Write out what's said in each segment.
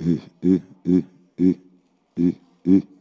e, e, e, e, e. E,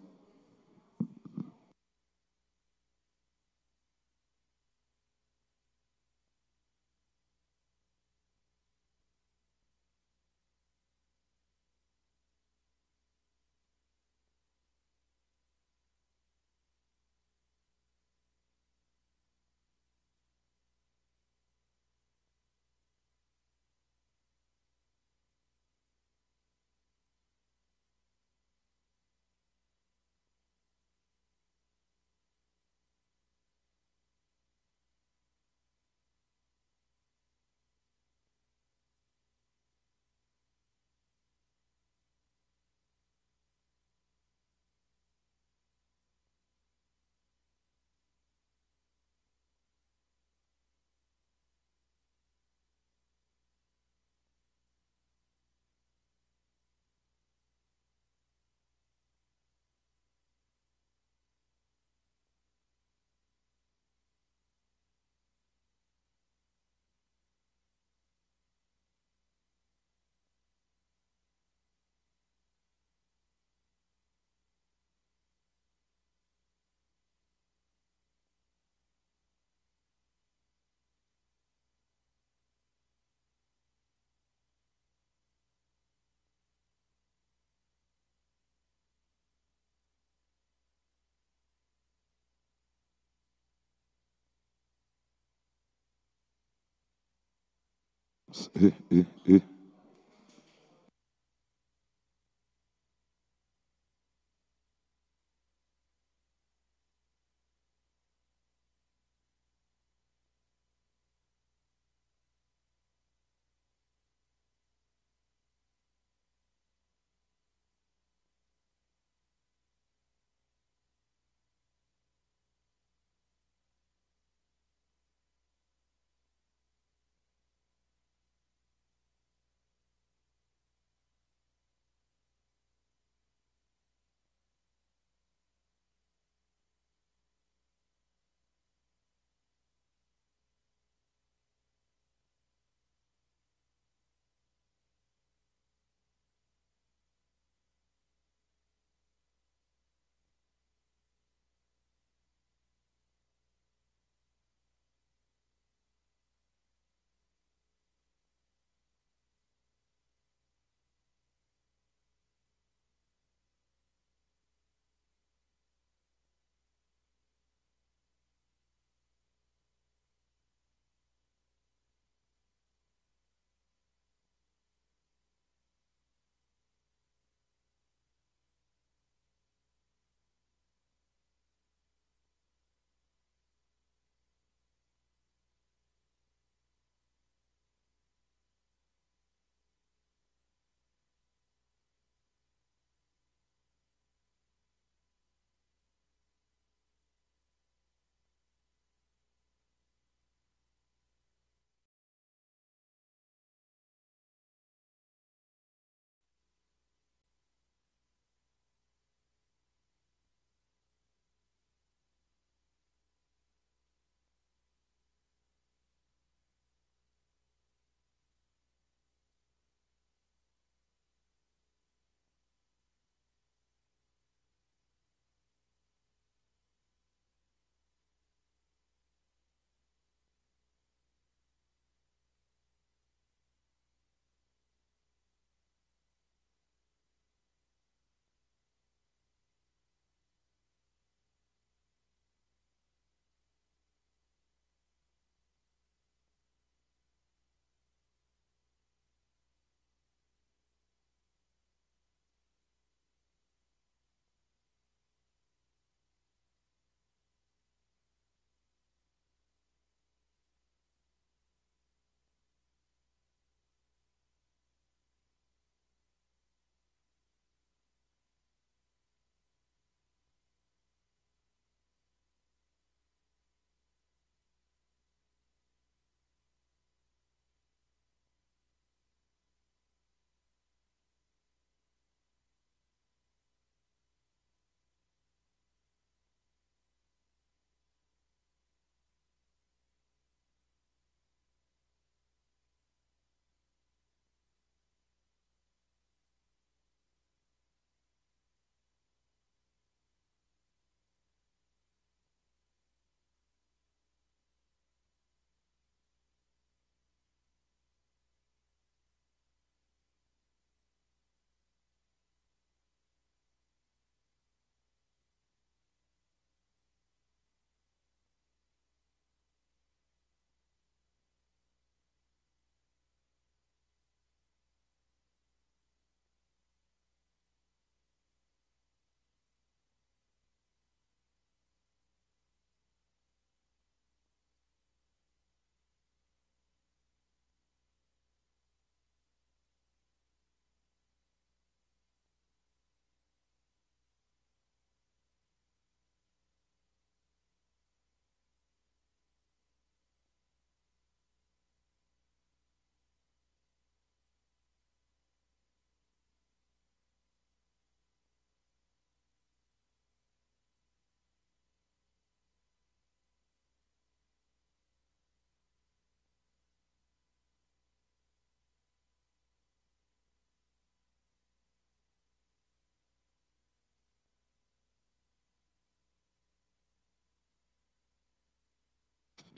e, e. eh,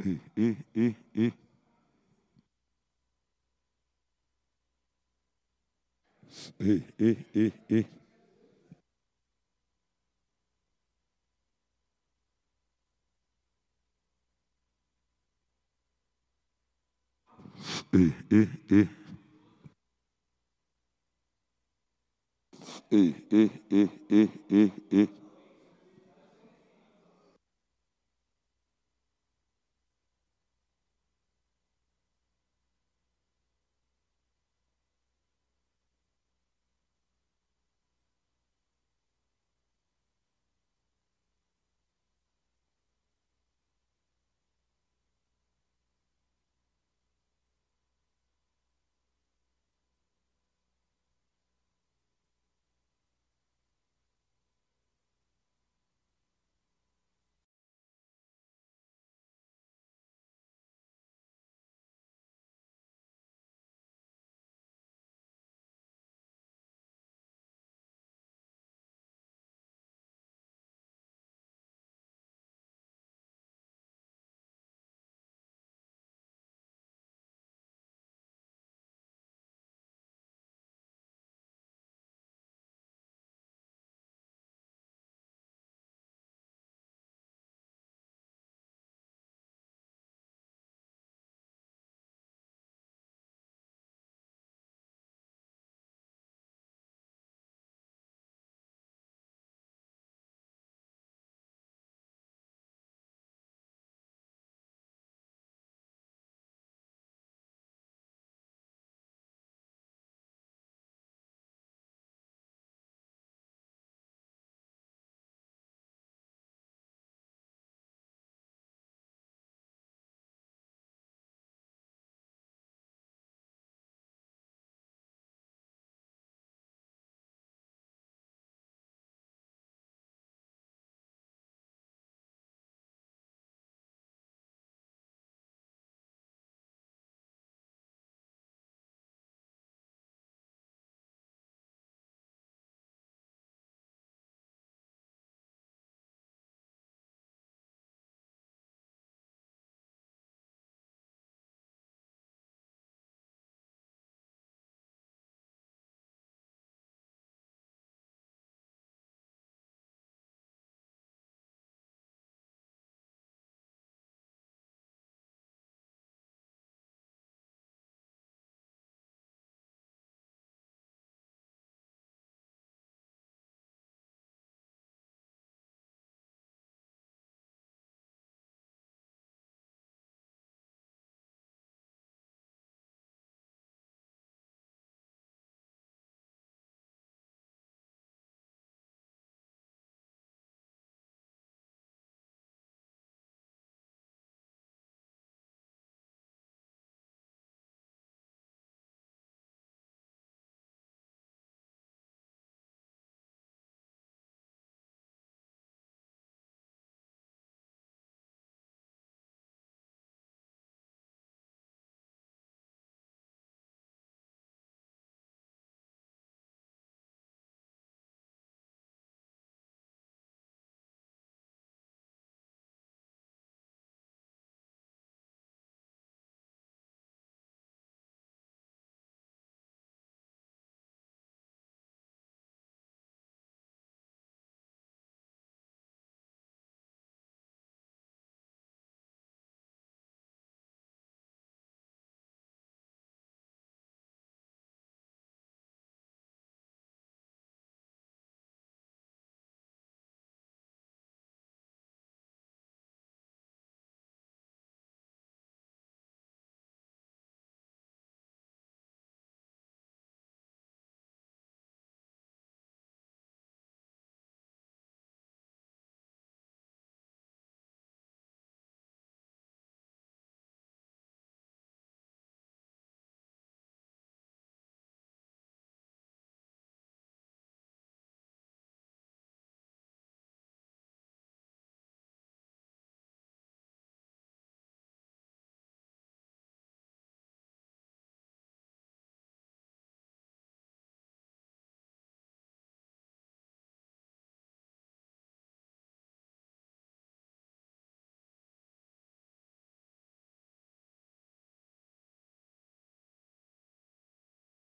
eh, eh, eh. Eh, eh, eh, eh. Eh, eh, eh. Eh, eh, eh, eh, eh, eh.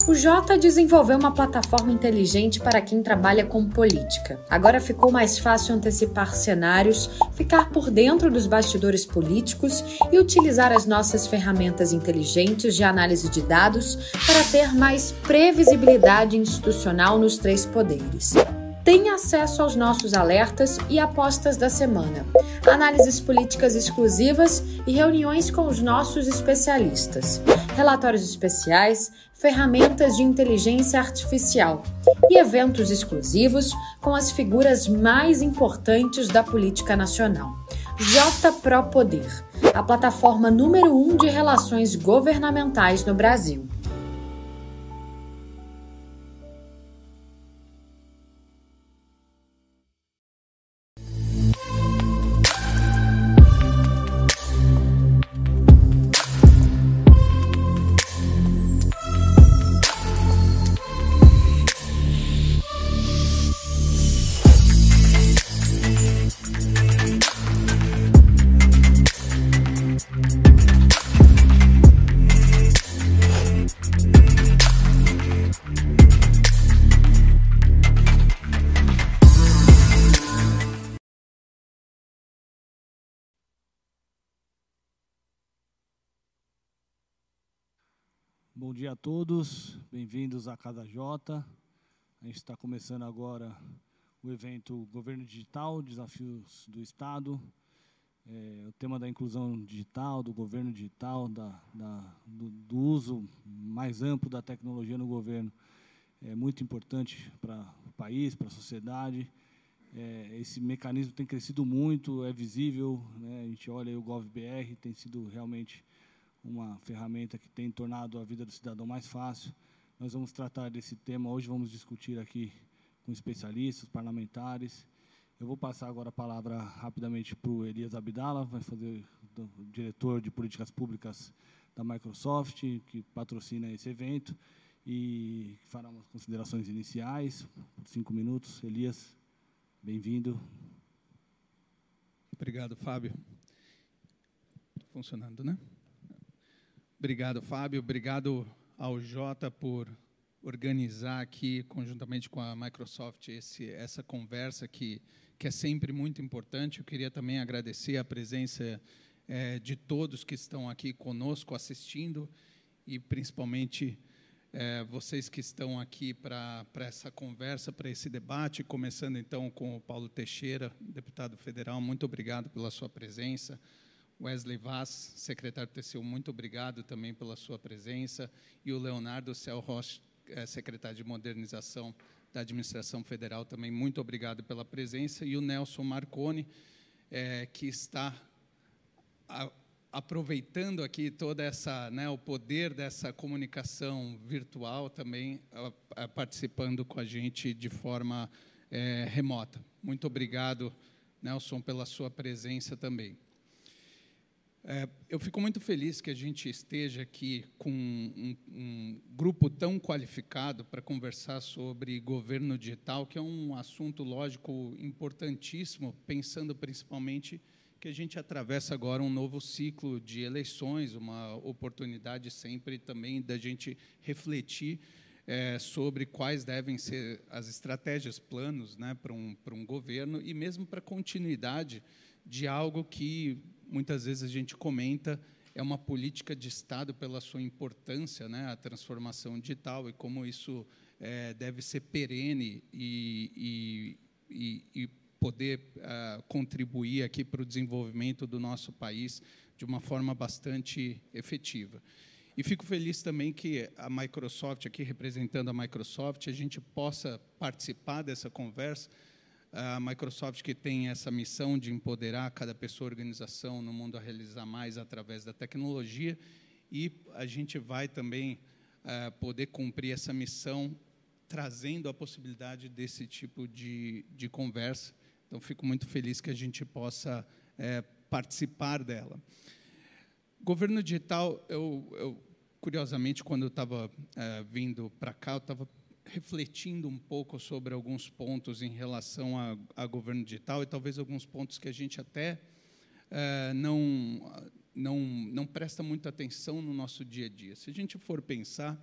O Jota desenvolveu uma plataforma inteligente para quem trabalha com política. Agora ficou mais fácil antecipar cenários, ficar por dentro dos bastidores políticos e utilizar as nossas ferramentas inteligentes de análise de dados para ter mais previsibilidade institucional nos três poderes. Tenha acesso aos nossos alertas e apostas da semana, análises políticas exclusivas e reuniões com os nossos especialistas, relatórios especiais, ferramentas de inteligência artificial e eventos exclusivos com as figuras mais importantes da política nacional. J Pro Poder, a plataforma número um de relações governamentais no Brasil. Bom dia a todos, bem-vindos à Casa J. A gente está começando agora o evento Governo Digital, Desafios do Estado. É, o tema da inclusão digital, do governo digital, da, da, do, do, uso mais amplo da tecnologia no governo é muito importante para o país, para a sociedade. É, esse mecanismo tem crescido muito, é visível, né? a gente olha o GovBR, tem sido realmente uma ferramenta que tem tornado a vida do cidadão mais fácil. Nós vamos tratar desse tema hoje, vamos discutir aqui com especialistas, parlamentares. Eu vou passar agora a palavra rapidamente para o Elias Abdala, vai fazer diretor de políticas públicas da Microsoft, que patrocina esse evento, e fará umas considerações iniciais, por cinco minutos. Elias, bem-vindo. Obrigado, Fábio. Funcionando, né? Obrigado, Fábio. Obrigado ao Jota por organizar aqui, conjuntamente com a Microsoft, esse, essa conversa que, que é sempre muito importante. Eu queria também agradecer a presença é, de todos que estão aqui conosco assistindo e principalmente é, vocês que estão aqui para essa conversa, para esse debate, começando então com o Paulo Teixeira, deputado federal. Muito obrigado pela sua presença. Wesley Vaz, secretário do TCU, muito obrigado também pela sua presença. E o Leonardo Cel Rocha, eh, secretário de Modernização da Administração Federal, também muito obrigado pela presença. E o Nelson Marconi, é, que está a, aproveitando aqui toda essa, né, o poder dessa comunicação virtual também, a, a, participando com a gente de forma é, remota. Muito obrigado, Nelson, pela sua presença também. É, eu fico muito feliz que a gente esteja aqui com um, um grupo tão qualificado para conversar sobre governo digital, que é um assunto, lógico, importantíssimo, pensando principalmente que a gente atravessa agora um novo ciclo de eleições, uma oportunidade sempre também da gente refletir é, sobre quais devem ser as estratégias, planos né, para um, para um governo e mesmo para a continuidade de algo que muitas vezes a gente comenta é uma política de Estado pela sua importância, né, a transformação digital e como isso é, deve ser perene e, e, e, e poder uh, contribuir aqui para o desenvolvimento do nosso país de uma forma bastante efetiva. E fico feliz também que a Microsoft, aqui representando a Microsoft, a gente possa participar dessa conversa, a Microsoft que tem essa missão de empoderar cada pessoa, organização no mundo a realizar mais através da tecnologia e a gente vai também uh, poder cumprir essa missão trazendo a possibilidade desse tipo de, de conversa. Então, fico muito feliz que a gente possa é, participar dela. Governo digital, eu, eu curiosamente, quando eu estava é, vindo para cá, eu estava refletindo um pouco sobre alguns pontos em relação a, a governo digital e talvez alguns pontos que a gente até é, não, não, não presta muita atenção no nosso dia a dia. Se a gente for pensar,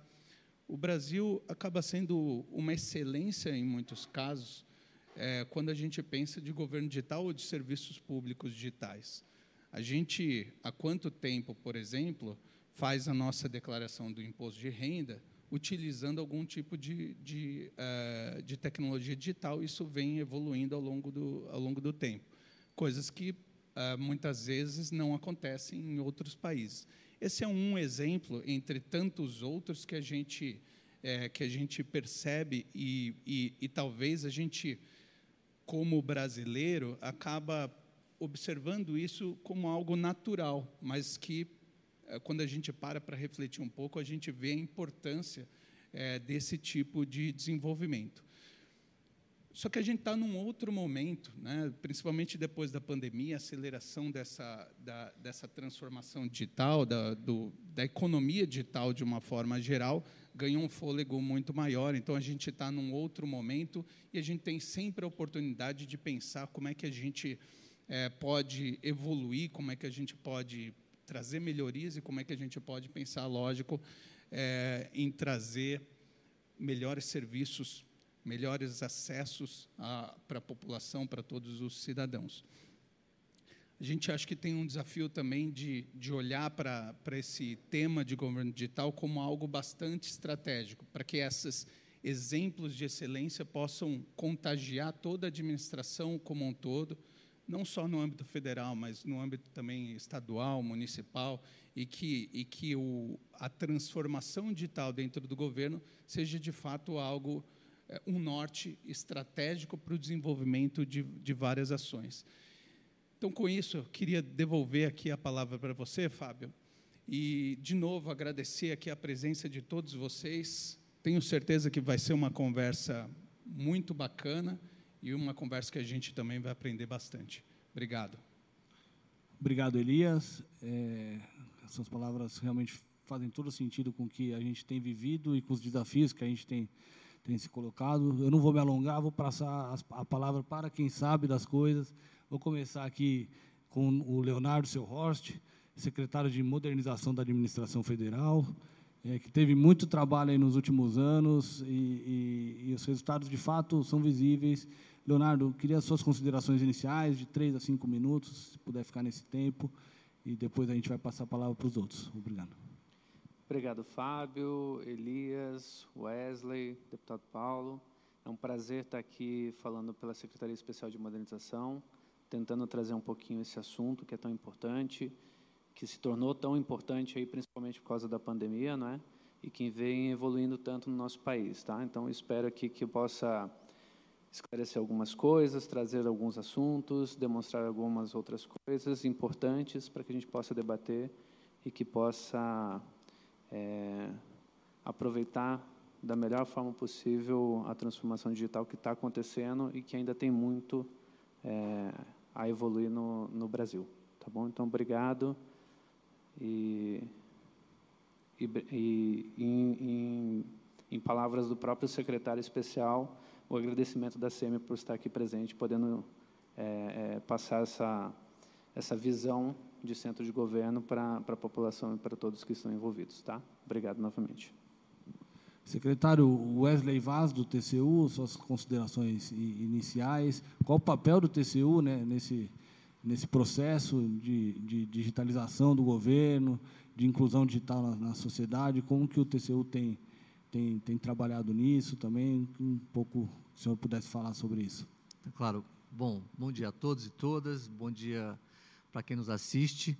o Brasil acaba sendo uma excelência em muitos casos é, quando a gente pensa de governo digital ou de serviços públicos digitais. A gente, há quanto tempo, por exemplo, faz a nossa declaração do imposto de renda utilizando algum tipo de, de, uh, de tecnologia digital. Isso vem evoluindo ao longo do, ao longo do tempo. Coisas que uh, muitas vezes não acontecem em outros países. Esse é um exemplo entre tantos outros que a gente é, que a gente percebe e, e, e, talvez a gente, como brasileiro, acaba observando isso como algo natural, mas que quando a gente para para refletir um pouco, a gente vê a importância é, desse tipo de desenvolvimento. Só que a gente está num outro momento, né? principalmente depois da pandemia, a aceleração dessa, da, dessa transformação digital, da, do, da economia digital de uma forma geral, ganhou um fôlego muito maior. Então, a gente está num outro momento e a gente tem sempre a oportunidade de pensar como é que a gente é, pode evoluir, como é que a gente pode trazer melhorias e como é que a gente pode pensar, lógico, é, em trazer melhores serviços melhores acessos para a população, para todos os cidadãos. A gente acha que tem um desafio também de, de olhar para, esse tema de governo digital como algo bastante estratégico, para que esses exemplos de excelência possam contagiar toda a administração como um todo, não só no âmbito federal, mas no âmbito também estadual, municipal, e que, e que o, a transformação digital dentro do governo seja de fato algo é, um norte estratégico para o desenvolvimento de, de várias ações. Então, com isso, eu queria devolver aqui a palavra para você, Fábio, e, de novo, agradecer aqui a presença de todos vocês. Tenho certeza que vai ser uma conversa muito bacana e uma conversa que a gente também vai aprender bastante. Obrigado. Obrigado, Elias. É, essas palavras realmente fazem todo sentido com o que a gente tem vivido e com os desafios que a gente tem tem se colocado. Eu não vou me alongar, vou passar a palavra para quem sabe das coisas. Vou começar aqui com o Leonardo Seu Horst, secretário de Modernização da Administração Federal, é, que teve muito trabalho nos últimos anos e, e, e, os resultados, de fato, são visíveis. Leonardo, queria suas considerações iniciais, de três a cinco minutos, se puder ficar nesse tempo, e depois a gente vai passar a palavra para os outros. Obrigado. Obrigado, Fábio, Elias, Wesley, deputado Paulo. É um prazer estar aqui falando pela Secretaria Especial de Modernização, tentando trazer um pouquinho esse assunto que é tão importante, que se tornou tão importante aí principalmente por causa da pandemia, não é? E que vem evoluindo tanto no nosso país, tá? Então espero aqui que possa esclarecer algumas coisas, trazer alguns assuntos, demonstrar algumas outras coisas importantes para que a gente possa debater e que possa é, aproveitar da melhor forma possível a transformação digital que está acontecendo e que ainda tem muito é, a evoluir no, no Brasil. Tá bom? Então, obrigado. E, e, e em, em, em, palavras do próprio secretário especial, o agradecimento da SEMI por estar aqui presente, podendo é, é, passar essa, essa visão de centro de governo para a população e para todos que estão envolvidos. Tá? Obrigado novamente. Secretário Wesley Vaz, do TCU, suas considerações iniciais. Qual o papel do TCU né, nesse, nesse processo de, de digitalização do governo, de inclusão digital na, na, sociedade? Como que o TCU tem, tem, tem trabalhado nisso também? Um pouco, o senhor pudesse falar sobre isso. Claro. Bom, bom dia a todos e todas. Bom dia para quem nos assiste.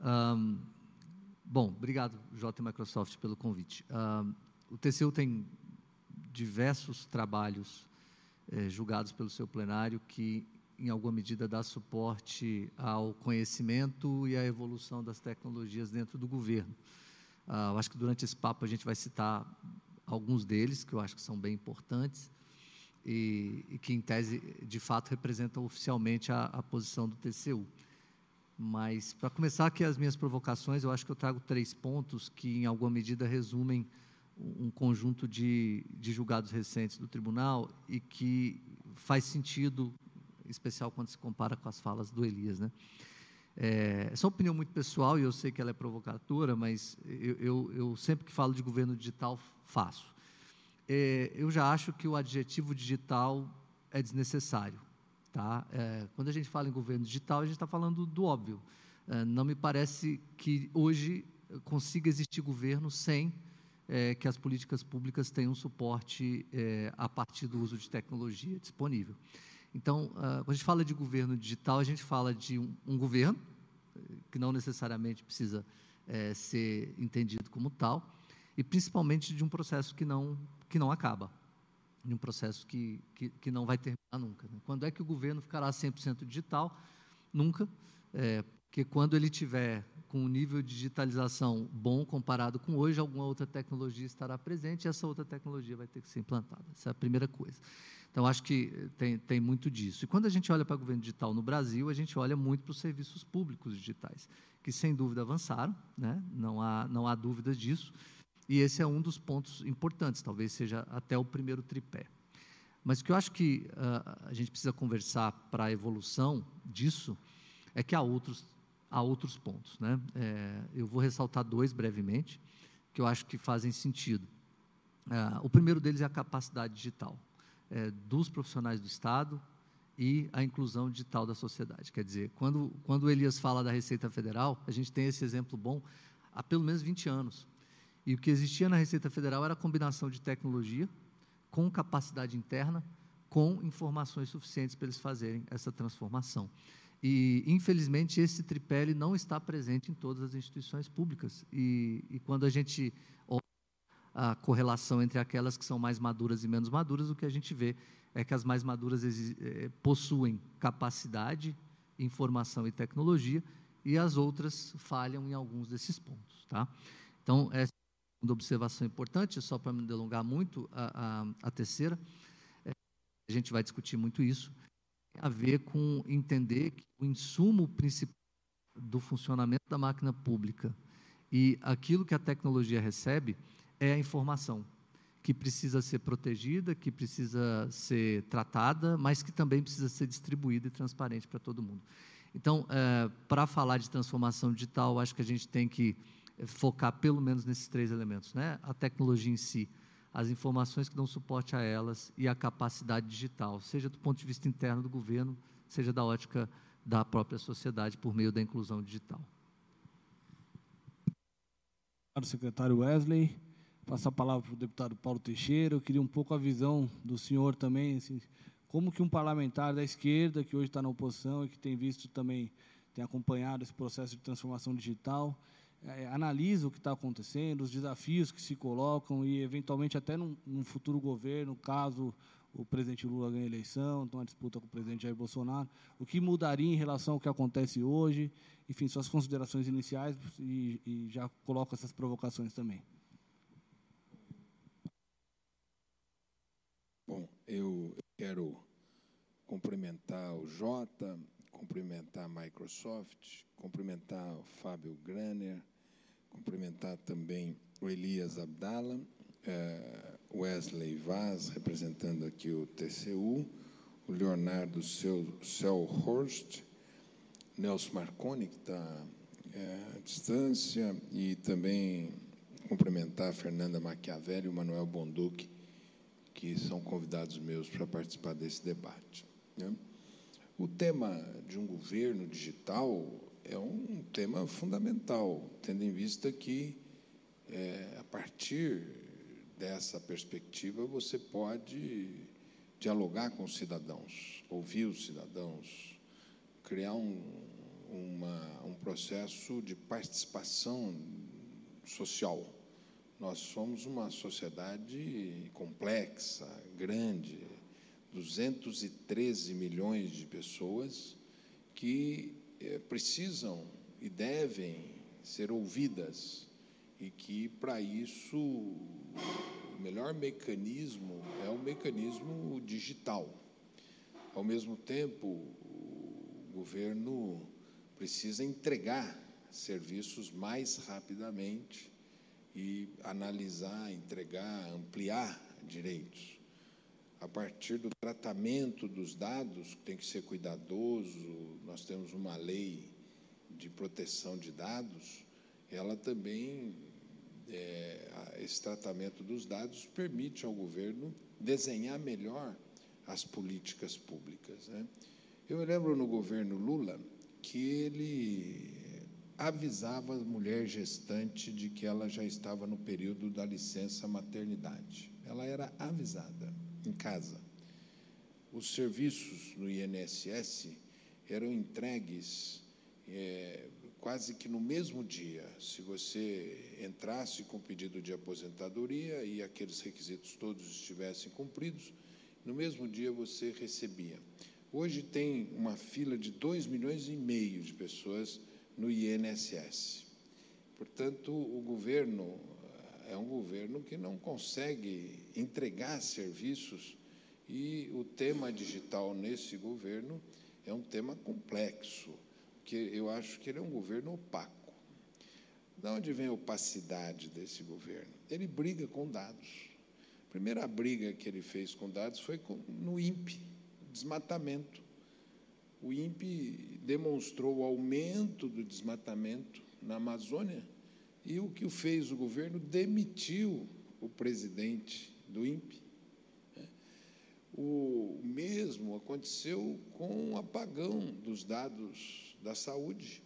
Um, bom, obrigado, J Microsoft, pelo convite. Um, o TCU tem diversos trabalhos eh, julgados pelo seu plenário que, em alguma medida, dá suporte ao conhecimento e à evolução das tecnologias dentro do governo. Uh, eu acho que durante esse papo a gente vai citar alguns deles, que eu acho que são bem importantes, e, e que, em tese, de fato, representam oficialmente a, a posição do TCU. Mas, para começar aqui as minhas provocações, eu acho que eu trago três pontos que, em alguma medida, resumem um conjunto de, de julgados recentes do tribunal e que faz sentido, em especial quando se compara com as falas do Elias. Né? É, essa é uma opinião muito pessoal e eu sei que ela é provocadora, mas eu, eu, eu sempre que falo de governo digital, faço. É, eu já acho que o adjetivo digital é desnecessário. Tá? É, quando a gente fala em governo digital, a gente está falando do óbvio. É, não me parece que hoje consiga existir governo sem é, que as políticas públicas tenham suporte é, a partir do uso de tecnologia disponível. Então, uh, quando a gente fala de governo digital, a gente fala de um, um governo, que não necessariamente precisa é, ser entendido como tal, e principalmente de um processo que não, que não acaba, de um processo que, que, que não vai terminar nunca. Né? Quando é que o governo ficará 100% digital? Nunca, é, porque quando ele tiver com um nível de digitalização bom comparado com hoje, alguma outra tecnologia estará presente e essa outra tecnologia vai ter que ser implantada. Essa é a primeira coisa. Então, acho que tem, tem muito disso. E quando a gente olha para o governo digital no Brasil, a gente olha muito para os serviços públicos digitais, que sem dúvida avançaram, né? não, há, não há dúvidas disso, e esse é um dos pontos importantes, talvez seja até o primeiro tripé. Mas o que eu acho que uh, a gente precisa conversar para a evolução disso é que há outros, há outros pontos. Né? É, eu vou ressaltar dois brevemente, que eu acho que fazem sentido. Uh, o primeiro deles é a capacidade digital é, dos profissionais do Estado e a inclusão digital da sociedade. Quer dizer, quando, quando o Elias fala da Receita Federal, a gente tem esse exemplo bom há pelo menos 20 anos. E o que existia na Receita Federal era a combinação de tecnologia com capacidade interna, com informações suficientes para eles fazerem essa transformação. E, infelizmente, esse tripé não está presente em todas as instituições públicas. E, e quando a gente a correlação entre aquelas que são mais maduras e menos maduras, o que a gente vê é que as mais maduras eh, possuem capacidade, informação e tecnologia, e as outras falham em alguns desses pontos. Tá? Então, essa uma observação importante, só para me delongar muito, a, a, a terceira, é, a gente vai discutir muito isso, tem a ver com entender que o insumo principal do funcionamento da máquina pública e aquilo que a tecnologia recebe é a informação, que precisa ser protegida, que precisa ser tratada, mas que também precisa ser distribuída e transparente para todo mundo. Então, é, para falar de transformação digital, acho que a gente tem que focar pelo menos nesses três elementos, né? A tecnologia em si, as informações que dão suporte a elas e a capacidade digital, seja do ponto de vista interno do governo, seja da ótica da própria sociedade por meio da inclusão digital. Secretário Wesley passar a palavra para o deputado Paulo Teixeira. Eu queria um pouco a visão do senhor também, assim, como que um parlamentar da esquerda, que hoje está na oposição e que tem visto também, tem acompanhado esse processo de transformação digital, é, analisa o que está acontecendo, os desafios que se colocam e, eventualmente, até num, num futuro governo, caso o presidente Lula ganhe a eleição, então a disputa com o presidente Jair Bolsonaro, o que mudaria em relação ao que acontece hoje, enfim, suas considerações iniciais e, e já coloco essas provocações também. Bom, eu quero cumprimentar o Jota, cumprimentar a Microsoft, cumprimentar o Fábio Graner, cumprimentar também o Elias Abdala, eh, Wesley Vaz, representando aqui o TCU, o Leonardo Selhorst, Nelson Marconi, que está é, à distância, e também cumprimentar a Fernanda Machiavelli e o Manuel Bonduque, que são convidados meus para participar desse debate. Né? O tema de um governo digital é um tema fundamental, tendo em vista que, é, a partir dessa perspectiva, você pode dialogar com os cidadãos, ouvir os cidadãos, criar um, uma, um processo de participação social. Nós somos uma sociedade complexa, grande, 213 milhões de pessoas que é, precisam e devem ser ouvidas e que para isso o melhor mecanismo é o mecanismo digital. Ao mesmo tempo, o governo precisa entregar serviços mais rapidamente e analisar, entregar, ampliar direitos. A partir do tratamento dos dados, que tem que ser cuidadoso, nós temos uma lei de proteção de dados, ela também, é, esse tratamento dos dados permite ao governo desenhar melhor as políticas públicas. Né? Eu me lembro no governo Lula que ele avisava a mulher gestante de que ela já estava no período da licença maternidade. Ela era avisada em casa. Os serviços no INSS eram entregues é, quase que no mesmo dia. Se você entrasse com pedido de aposentadoria e aqueles requisitos todos estivessem cumpridos, no mesmo dia você recebia. Hoje tem uma fila de 2 milhões e meio de pessoas no INSS. Portanto, o governo é um governo que não consegue entregar serviços e o tema digital nesse governo é um tema complexo, que eu acho que ele é um governo opaco. De onde vem a opacidade desse governo? Ele briga com dados. A primeira briga que ele fez com dados foi no INPE, desmatamento. O INPE demonstrou o aumento do desmatamento na Amazônia e o que fez o governo demitiu o presidente do INPE. O mesmo aconteceu com o apagão dos dados da saúde.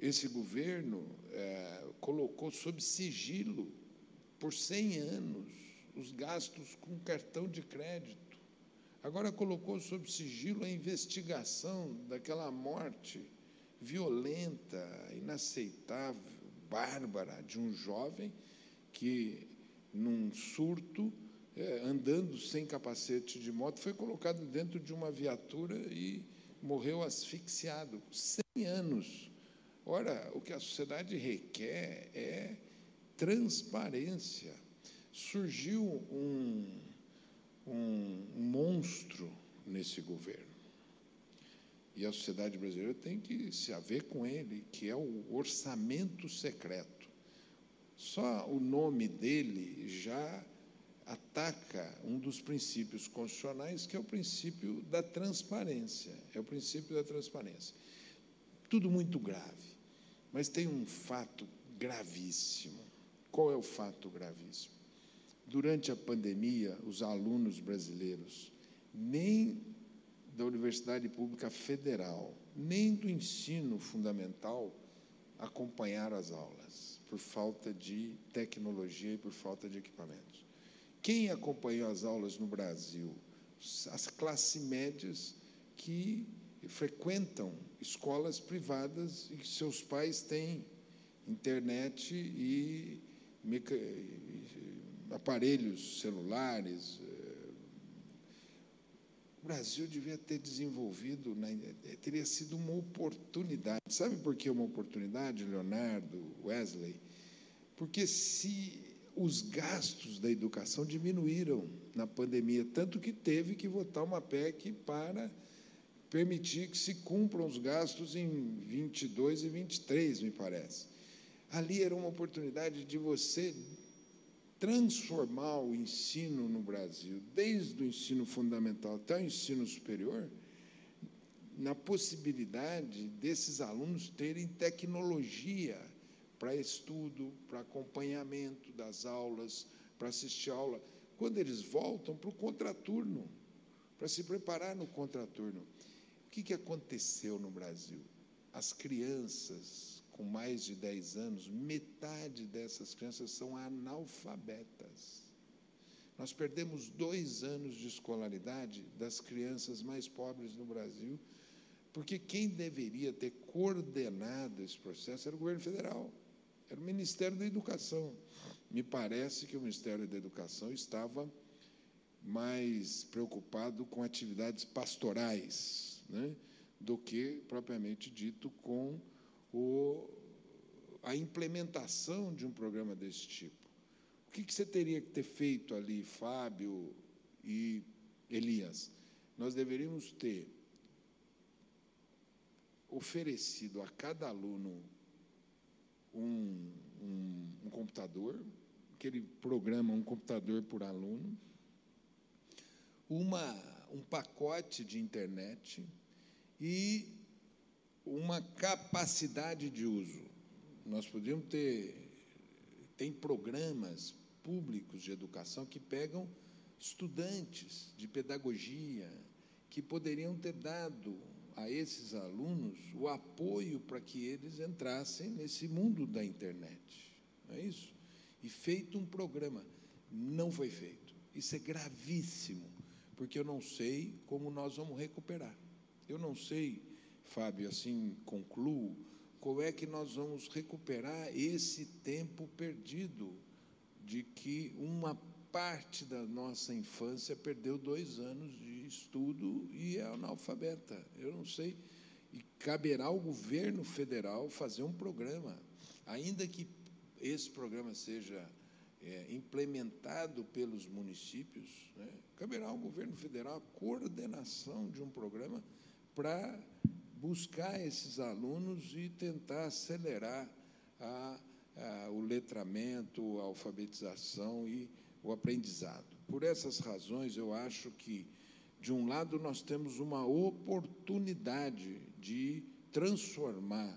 Esse governo é, colocou sob sigilo por 100 anos os gastos com cartão de crédito. Agora colocou sob sigilo a investigação daquela morte violenta, inaceitável, bárbara de um jovem que, num surto, é, andando sem capacete de moto, foi colocado dentro de uma viatura e morreu asfixiado. 100 anos. Ora, o que a sociedade requer é transparência. Surgiu um, um, monstro nesse governo. E a sociedade brasileira tem que se haver com ele, que é o orçamento secreto. Só o nome dele já ataca um dos princípios constitucionais, que é o princípio da transparência. É o princípio da transparência. Tudo muito grave, mas tem um fato gravíssimo. Qual é o fato gravíssimo? Durante a pandemia, os alunos brasileiros, nem da Universidade Pública Federal, nem do ensino fundamental, acompanharam as aulas, por falta de tecnologia e por falta de equipamentos. Quem acompanhou as aulas no Brasil? As classes médias que frequentam escolas privadas e que seus pais têm internet e aparelhos celulares. O Brasil devia ter desenvolvido, né, teria sido uma oportunidade. Sabe por que uma oportunidade, Leonardo, Wesley? Porque se os gastos da educação diminuíram na pandemia, tanto que teve que votar uma PEC para permitir que se cumpram os gastos em 22 e 23, me parece ali era uma oportunidade de você transformar o ensino no Brasil, desde o ensino fundamental até o ensino superior, na possibilidade desses alunos terem tecnologia para estudo, para acompanhamento das aulas, para assistir aula, quando eles voltam para o contraturno, para se preparar no contraturno. O que, que aconteceu no Brasil? As crianças com mais de 10 anos, metade dessas crianças são analfabetas. Nós perdemos dois anos de escolaridade das crianças mais pobres no Brasil, porque quem deveria ter coordenado esse processo era o governo federal, era o Ministério da Educação. Me parece que o Ministério da Educação estava mais preocupado com atividades pastorais né, do que, propriamente dito, com o, a implementação de um programa desse tipo. O que, que você teria que ter feito ali, Fábio e Elias? Nós deveríamos ter oferecido a cada aluno um, um, um computador, que ele programa um computador por aluno, uma, um pacote de internet e uma capacidade de uso. Nós podíamos ter tem programas públicos de educação que pegam estudantes de pedagogia que poderiam ter dado a esses alunos o apoio para que eles entrassem nesse mundo da internet. Não é isso? E feito um programa. Não foi feito. Isso é gravíssimo, porque eu não sei como nós vamos recuperar. Eu não sei, Fábio, assim concluo, como é que nós vamos recuperar esse tempo perdido de que uma parte da nossa infância perdeu dois anos de estudo e é analfabeta. Eu não sei. E caberá ao governo federal fazer um programa, ainda que esse programa seja é, implementado pelos municípios, né, caberá ao governo federal a coordenação de um programa para buscar esses alunos e tentar acelerar a, a, o letramento, a alfabetização e o aprendizado. Por essas razões, eu acho que, de um lado, nós temos uma oportunidade de transformar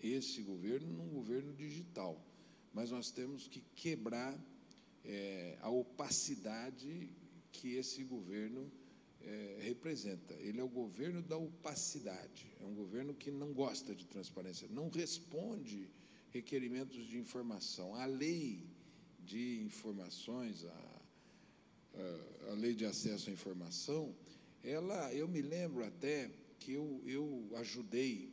esse governo num governo digital, mas nós temos que quebrar é, a opacidade que esse governo é, representa. Ele é o governo da opacidade, é um governo que não gosta de transparência, não responde requerimentos de informação. A lei de informações, a, a, a, lei de acesso à informação, ela, eu me lembro até que eu, eu ajudei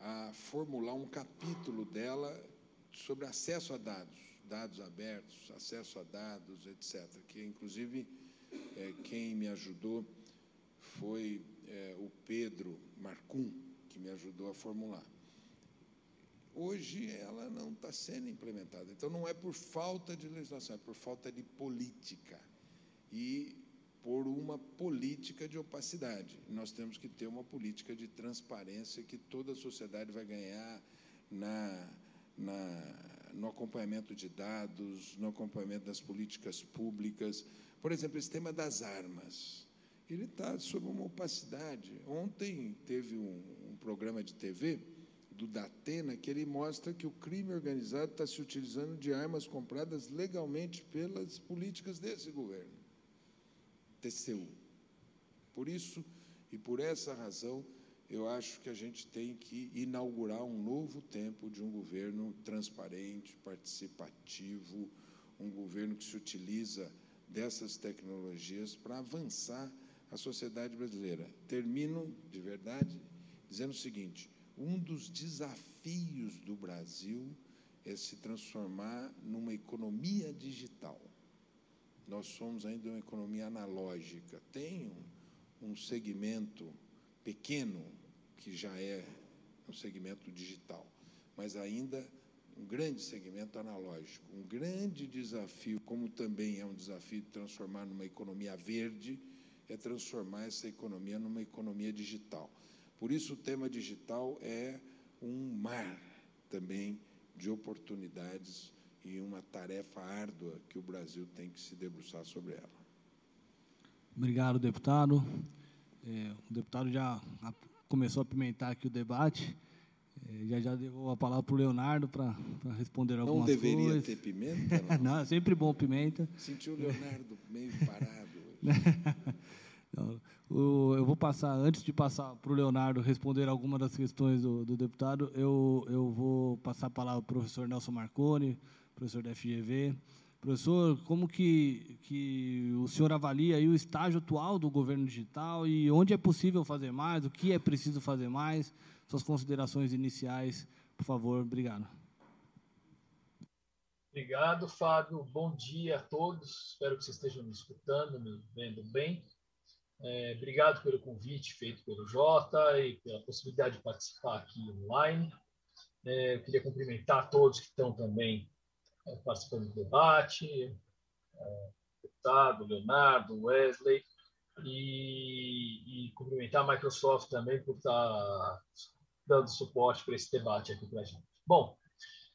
a formular um capítulo dela sobre acesso a dados, dados abertos, acesso a dados, etc. Que, inclusive, é, quem me ajudou foi é, o Pedro Marcum, que me ajudou a formular hoje ela não está sendo implementada. Então, não é por falta de legislação, é por falta de política e por uma política de opacidade. Nós temos que ter uma política de transparência que toda a sociedade vai ganhar na, na, no acompanhamento de dados, no acompanhamento das políticas públicas. Por exemplo, esse tema das armas. Ele está sob uma opacidade. Ontem teve um, um programa de TV do Datena, que ele mostra que o crime organizado está se utilizando de armas compradas legalmente pelas políticas desse governo, TCU. Por isso e por essa razão, eu acho que a gente tem que inaugurar um novo tempo de um governo transparente, participativo, um governo que se utiliza dessas tecnologias para avançar a sociedade brasileira. Termino, de verdade, dizendo o seguinte: um dos desafios do Brasil é se transformar numa economia digital. Nós somos ainda uma economia analógica. Tem um, um segmento pequeno que já é um segmento digital, mas ainda um grande segmento analógico. Um grande desafio, como também é um desafio de transformar numa economia verde, é transformar essa economia numa economia digital. Por isso, o tema digital é um mar também de oportunidades e uma tarefa árdua que o Brasil tem que se debruçar sobre ela. Obrigado, deputado. É, o deputado já começou a pimentar aqui o debate. É, já já deu a palavra para o Leonardo para responder algumas coisas. Não deveria coisas. ter pimenta? Não? não, é sempre bom pimenta. Sentiu o Leonardo meio parado. Não, o, eu vou passar, antes de passar para o Leonardo responder alguma das questões do, do, deputado, eu, eu vou passar a palavra para o professor Nelson Marconi, professor da FGV. Professor, como que, que o senhor avalia aí o estágio atual do governo digital e onde é possível fazer mais, o que é preciso fazer mais? Suas considerações iniciais, por favor. Obrigado. Obrigado, Fábio. Bom dia a todos. Espero que vocês estejam me escutando, me vendo bem. É, obrigado pelo convite feito pelo Jota e pela possibilidade de participar aqui online. É, eu queria cumprimentar todos que estão também é, participando do debate, é, deputado Leonardo, Wesley, e, e, cumprimentar a Microsoft também por estar dando suporte para esse debate aqui para a gente. Bom,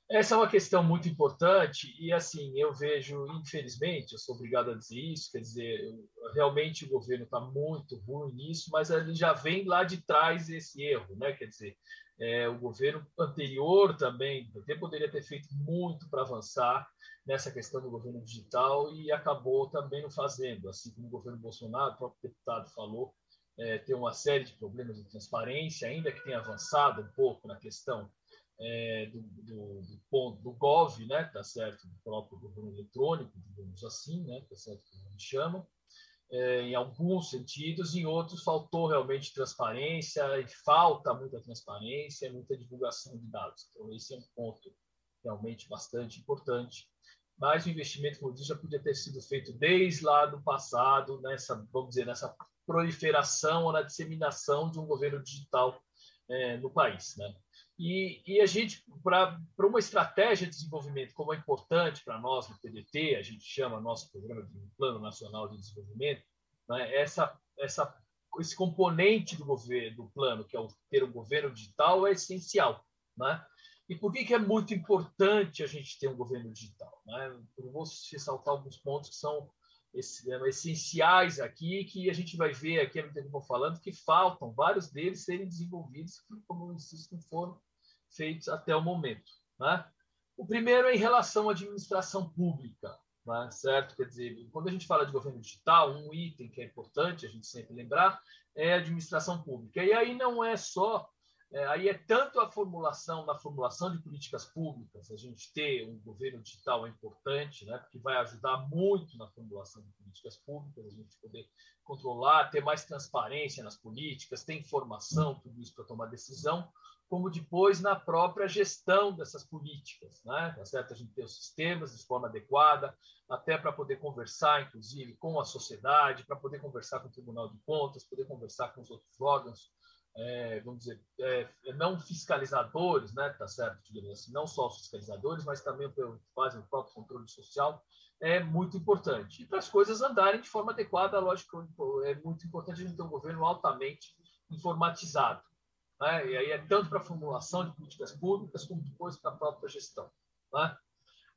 Essa é uma questão muito importante e, assim, eu vejo, infelizmente, eu sou obrigado a dizer isso, quer dizer, realmente o governo está muito ruim nisso, mas ele já vem lá de trás esse erro, né? Quer dizer, é, o governo anterior também até poderia ter feito muito para avançar nessa questão do governo digital e acabou também não fazendo, assim como o governo Bolsonaro, o próprio deputado falou, é, tem uma série de problemas de transparência, ainda que tenha avançado um pouco na questão é, do, do, do, ponto do GOV, né, tá certo, do próprio governo eletrônico, digamos assim, né, tá certo, que a gente chama, é, em alguns sentidos, em outros faltou realmente transparência e falta muita transparência, muita divulgação de dados. Então esse é um ponto realmente bastante importante. Mas o investimento, como eu disse, já podia ter sido feito desde lá do passado, nessa, vamos dizer, nessa proliferação ou na disseminação de um governo digital é, no país, né? E, e a gente, para uma estratégia de desenvolvimento como é importante para nós no PDT, a gente chama nosso programa de Plano Nacional de Desenvolvimento, né, essa, essa, esse componente do governo, do plano, que é o ter um governo digital, é essencial. Né? E por que, que é muito importante a gente ter um governo digital? Né? Eu vou ressaltar alguns pontos que são essenciais aqui, que a gente vai ver aqui, à medida que vou falando, que faltam vários deles serem desenvolvidos, como insisto, não foram feitos até o momento. Né? O primeiro é em relação à administração pública, né? certo? Quer dizer, quando a gente fala de governo digital, um item que é importante a gente sempre lembrar é a administração pública. E aí não é só é, aí é tanto a formulação, na formulação de políticas públicas, a gente ter um governo digital é importante, né, porque vai ajudar muito na formulação de políticas públicas, a gente poder controlar, ter mais transparência nas políticas, ter informação, tudo isso para tomar decisão, como depois na própria gestão dessas políticas, né? Tá certo? A gente ter os sistemas de forma adequada, até para poder conversar, inclusive, com a sociedade, para poder conversar com o Tribunal de Contas, poder conversar com os outros órgãos é, vamos dizer, é, não fiscalizadores, né, tá certo, assim, não só fiscalizadores, mas também fazem o próprio controle social, é muito importante. E para as coisas andarem de forma adequada, lógico, é muito importante a gente ter um governo altamente informatizado. Né? E aí é tanto para a formulação de políticas públicas, como depois para a própria gestão. Né?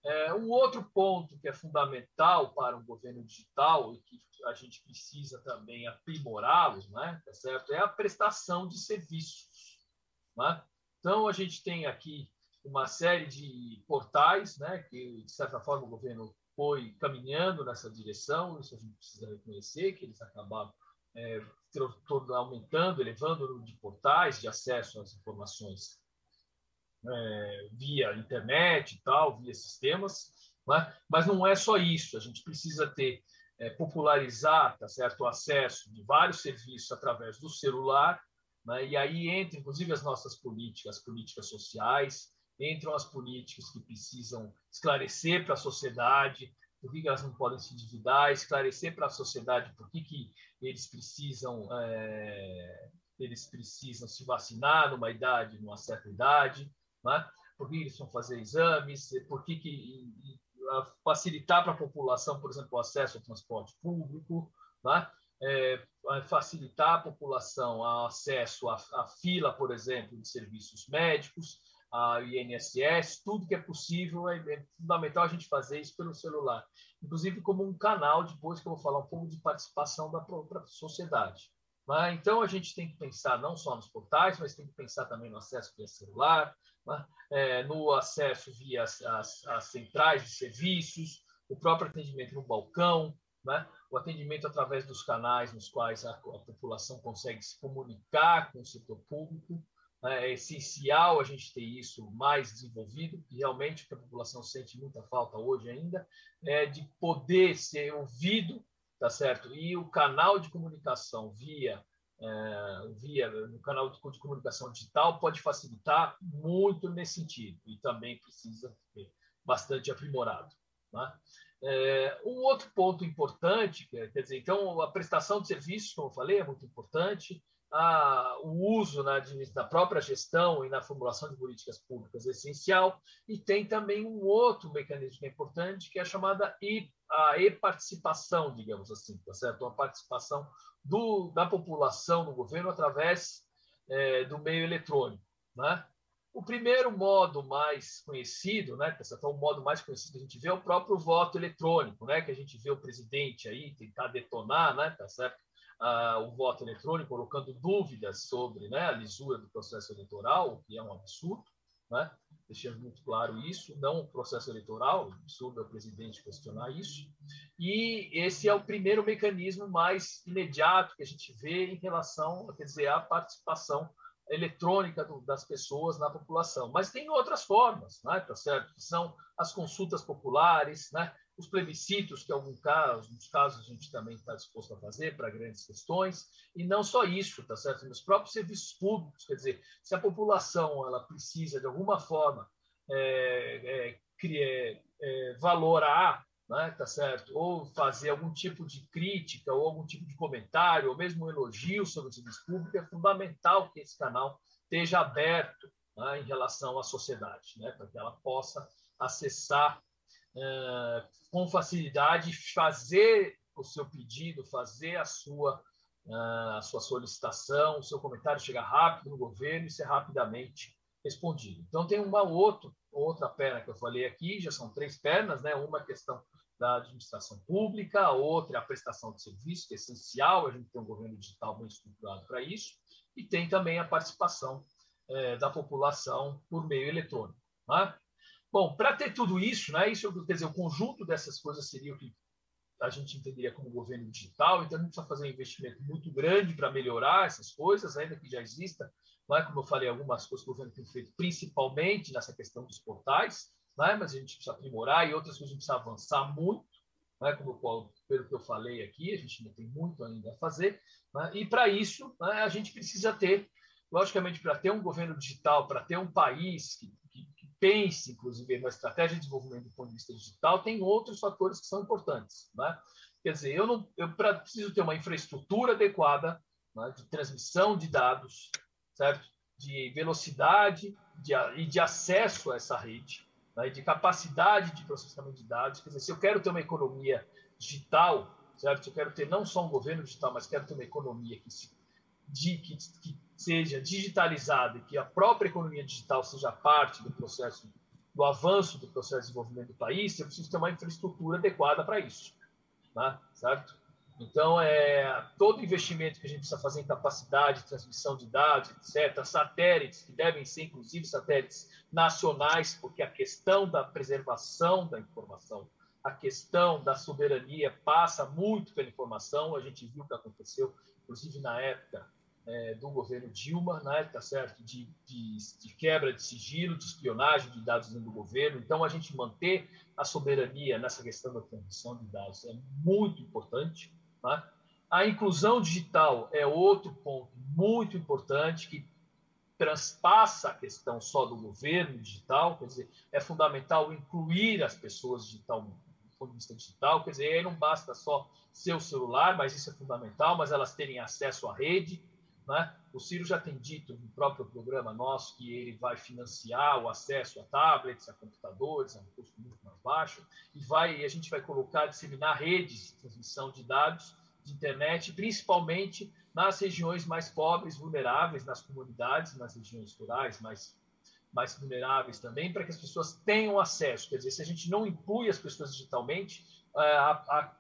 É, um outro ponto que é fundamental para um governo digital e que a gente precisa também aprimorá-los, né, tá certo? É a prestação de serviços. Né? Então, a gente tem aqui uma série de portais né, que, de certa forma, o governo foi caminhando nessa direção, isso a gente precisa reconhecer, que eles acabaram é, aumentando, elevando o número de portais de acesso às informações é, via internet e tal, via sistemas, né? mas não é só isso. A gente precisa ter é, popularizar, tá certo, o acesso de vários serviços através do celular, né? e aí entra, inclusive, as nossas políticas, as políticas sociais, entram as políticas que precisam esclarecer para a sociedade por que, elas não podem se endividar, esclarecer para a sociedade por que, que eles precisam é, eles precisam se vacinar numa idade, numa certa idade, né? por que eles vão fazer exames, por que, que facilitar para a população, por exemplo, o acesso ao transporte público, né? é, facilitar a população o acesso à, à, fila, por exemplo, de serviços médicos, a INSS, tudo que é possível, é, é, fundamental a gente fazer isso pelo celular, inclusive como um canal, depois que eu vou falar um pouco de participação da própria sociedade. Né? Então, a gente tem que pensar não só nos portais, mas tem que pensar também no acesso via celular, né? é, no acesso via as, as, as, centrais de serviços, o próprio atendimento no balcão, né? o atendimento através dos canais nos quais a, a população consegue se comunicar com o setor público. Né? É essencial a gente ter isso mais desenvolvido, e realmente que a população sente muita falta hoje ainda é de poder ser ouvido tá certo? E o canal de comunicação via é, via no canal de, comunicação digital pode facilitar muito nesse sentido e também precisa ser bastante aprimorado. Né? É, um outro ponto importante, quer dizer, então a prestação de serviços, como eu falei, é muito importante a, o uso na, na própria gestão e na formulação de políticas públicas é essencial, e tem também um outro mecanismo que é importante, que é a chamada e, a e-participação, digamos assim, tá certo? a participação do, da população no governo através é, do meio eletrônico. Né? O primeiro modo mais conhecido, né, é o modo mais conhecido que a gente vê é o próprio voto eletrônico, né, que a gente vê o presidente aí tentar detonar, né, tá certo? Ah, o voto eletrônico, colocando dúvidas sobre né, a lisura do processo eleitoral, o que é um absurdo, né? Deixando muito claro isso, não o processo eleitoral, absurdo é o presidente questionar isso. E esse é o primeiro mecanismo mais imediato que a gente vê em relação, quer dizer, à participação eletrônica do, das pessoas na população. Mas tem outras formas, né? tá certo? Que são as consultas populares, né? Os plebiscitos, que em alguns casos, nos casos a gente também está disposto a fazer para grandes questões, e não só isso, tá certo? Nos próprios serviços públicos, quer dizer, se a população ela precisa de alguma forma é, é, é, valorar, né, tá certo? Ou fazer algum tipo de crítica ou algum tipo de comentário, ou mesmo um elogio sobre o serviço público, é fundamental que esse canal esteja aberto né, em relação à sociedade, né, para que ela possa acessar é, com facilidade, fazer o seu pedido, fazer a sua, é, a sua solicitação, o seu comentário chegar rápido no governo e ser rapidamente respondido. Então, tem uma outra, outra perna que eu falei aqui, já são três pernas, né? uma questão da administração pública, a outra é a prestação de serviço, que é essencial, a gente tem um governo digital bem estruturado para isso, e tem também a participação é, da população por meio eletrônico. Né? Bom, para ter tudo isso, né, isso quer dizer, o conjunto dessas coisas seria o que a gente entenderia como governo digital, então a gente precisa fazer um investimento muito grande para melhorar essas coisas, ainda que já exista, é? Como eu falei, algumas coisas que o governo tem feito, principalmente nessa questão dos portais, né, mas a gente precisa aprimorar e outras coisas a gente precisa avançar muito, né, como pelo que eu falei aqui, a gente ainda tem muito ainda a fazer, né, e para isso né, a gente precisa ter, logicamente, para ter um governo digital, para ter um país que pense, inclusive, na estratégia de desenvolvimento do ponto de vista digital, tem outros fatores que são importantes. Né? Quer dizer, eu, não, eu preciso ter uma infraestrutura adequada né, de transmissão de dados, certo? de velocidade de, e de acesso a essa rede, né, de capacidade de processamento de dados. Quer dizer, se eu quero ter uma economia digital, certo? eu quero ter não só um governo digital, mas quero ter uma economia que, se, de, que, que seja digitalizada e que a própria economia digital seja parte do processo, do avanço do processo de desenvolvimento do país, eu preciso ter uma infraestrutura adequada para isso, né? certo? Então, é, todo investimento que a gente precisa fazer em capacidade de transmissão de dados, etc., satélites, que devem ser, inclusive, satélites nacionais, porque a questão da preservação da informação, a questão da soberania passa muito pela informação, a gente viu o que aconteceu, inclusive na época é, do governo Dilma, né, tá certo? De, de, de, quebra de sigilo, de espionagem de dados dentro do governo. Então, a gente manter a soberania nessa questão da transmissão de dados é muito importante. Tá? A inclusão digital é outro ponto muito importante que transpassa a questão só do governo digital, quer dizer, é fundamental incluir as pessoas digital, do ponto de vista digital, quer dizer, aí não basta só seu celular, mas isso é fundamental, mas elas terem acesso à rede, né? O Ciro já tem dito no próprio programa nosso que ele vai financiar o acesso a tablets, a computadores, a um custo muito mais baixo, e vai, a gente vai colocar, disseminar redes de transmissão de dados de internet, principalmente nas regiões mais pobres, vulneráveis, nas comunidades, nas regiões rurais mais, mais vulneráveis também, para que as pessoas tenham acesso. Quer dizer, se a gente não inclui as pessoas digitalmente, eh, a, a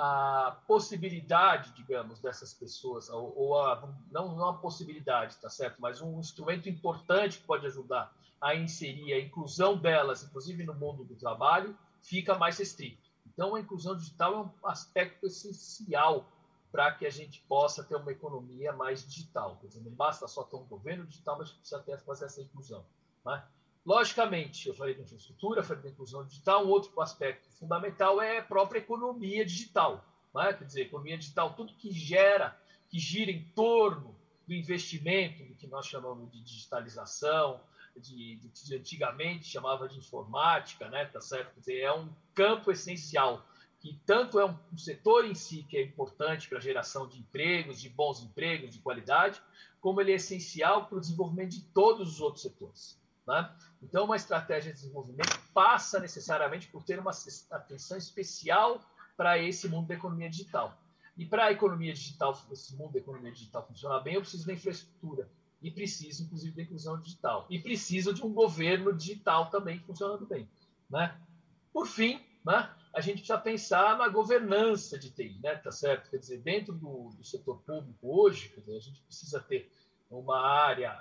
a possibilidade, digamos, dessas pessoas, ou, ou a, não, não a possibilidade, tá certo? Mas um instrumento importante que pode ajudar a inserir a inclusão delas, inclusive no mundo do trabalho, fica mais restrito. Então, a inclusão digital é um aspecto essencial para que a gente possa ter uma economia mais digital. Quer dizer, não basta só ter um governo digital, mas precisa ter, fazer essa inclusão. Né? Logicamente, eu falei de infraestrutura, falei de inclusão digital, um outro aspecto fundamental é a própria economia digital. Né? Quer dizer, economia digital, tudo que gera, que gira em torno do investimento, do que nós chamamos de digitalização, de, do que antigamente chamava de informática, né? tá certo? Quer dizer, é um campo essencial que tanto é um, um setor em si que é importante para a geração de empregos, de bons empregos, de qualidade, como ele é essencial para o desenvolvimento de todos os outros setores. Né? Então, uma estratégia de desenvolvimento passa necessariamente por ter uma atenção especial para esse mundo da economia digital. E para a economia digital, esse mundo da economia digital funcionar bem, eu preciso da infraestrutura. e precisa, inclusive, da inclusão digital. E precisa de um governo digital também funcionando bem. Né? Por fim, né, a gente precisa pensar na governança de TI, né, tá certo? Quer dizer, dentro do, do setor público hoje, dizer, a gente precisa ter uma área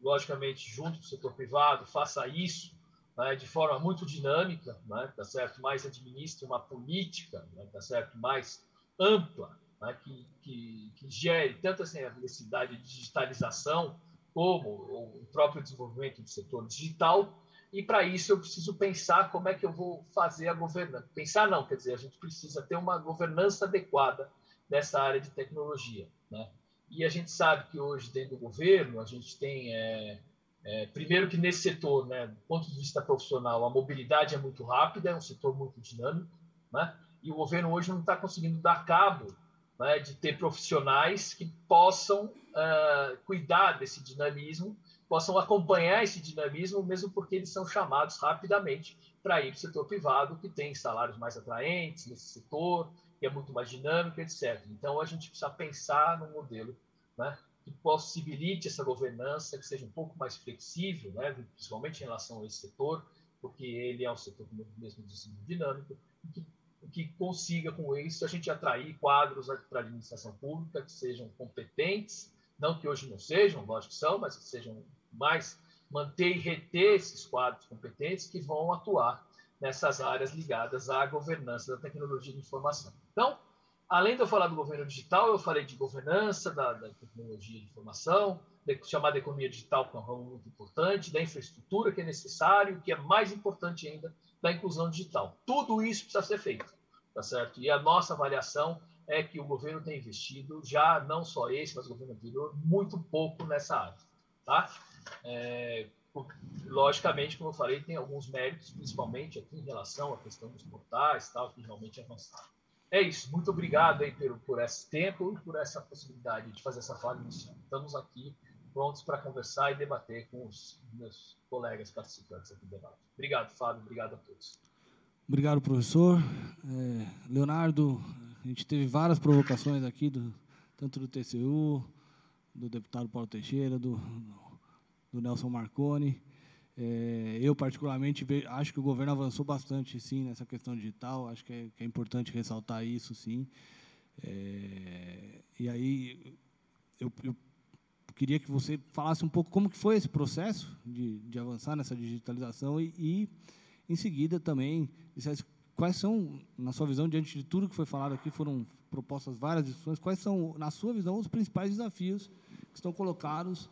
logicamente, junto com o setor privado, faça isso né, de forma muito dinâmica, né, tá certo? Mais administre uma política, né, tá certo? Mais ampla, né, que, que, que, gere tanto assim, a necessidade de digitalização como o próprio desenvolvimento do setor digital. E para isso eu preciso pensar como é que eu vou fazer a governança. Pensar não, quer dizer, a gente precisa ter uma governança adequada nessa área de tecnologia. Né? E a gente sabe que hoje, dentro do governo, a gente tem. É, é, primeiro, que nesse setor, né, do ponto de vista profissional, a mobilidade é muito rápida, é um setor muito dinâmico, né? e o governo hoje não está conseguindo dar cabo né, de ter profissionais que possam uh, cuidar desse dinamismo, possam acompanhar esse dinamismo, mesmo porque eles são chamados rapidamente para ir para o setor privado, que tem salários mais atraentes nesse setor, que é muito mais dinâmico, etc. Então, a gente precisa pensar no modelo né, que possibilite essa governança, que seja um pouco mais flexível, né, principalmente em relação a esse setor, porque ele é um setor, mesmo dinâmico, que que consiga com isso a gente atrair quadros para a administração pública que sejam competentes, não que hoje não sejam, lógico que são, mas que sejam mais manter e reter esses quadros competentes que vão atuar nessas áreas ligadas à governança da tecnologia de informação. Então, além de eu falar do governo digital, eu falei de governança da, da tecnologia de informação, de, chamada economia digital, que é um ramo muito importante, da infraestrutura que é necessário, que é mais importante ainda, da inclusão digital. Tudo isso precisa ser feito, tá certo? E a nossa avaliação é que o governo tem investido, já não só esse, mas o governo anterior, muito pouco nessa área, tá? É, logicamente, como eu falei, tem alguns méritos, principalmente aqui em relação à questão dos portais, tal, que realmente avançaram. É isso. Muito obrigado aí por, por esse tempo e por essa possibilidade de fazer essa fala inicial. Estamos aqui prontos para conversar e debater com os meus colegas participantes aqui do debate. Obrigado, Fábio. Obrigado a todos. Obrigado, professor. É, Leonardo, a gente teve várias provocações aqui, do, tanto do TCU, do deputado Paulo Teixeira, do, do Nelson Marconi. É, eu, particularmente, acho que o governo avançou bastante, sim, nessa questão digital. Acho que é, que é importante ressaltar isso, sim. É, e aí, eu, eu queria que você falasse um pouco como que foi esse processo de, de avançar nessa digitalização e, e, em seguida, também, quais são, na sua visão, diante de tudo que foi falado aqui, foram propostas várias discussões, quais são, na sua visão, os principais desafios que estão colocados,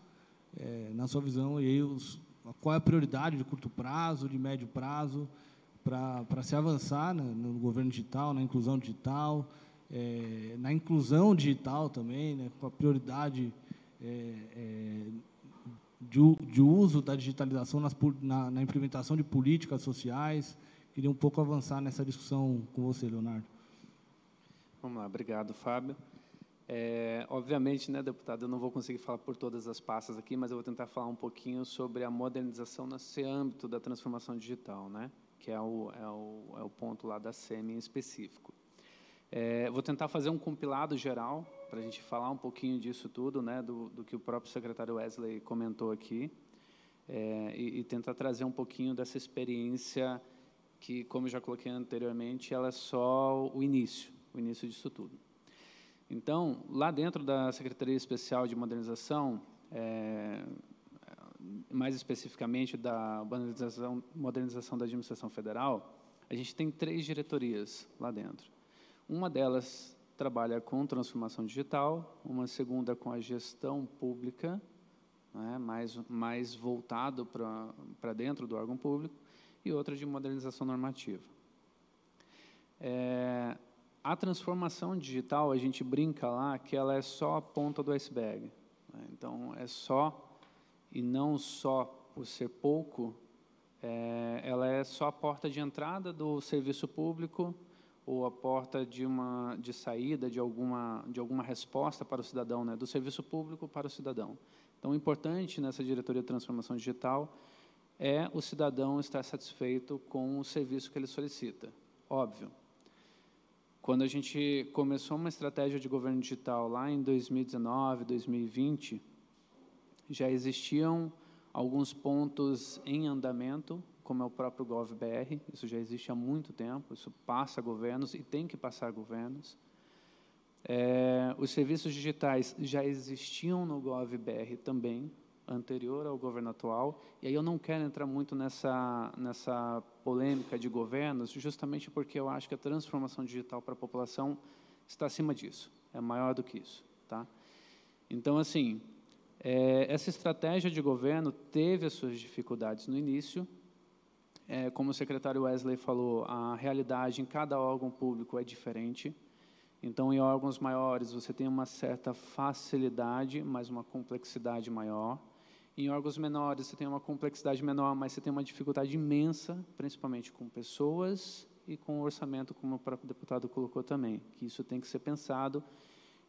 é, na sua visão, e aí os, qual é a prioridade de curto prazo, de médio prazo, para se avançar no, no governo digital, na inclusão digital, é, na inclusão digital também, né, com a prioridade é, é, de, de, uso da digitalização nas, na, na, implementação de políticas sociais. Queria um pouco avançar nessa discussão com você, Leonardo. Vamos lá, obrigado, Fábio. É, obviamente, né, deputado, eu não vou conseguir falar por todas as pastas aqui, mas eu vou tentar falar um pouquinho sobre a modernização nesse âmbito da transformação digital, né, que é o, é o, é o ponto lá da SEMI em específico. É, vou tentar fazer um compilado geral para a gente falar um pouquinho disso tudo, né, do, do que o próprio secretário Wesley comentou aqui, é, e, e, tentar trazer um pouquinho dessa experiência que, como já coloquei anteriormente, ela é só o início, o início disso tudo. Então, lá dentro da Secretaria Especial de Modernização, é, mais especificamente da modernização, modernização da administração federal, a gente tem três diretorias lá dentro. Uma delas trabalha com transformação digital, uma segunda com a gestão pública, né, mais, mais voltado para dentro do órgão público, e outra de modernização normativa. É, a transformação digital, a gente brinca lá que ela é só a ponta do iceberg. Né? Então, é só, e não só por ser pouco, é, ela é só a porta de entrada do serviço público ou a porta de uma de saída de alguma de alguma resposta para o cidadão, né, do serviço público para o cidadão. Então, o importante nessa diretoria de transformação digital é o cidadão estar satisfeito com o serviço que ele solicita. Óbvio. Quando a gente começou uma estratégia de governo digital lá em 2019, 2020, Já existiam alguns pontos em andamento, como é o próprio GovBR, isso já existe há muito tempo, isso passa governos e tem que passar governos. É, os serviços digitais já existiam no GovBR também, anterior ao governo atual, e aí eu não quero entrar muito nessa, nessa polêmica de governos, justamente porque eu acho que a transformação digital para a população está acima disso, é maior do que isso. Tá? Então, assim, é, essa estratégia de governo teve as suas dificuldades no início, é, como o secretário Wesley falou, a realidade em cada órgão público é diferente, então, em órgãos maiores, você tem uma certa facilidade, mas uma complexidade maior. Em órgãos menores, você tem uma complexidade menor, mas você tem uma dificuldade imensa, principalmente com pessoas e com orçamento, como o próprio deputado colocou também, que isso tem que ser pensado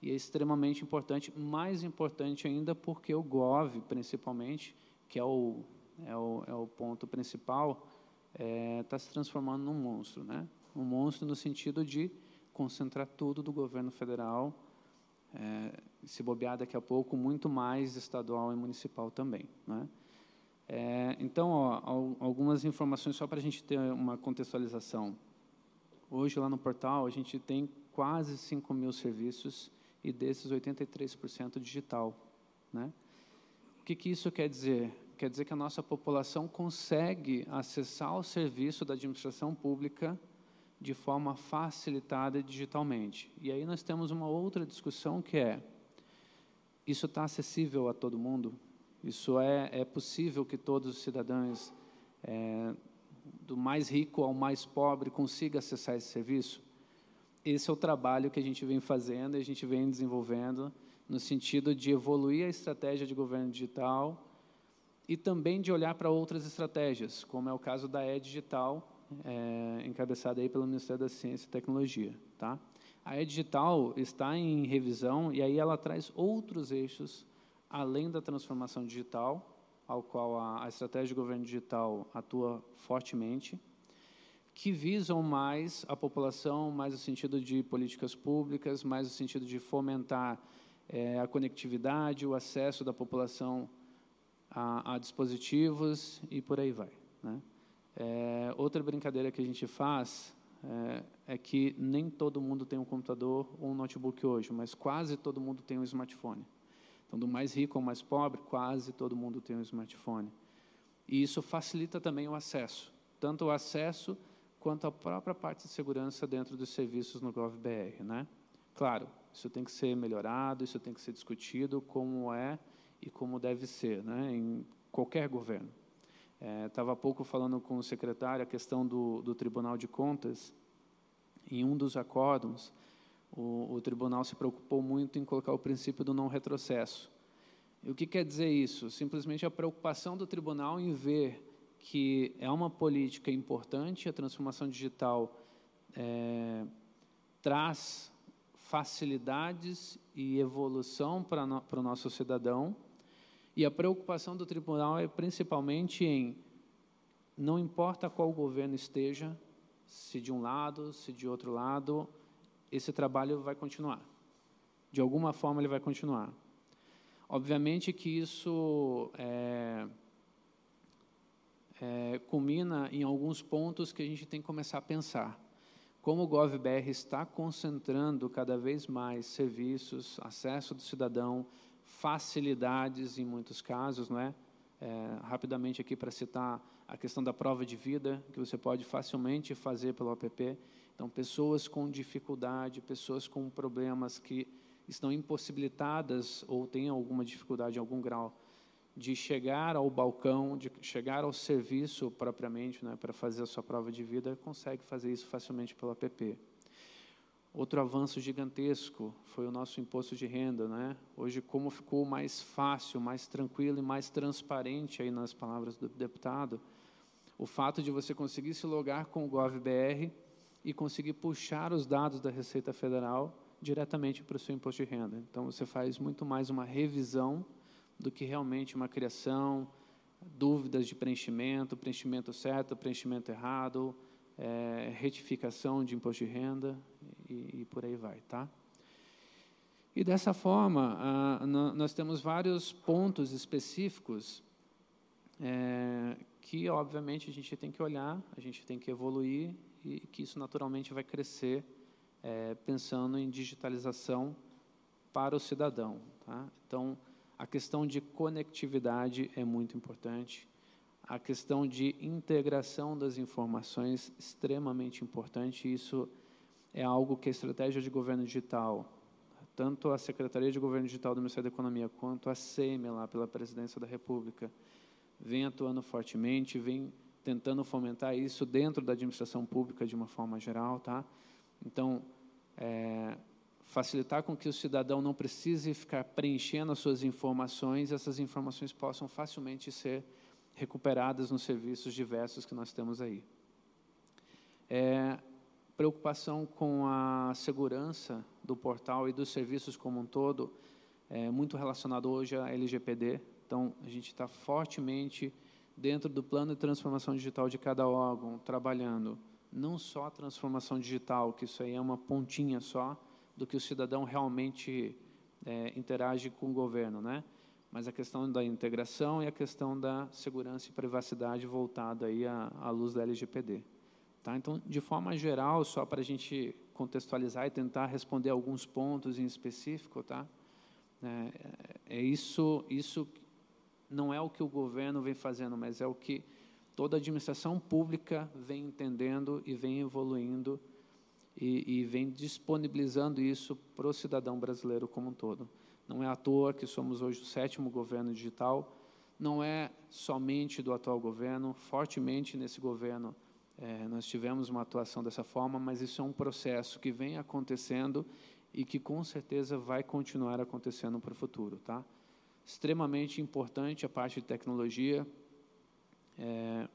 e é extremamente importante, mais importante ainda porque o GOV, principalmente, que é o, é o, é o ponto principal, está é, tá se transformando num monstro. Né? Um monstro no sentido de concentrar tudo do governo federal, é, se bobear daqui a pouco, muito mais estadual e municipal também. Né? É, então, ó, algumas informações só para a gente ter uma contextualização. Hoje, lá no portal, a gente tem quase 5 mil serviços e desses 83% digital. Né? O que, que isso quer dizer? Quer dizer que a nossa população consegue acessar o serviço da administração pública de forma facilitada digitalmente. E aí nós temos uma outra discussão que é: isso está acessível a todo mundo? Isso é, é possível que todos os cidadãos, é, do mais rico ao mais pobre, consigam acessar esse serviço? Esse é o trabalho que a gente vem fazendo e a gente vem desenvolvendo no sentido de evoluir a estratégia de governo digital e também de olhar para outras estratégias, como é o caso da E-Digital, é, encabeçada aí pelo Ministério da Ciência e Tecnologia. Tá? A E-Digital está em revisão e aí ela traz outros eixos além da transformação digital, ao qual a, a estratégia de governo digital atua fortemente, que visam mais a população, mais no sentido de políticas públicas, mais no sentido de fomentar é, a conectividade, o acesso da população a, a dispositivos e por aí vai. Né? É, outra brincadeira que a gente faz é, é, que nem todo mundo tem um computador ou um notebook hoje, mas quase todo mundo tem um smartphone. Então, do mais rico ao mais pobre, quase todo mundo tem um smartphone. E isso facilita também o acesso, tanto o acesso quanto a própria parte de segurança dentro dos serviços no GovBR. Né? Claro, isso tem que ser melhorado, isso tem que ser discutido como é e como deve ser né? em qualquer governo. Estava é, há pouco falando com o secretário a questão do, do Tribunal de Contas. Em um dos acórdons, o, o tribunal se preocupou muito em colocar o princípio do não retrocesso. E o que quer dizer isso? Simplesmente a preocupação do tribunal em ver que é uma política importante, a transformação digital é, traz facilidades e evolução para o nosso cidadão, e a preocupação do tribunal é principalmente em não importa qual governo esteja, se de um lado, se de outro lado, esse trabalho vai continuar. De alguma forma ele vai continuar. Obviamente que isso é, é, culmina em alguns pontos que a gente tem que começar a pensar. Como o GovBR está concentrando cada vez mais serviços, acesso do cidadão, facilidades em muitos casos, não é? é rapidamente aqui para citar a questão da prova de vida, que você pode facilmente fazer pelo app. Então, pessoas com dificuldade, pessoas com problemas que estão impossibilitadas ou têm alguma dificuldade em algum grau de chegar ao balcão, de chegar ao serviço propriamente, né, para fazer a sua prova de vida, consegue fazer isso facilmente pelo app. Outro avanço gigantesco foi o nosso imposto de renda, né? Hoje, como ficou mais fácil, mais tranquilo e mais transparente aí nas palavras do deputado, o fato de você conseguir se logar com o GovBR e conseguir puxar os dados da Receita Federal diretamente para o seu imposto de renda. Então, você faz muito mais uma revisão do que realmente uma criação, dúvidas de preenchimento, preenchimento certo, preenchimento errado, é, retificação de imposto de renda e, e, por aí vai, tá? E dessa forma, ah, nós temos vários pontos específicos é, que, obviamente, a gente tem que olhar, a gente tem que evoluir e que isso naturalmente vai crescer é, pensando em digitalização para o cidadão. Tá? Então, a questão de conectividade é muito importante. A questão de integração das informações extremamente importante. Isso é algo que a estratégia de governo digital, tanto a Secretaria de Governo Digital do Ministério da Economia quanto a SEME lá pela Presidência da República, vem atuando fortemente, vem tentando fomentar isso dentro da administração pública de uma forma geral, tá? Então, é, facilitar com que o cidadão não precise ficar preenchendo as suas informações, essas informações possam facilmente ser recuperadas nos serviços diversos que nós temos aí. É, preocupação com a segurança do portal e dos serviços como um todo, é muito relacionado hoje à LGPD. Então, a gente está fortemente dentro do plano de transformação digital de cada órgão, trabalhando não só a transformação digital, que isso aí é uma pontinha só do que o cidadão realmente é, interage com o governo, né? Mas a questão da integração e a questão da segurança e privacidade voltada aí à, à luz da LGPD. Tá? Então, de forma geral, só para a gente contextualizar e tentar responder alguns pontos em específico, tá? É, é isso, isso não é o que o governo vem fazendo, mas é o que toda a administração pública vem entendendo e vem evoluindo e, e vem disponibilizando isso para o cidadão brasileiro como um todo. Não é à toa que somos hoje o sétimo governo digital, não é somente do atual governo, fortemente nesse governo é, nós tivemos uma atuação dessa forma, mas isso é um processo que vem acontecendo e que com certeza vai continuar acontecendo para o futuro, tá? Extremamente importante a parte de tecnologia é,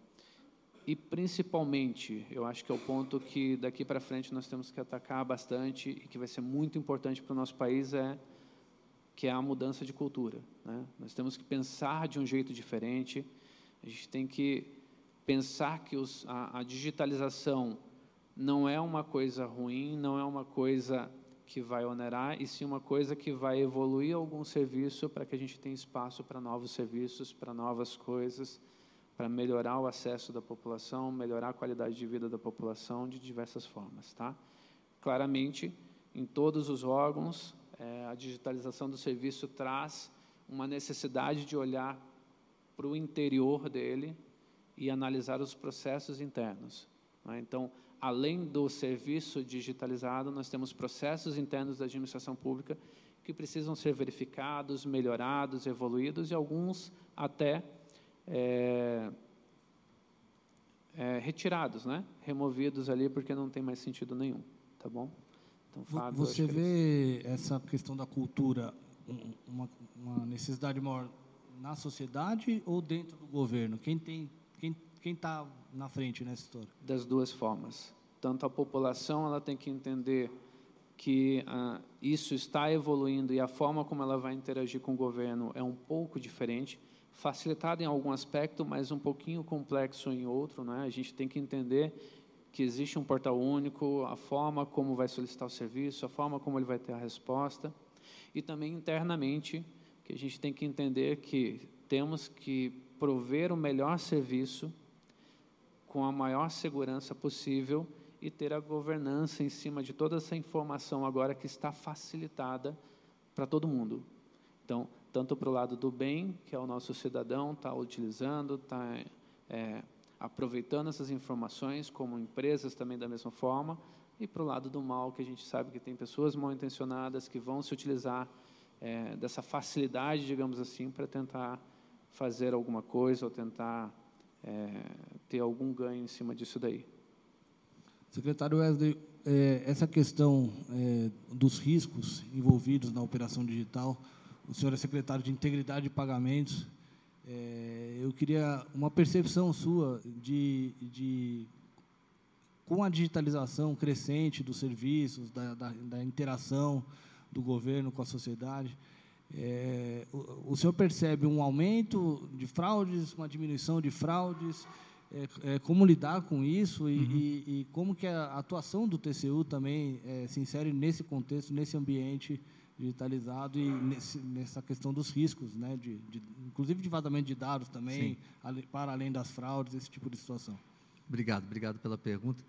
e principalmente, eu acho que é o ponto que daqui para frente nós temos que atacar bastante e que vai ser muito importante para o nosso país é que é a mudança de cultura. Né? Nós temos que pensar de um jeito diferente. A gente tem que pensar que os, a, a digitalização não é uma coisa ruim, não é uma coisa que vai onerar, e sim uma coisa que vai evoluir algum serviço para que a gente tenha espaço para novos serviços, para novas coisas, para melhorar o acesso da população, melhorar a qualidade de vida da população de diversas formas. Tá? Claramente, em todos os órgãos, é, a digitalização do serviço traz uma necessidade de olhar para o interior dele, e analisar os processos internos. Né? Então, além do serviço digitalizado, nós temos processos internos da administração pública que precisam ser verificados, melhorados, evoluídos e alguns até é, é, retirados, né? removidos ali porque não tem mais sentido nenhum. Tá bom? Então, Fábio, Você vê é essa questão da cultura uma, uma necessidade maior na sociedade ou dentro do governo? Quem tem quem está na frente nessa história? Das duas formas. Tanto a população ela tem que entender que ah, isso está evoluindo e a forma como ela vai interagir com o governo é um pouco diferente, facilitado em algum aspecto, mas um pouquinho complexo em outro. Né? A gente tem que entender que existe um portal único, a forma como vai solicitar o serviço, a forma como ele vai ter a resposta, e também internamente que a gente tem que entender que temos que prover o melhor serviço com a maior segurança possível e ter a governança em cima de toda essa informação agora que está facilitada para todo mundo. Então, tanto para o lado do bem, que é o nosso cidadão está utilizando, está é, aproveitando essas informações, como empresas também da mesma forma, e para o lado do mal, que a gente sabe que tem pessoas mal intencionadas que vão se utilizar é, dessa facilidade, digamos assim, para tentar fazer alguma coisa ou tentar é, ter algum ganho em cima disso daí. Secretário Wesley, é, essa questão é, dos riscos envolvidos na operação digital, o senhor é secretário de Integridade de Pagamentos, é, eu queria uma percepção sua de, de com a digitalização crescente dos serviços, da, da, da interação do governo com a sociedade, é, o, o, senhor percebe um aumento de fraudes, uma diminuição de fraudes? É, é, como lidar com isso e, uhum. e, e, como que a atuação do TCU também é, se insere nesse contexto, nesse ambiente digitalizado e nesse, nessa questão dos riscos, né, de, de, inclusive de vazamento de dados também, ale, para além das fraudes, esse tipo de situação. Obrigado, obrigado pela pergunta.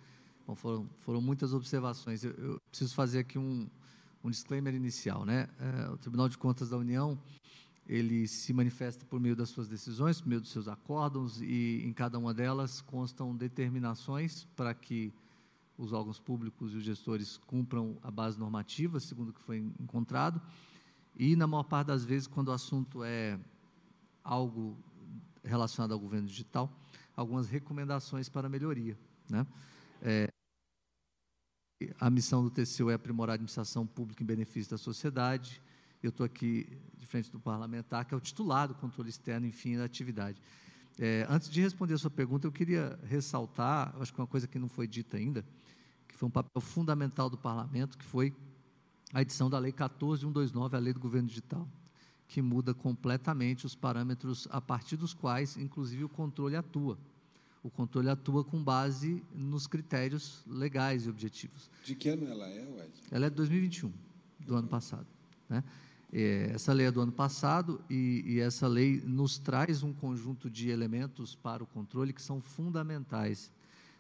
Bom, foram, foram muitas observações. Eu, eu preciso fazer aqui um, um disclaimer inicial, né? É, o Tribunal de Contas da União ele se manifesta por meio das suas decisões, por meio dos seus acórdãos e em cada uma delas constam determinações para que os órgãos públicos e os gestores cumpram a base normativa, segundo o que foi encontrado, e na maior parte das vezes, quando o assunto é algo relacionado ao governo digital, algumas recomendações para melhoria. Né? É, a missão do TCU é aprimorar a administração pública em benefício da sociedade. Eu estou aqui de frente do parlamentar, que é o titular do controle externo, enfim, da atividade. É, antes de responder a sua pergunta, eu queria ressaltar, acho que uma coisa que não foi dita ainda, foi um papel fundamental do parlamento, que foi a edição da Lei 14129, a Lei do Governo Digital, que muda completamente os parâmetros a partir dos quais, inclusive, o controle atua. O controle atua com base nos critérios legais e objetivos. De que ano ela é, Wesley? Ela é de 2021, do ano passado. Né? É, essa lei é do ano passado e, e, essa lei nos traz um conjunto de elementos para o controle que são fundamentais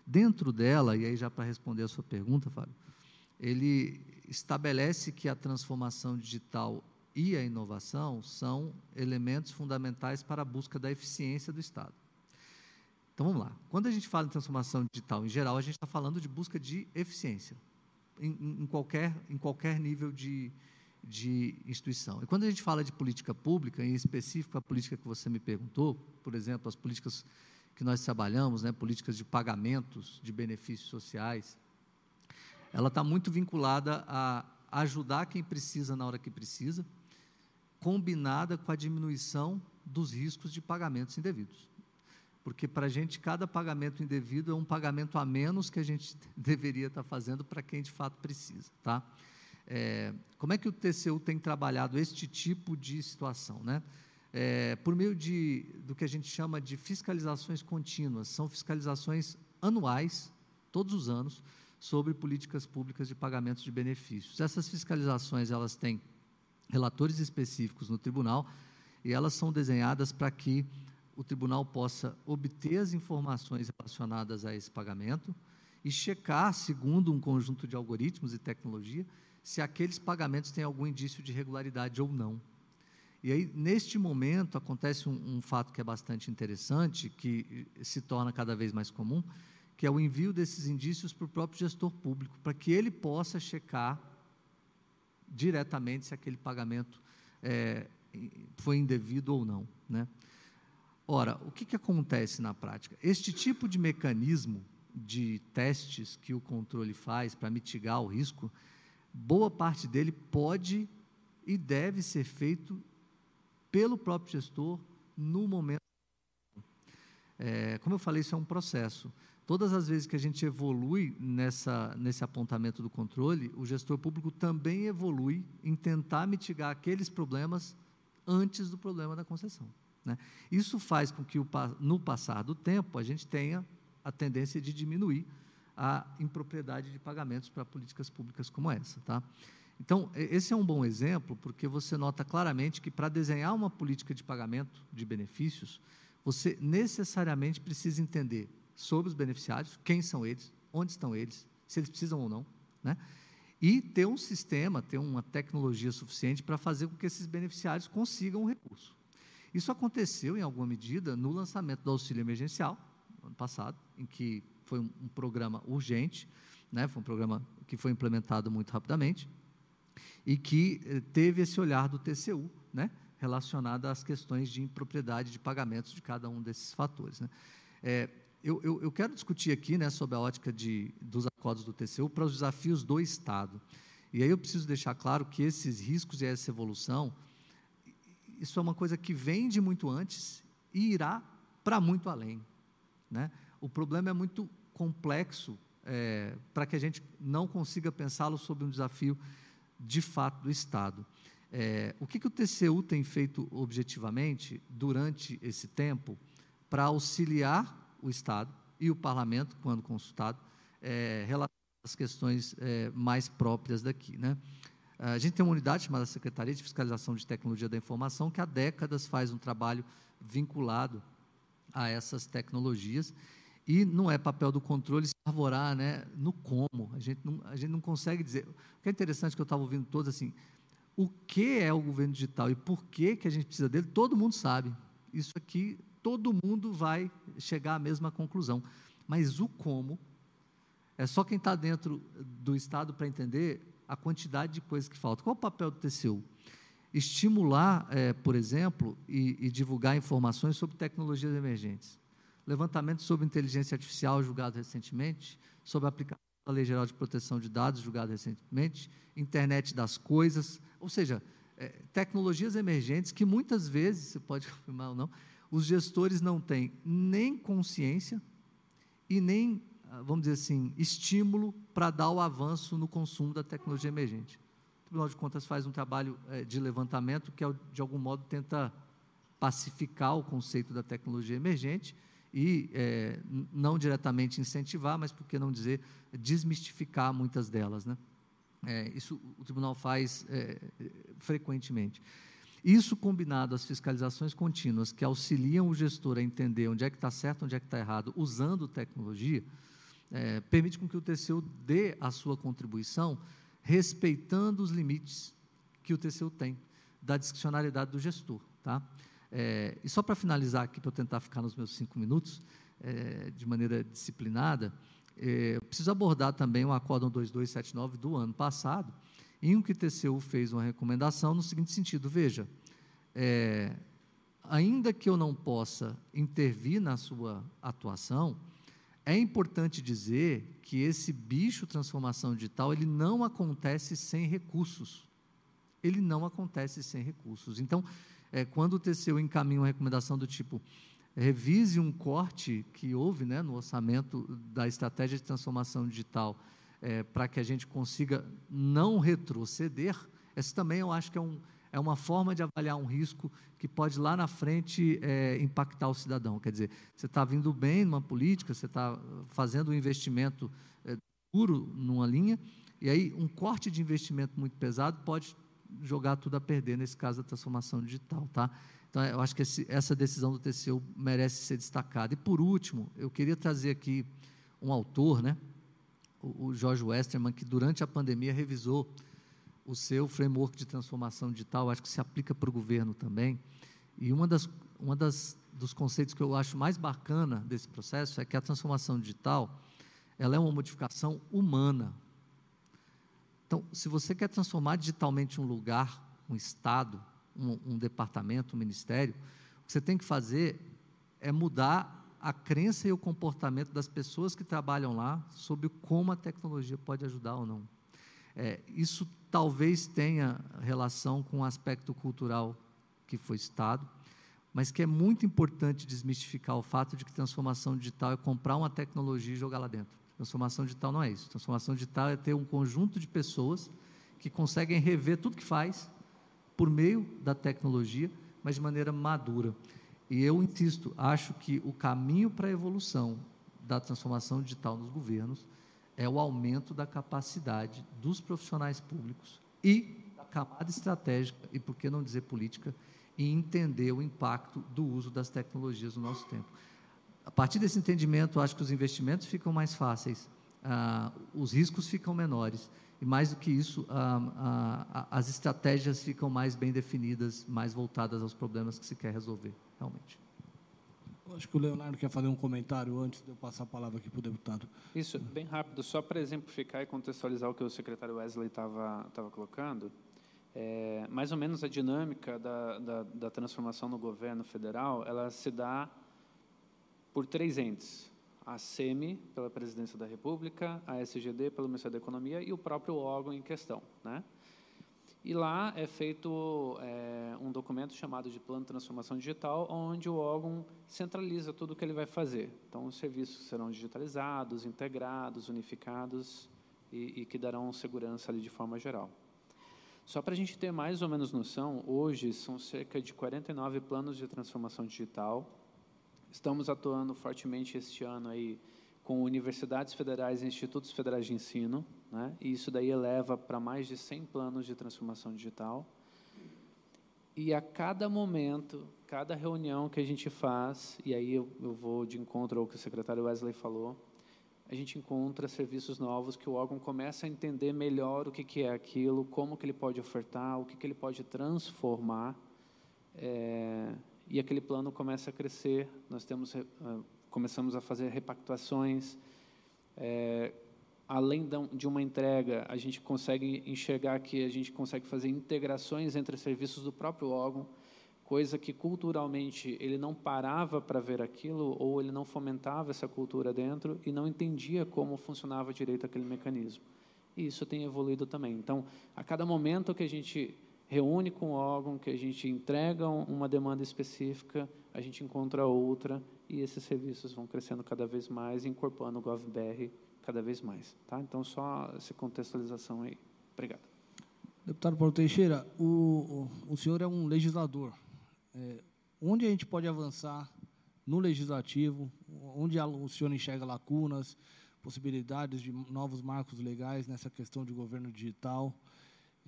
Dentro dela, e aí já para responder a sua pergunta, Fábio, ele estabelece que a transformação digital e a inovação são elementos fundamentais para a busca da eficiência do Estado. Então vamos lá. Quando a gente fala em transformação digital em geral, a gente está falando de busca de eficiência em, em, qualquer, em qualquer nível de, de instituição. E quando a gente fala de política pública, em específico a política que você me perguntou, por exemplo, as políticas que nós trabalhamos, né, políticas de pagamentos de benefícios sociais, ela está muito vinculada a ajudar quem precisa na hora que precisa, combinada com a diminuição dos riscos de pagamentos indevidos. Porque para a gente, cada pagamento indevido é um pagamento a menos que a gente deveria estar tá fazendo para quem de fato precisa. Tá? É, como é que o TCU tem trabalhado este tipo de situação? Né? é, por meio de, do que a gente chama de fiscalizações contínuas. São fiscalizações anuais, todos os anos, sobre políticas públicas de pagamentos de benefícios. Essas fiscalizações elas têm relatores específicos no tribunal e elas são desenhadas para que o tribunal possa obter as informações relacionadas a esse pagamento e checar, segundo um conjunto de algoritmos e tecnologia, se aqueles pagamentos têm algum indício de regularidade ou não. E aí, neste momento, acontece um, um, fato que é bastante interessante, que se torna cada vez mais comum, que é o envio desses indícios para o próprio gestor público, para que ele possa checar diretamente se aquele pagamento é, foi indevido ou não. Né? Ora, o que, que acontece na prática? Este tipo de mecanismo de testes que o controle faz para mitigar o risco, boa parte dele pode e deve ser feito pelo próprio gestor no momento. É, como eu falei, isso é um processo. Todas as vezes que a gente evolui nessa, nesse apontamento do controle, o gestor público também evolui em tentar mitigar aqueles problemas antes do problema da concessão. Né? Isso faz com que, o, no passar do tempo, a gente tenha a tendência de diminuir a impropriedade de pagamentos para políticas públicas como essa. Tá? Então, esse é um bom exemplo, porque você nota claramente que para desenhar uma política de pagamento de benefícios, você necessariamente precisa entender sobre os beneficiários, quem são eles, onde estão eles, se eles precisam ou não, né? e ter um sistema, ter uma tecnologia suficiente para fazer com que esses beneficiários consigam o recurso. Isso aconteceu, em alguma medida, no lançamento do auxílio emergencial, no ano passado, em que foi um, um programa urgente, né? foi um programa que foi implementado muito rapidamente, e que eh, teve esse olhar do TCU, né, relacionado às questões de impropriedade de pagamentos de cada um desses fatores. Né. É, eu, eu, eu, quero discutir aqui, né, sobre a ótica de, dos acordos do TCU para os desafios do Estado. E aí eu preciso deixar claro que esses riscos e essa evolução, isso é uma coisa que vem de muito antes e irá para muito além. Né? O problema é muito complexo é, para que a gente não consiga pensá-lo sobre um desafio de fato do Estado. É, o que, que o TCU tem feito objetivamente durante esse tempo para auxiliar o Estado e o Parlamento, quando consultado, é, às questões é, mais próprias daqui. Né? A gente tem uma unidade chamada Secretaria de Fiscalização de Tecnologia da Informação, que há décadas faz um trabalho vinculado a essas tecnologias. E não é papel do controle se arvorar né, no como. A gente, não, a gente não consegue dizer. O que é interessante que eu estava ouvindo todos assim, o que é o governo digital e por que, que a gente precisa dele, todo mundo sabe. Isso aqui, todo mundo vai chegar à mesma conclusão. Mas o como, é só quem está dentro do Estado para entender a quantidade de coisas que faltam. Qual o papel do TCU? Estimular, é, por exemplo, e, e divulgar informações sobre tecnologias emergentes. Levantamento sobre inteligência artificial julgado recentemente, sobre a aplicação da Lei Geral de Proteção de Dados julgado recentemente, internet das coisas, ou seja, é, tecnologias emergentes que muitas vezes, você pode confirmar ou não, os gestores não têm nem consciência e nem, vamos dizer assim, estímulo para dar o avanço no consumo da tecnologia emergente. O Tribunal de Contas faz um trabalho é, de levantamento que, de algum modo, tenta pacificar o conceito da tecnologia emergente e é, não diretamente incentivar, mas por que não dizer desmistificar muitas delas, né? É, isso o tribunal faz é, frequentemente. Isso combinado às fiscalizações contínuas que auxiliam o gestor a entender onde é que está certo, onde é que está errado, usando tecnologia, é, permite com que o TCU dê a sua contribuição respeitando os limites que o TCU tem da discricionalidade do gestor. Tá? É, e só para finalizar aqui, para eu tentar ficar nos meus cinco minutos, é, de maneira disciplinada, é, eu preciso abordar também o Acórdão 2279 do ano passado, em que o TCU fez uma recomendação no seguinte sentido: veja, é, ainda que eu não possa intervir na sua atuação, é importante dizer que esse bicho transformação digital ele não acontece sem recursos. Ele não acontece sem recursos. Então, é, quando o TCU encaminha uma recomendação do tipo revise um corte que houve né, no orçamento da estratégia de transformação digital é, para que a gente consiga não retroceder, essa também eu acho que é, um, é uma forma de avaliar um risco que pode lá na frente é, impactar o cidadão. Quer dizer, você está vindo bem numa política, você está fazendo um investimento é, duro numa linha, e aí um corte de investimento muito pesado pode jogar tudo a perder, nesse caso, da transformação digital. Tá? Então, eu acho que esse, essa decisão do TCU merece ser destacada. E, por último, eu queria trazer aqui um autor, né? o, o George Westerman, que durante a pandemia revisou o seu framework de transformação digital, acho que se aplica para o governo também. E uma das, uma das dos conceitos que eu acho mais bacana desse processo é que a transformação digital ela é uma modificação humana, então, se você quer transformar digitalmente um lugar, um estado, um, um departamento, um ministério, o que você tem que fazer é mudar a crença e o comportamento das pessoas que trabalham lá sobre como a tecnologia pode ajudar ou não. É, isso talvez tenha relação com o aspecto cultural que foi citado, mas que é muito importante desmistificar o fato de que transformação digital é comprar uma tecnologia e jogar lá dentro. Transformação digital não é isso. Transformação digital é ter um conjunto de pessoas que conseguem rever tudo que faz por meio da tecnologia, mas de maneira madura. E eu insisto, acho que o caminho para a evolução da transformação digital nos governos é o aumento da capacidade dos profissionais públicos e da camada estratégica, e por que não dizer política, em entender o impacto do uso das tecnologias no nosso tempo. A partir desse entendimento, acho que os investimentos ficam mais fáceis, ah, os riscos ficam menores e mais do que isso, ah, ah, as estratégias ficam mais bem definidas, mais voltadas aos problemas que se quer resolver, realmente. Acho que o Leonardo quer fazer um comentário antes de eu passar a palavra aqui para o deputado. Isso, bem rápido, só para exemplificar e contextualizar o que o secretário Wesley estava colocando. É, mais ou menos a dinâmica da, da, da transformação no governo federal, ela se dá por três entes: a SEMI, pela Presidência da República, a SGD, pelo Ministério da Economia, e o próprio órgão em questão. Né? E lá é feito é, um documento chamado de Plano de Transformação Digital, onde o órgão centraliza tudo o que ele vai fazer. Então, os serviços serão digitalizados, integrados, unificados e, e que darão segurança ali de forma geral. Só para a gente ter mais ou menos noção, hoje são cerca de 49 planos de transformação digital Estamos atuando fortemente este ano aí com universidades federais e institutos federais de ensino, né? e isso daí eleva para mais de 100 planos de transformação digital. E a cada momento, cada reunião que a gente faz, e aí eu, eu vou de encontro ao que o secretário Wesley falou, a gente encontra serviços novos que o órgão começa a entender melhor o que, que é aquilo, como que ele pode ofertar, o que, que ele pode transformar, é, e aquele plano começa a crescer. Nós temos uh, começamos a fazer repactuações. É, além de uma entrega, a gente consegue enxergar que a gente consegue fazer integrações entre serviços do próprio órgão coisa que culturalmente ele não parava para ver aquilo ou ele não fomentava essa cultura dentro e não entendia como funcionava direito aquele mecanismo. E isso tem evoluído também. Então, a cada momento que a gente reúne com o órgão, que a gente entrega uma demanda específica, a gente encontra outra e esses serviços vão crescendo cada vez mais, incorporando o GovBR cada vez mais. Tá? Então, só essa contextualização aí. Obrigado. Deputado Paulo Teixeira, o, o, senhor é um legislador, é, onde a gente pode avançar no legislativo, onde o senhor enxerga lacunas, possibilidades de novos marcos legais nessa questão de governo digital.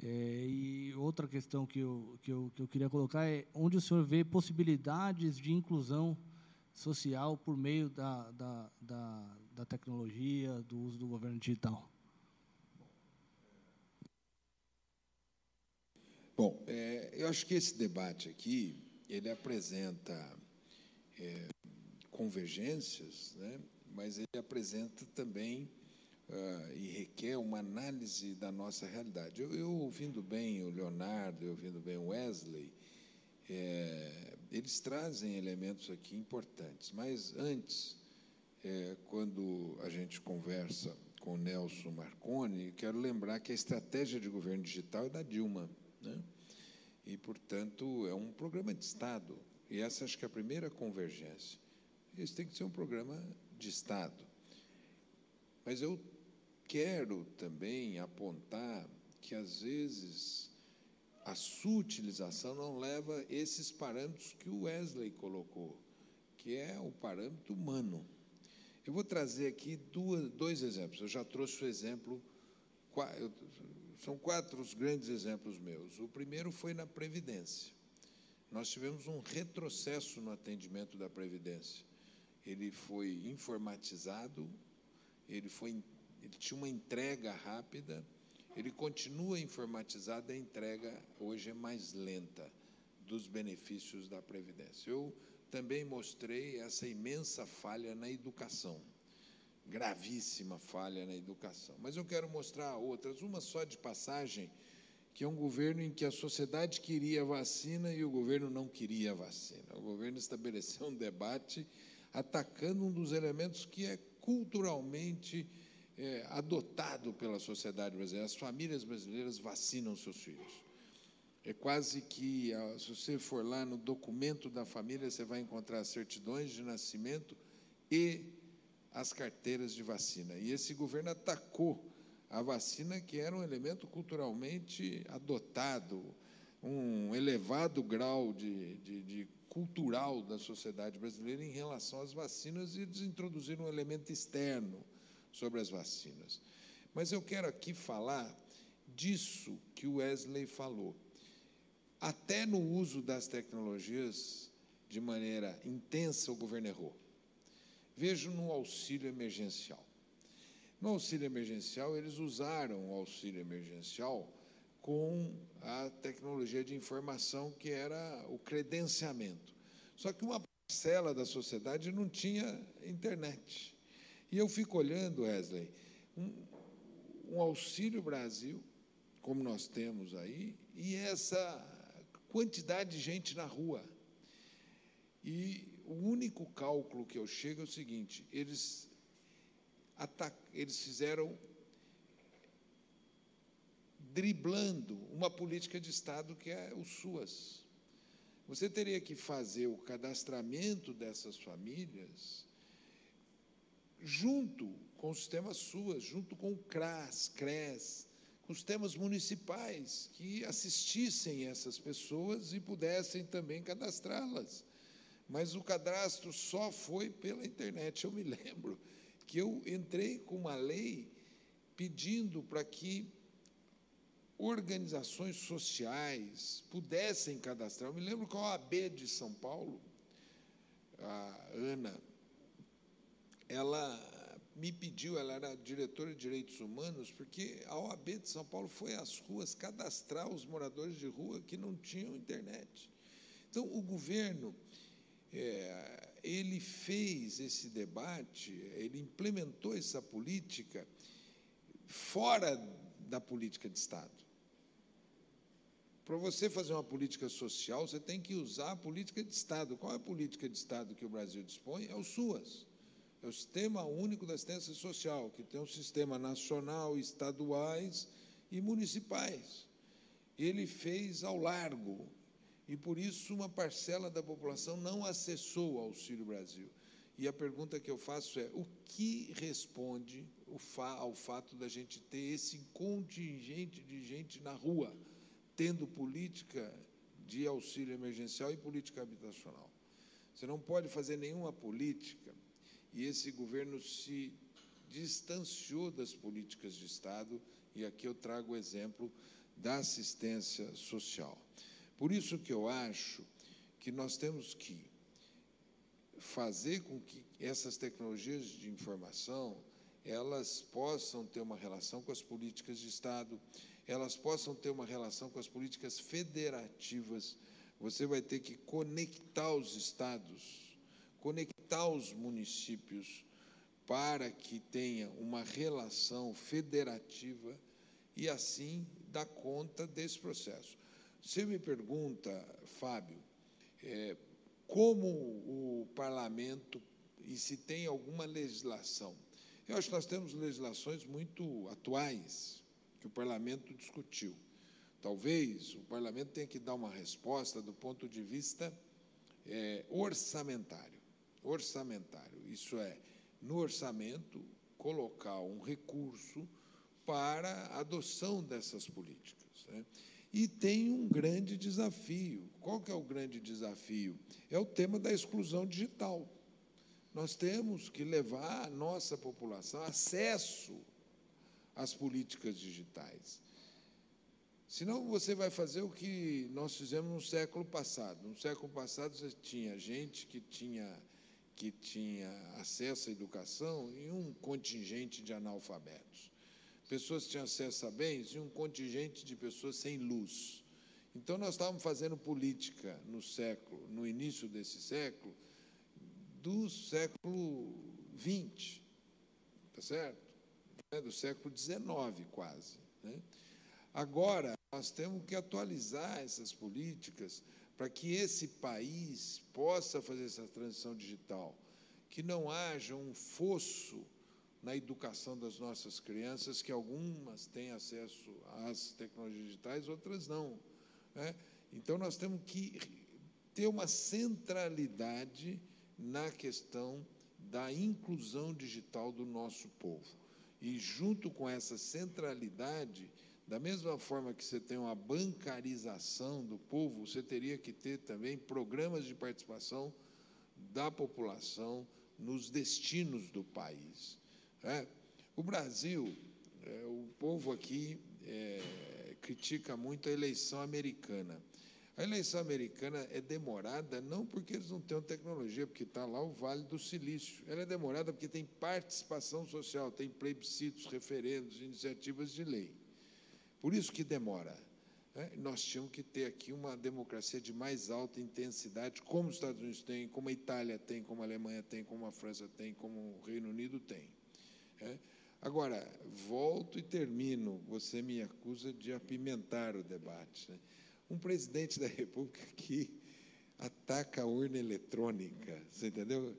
É, e outra questão que eu, que, eu, que eu queria colocar é onde o senhor vê possibilidades de inclusão social por meio da, da, da, da tecnologia, do uso do governo digital. Bom, é, eu acho que esse debate aqui ele apresenta é, convergências, né? mas ele apresenta também uh, e requer uma análise da nossa realidade. Eu, eu, ouvindo bem o Leonardo, eu ouvindo bem o Wesley, é, eles trazem elementos aqui importantes. Mas antes, é, quando a gente conversa com Nelson Marconi, quero lembrar que a estratégia de governo digital é da Dilma, né? e, portanto, é um programa de Estado. E essa acho que é a primeira convergência. Esse tem que ser um programa de Estado. Mas eu quero também apontar que, às vezes, a sua utilização não leva esses parâmetros que o Wesley colocou, que é o parâmetro humano. Eu vou trazer aqui duas, dois exemplos. Eu já trouxe o exemplo, são quatro os grandes exemplos meus. O primeiro foi na Previdência. Nós tivemos um retrocesso no atendimento da Previdência. Ele foi informatizado, ele, foi, ele tinha uma entrega rápida, ele continua informatizado, a entrega hoje é mais lenta dos benefícios da Previdência. Eu também mostrei essa imensa falha na educação gravíssima falha na educação. Mas eu quero mostrar outras, uma só de passagem, que é um governo em que a sociedade queria vacina e o governo não queria vacina. O governo estabeleceu um debate atacando um dos elementos que é culturalmente é, adotado pela sociedade brasileira. As famílias brasileiras vacinam seus filhos. É quase que, se você for lá no documento da família, você vai encontrar certidões de nascimento e as carteiras de vacina. E esse governo atacou a vacina, que era um elemento culturalmente adotado, um elevado grau de, de, de cultural da sociedade brasileira em relação às vacinas, e eles introduziram um elemento externo sobre as vacinas. Mas eu quero aqui falar disso que o Wesley falou. Até no uso das tecnologias de maneira intensa, o governo errou. Vejo no auxílio emergencial. No auxílio emergencial, eles usaram o auxílio emergencial com a tecnologia de informação que era o credenciamento. Só que uma parcela da sociedade não tinha internet. E eu fico olhando, Wesley, um, um Auxílio Brasil, como nós temos aí, e essa quantidade de gente na rua. E o único cálculo que eu chego é o seguinte: eles, eles fizeram driblando uma política de Estado que é o SUAS. Você teria que fazer o cadastramento dessas famílias junto com o sistema SUAS, junto com o CRAS, CRES, os temas municipais que assistissem essas pessoas e pudessem também cadastrá-las mas o cadastro só foi pela internet. Eu me lembro que eu entrei com uma lei pedindo para que organizações sociais pudessem cadastrar. Eu me lembro que a OAB de São Paulo, a Ana, ela me pediu, ela era diretora de direitos humanos, porque a OAB de São Paulo foi às ruas cadastrar os moradores de rua que não tinham internet. Então, o governo, é, ele fez esse debate, ele implementou essa política fora da política de Estado. Para você fazer uma política social, você tem que usar a política de Estado. Qual é a política de Estado que o Brasil dispõe? É o SUAS. É o Sistema Único da Assistência Social, que tem um sistema nacional, estaduais e municipais. Ele fez ao largo, e por isso uma parcela da população não acessou o Auxílio Brasil. E a pergunta que eu faço é: o que responde ao fato da gente ter esse contingente de gente na rua? tendo política de auxílio emergencial e política habitacional. Você não pode fazer nenhuma política, e esse governo se distanciou das políticas de Estado, e aqui eu trago o exemplo da assistência social. Por isso que eu acho que nós temos que fazer com que essas tecnologias de informação elas possam ter uma relação com as políticas de Estado, elas possam ter uma relação com as políticas federativas. Você vai ter que conectar os estados, conectar os municípios, para que tenha uma relação federativa e assim dar conta desse processo. Você me pergunta, Fábio, é, como o parlamento e se tem alguma legislação. Eu acho que nós temos legislações muito atuais, que o parlamento discutiu. Talvez o parlamento tenha que dar uma resposta do ponto de vista é, orçamentário. Orçamentário, isso é, no orçamento, colocar um recurso para a adoção dessas políticas. Né? E tem um grande desafio. Qual que é o grande desafio? É o tema da exclusão digital. Nós temos que levar a nossa população acesso as políticas digitais. Senão você vai fazer o que nós fizemos no século passado. No século passado você tinha gente que tinha que tinha acesso à educação e um contingente de analfabetos. Pessoas que tinham acesso a bens e um contingente de pessoas sem luz. Então nós estávamos fazendo política no século, no início desse século, do século XX, tá certo? né, do século XIX, quase. Né? Agora, nós temos que atualizar essas políticas para que esse país possa fazer essa transição digital, que não haja um fosso na educação das nossas crianças, que algumas têm acesso às tecnologias digitais, outras não. Né? Então, nós temos que ter uma centralidade na questão da inclusão digital do nosso povo. E junto com essa centralidade, da mesma forma que você tem uma bancarização do povo, você teria que ter também programas de participação da população nos destinos do país. É? O Brasil, é, o povo aqui é, critica muito a eleição americana. A eleição americana é demorada não porque eles não têm tecnologia, porque está lá o Vale do Silício. Ela é demorada porque tem participação social, tem plebiscitos, referendos, iniciativas de lei. Por isso que demora. Né? Nós tínhamos que ter aqui uma democracia de mais alta intensidade, como os Estados Unidos têm, como a Itália tem, como a Alemanha tem, como a França tem, como o Reino Unido tem. Né? Agora, volto e termino. Você me acusa de apimentar o debate. Né? um presidente da República que ataca a urna eletrônica, você entendeu?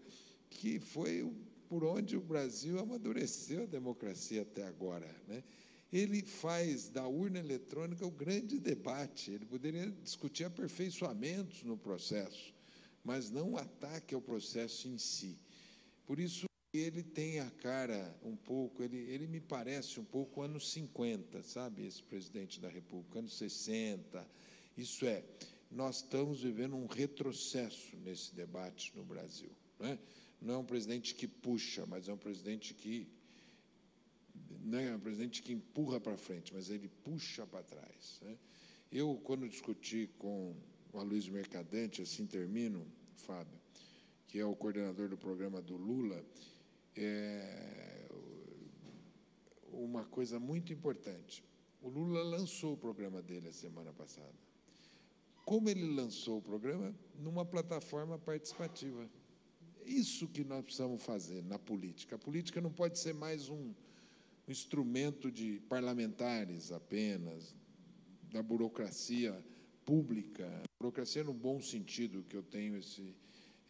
Que foi por onde o Brasil amadureceu a democracia até agora, né? Ele faz da urna eletrônica o grande debate. Ele poderia discutir aperfeiçoamentos no processo, mas não ataque ao processo em si. Por isso ele tem a cara um pouco, ele, ele me parece um pouco anos 50, sabe, esse presidente da República, anos 60, isso é, nós estamos vivendo um retrocesso nesse debate no Brasil. Não é? não é um presidente que puxa, mas é um presidente que não é um presidente que empurra para frente, mas ele puxa para trás. Né? Eu, quando discuti com o Aloysio Mercadante, assim termino, Fábio, que é o coordenador do programa do Lula, é uma coisa muito importante. O Lula lançou o programa dele a semana passada. Como ele lançou o programa? Numa plataforma participativa. Isso que nós precisamos fazer na política. A política não pode ser mais um instrumento de parlamentares apenas, da burocracia pública, burocracia no bom sentido que eu tenho esse,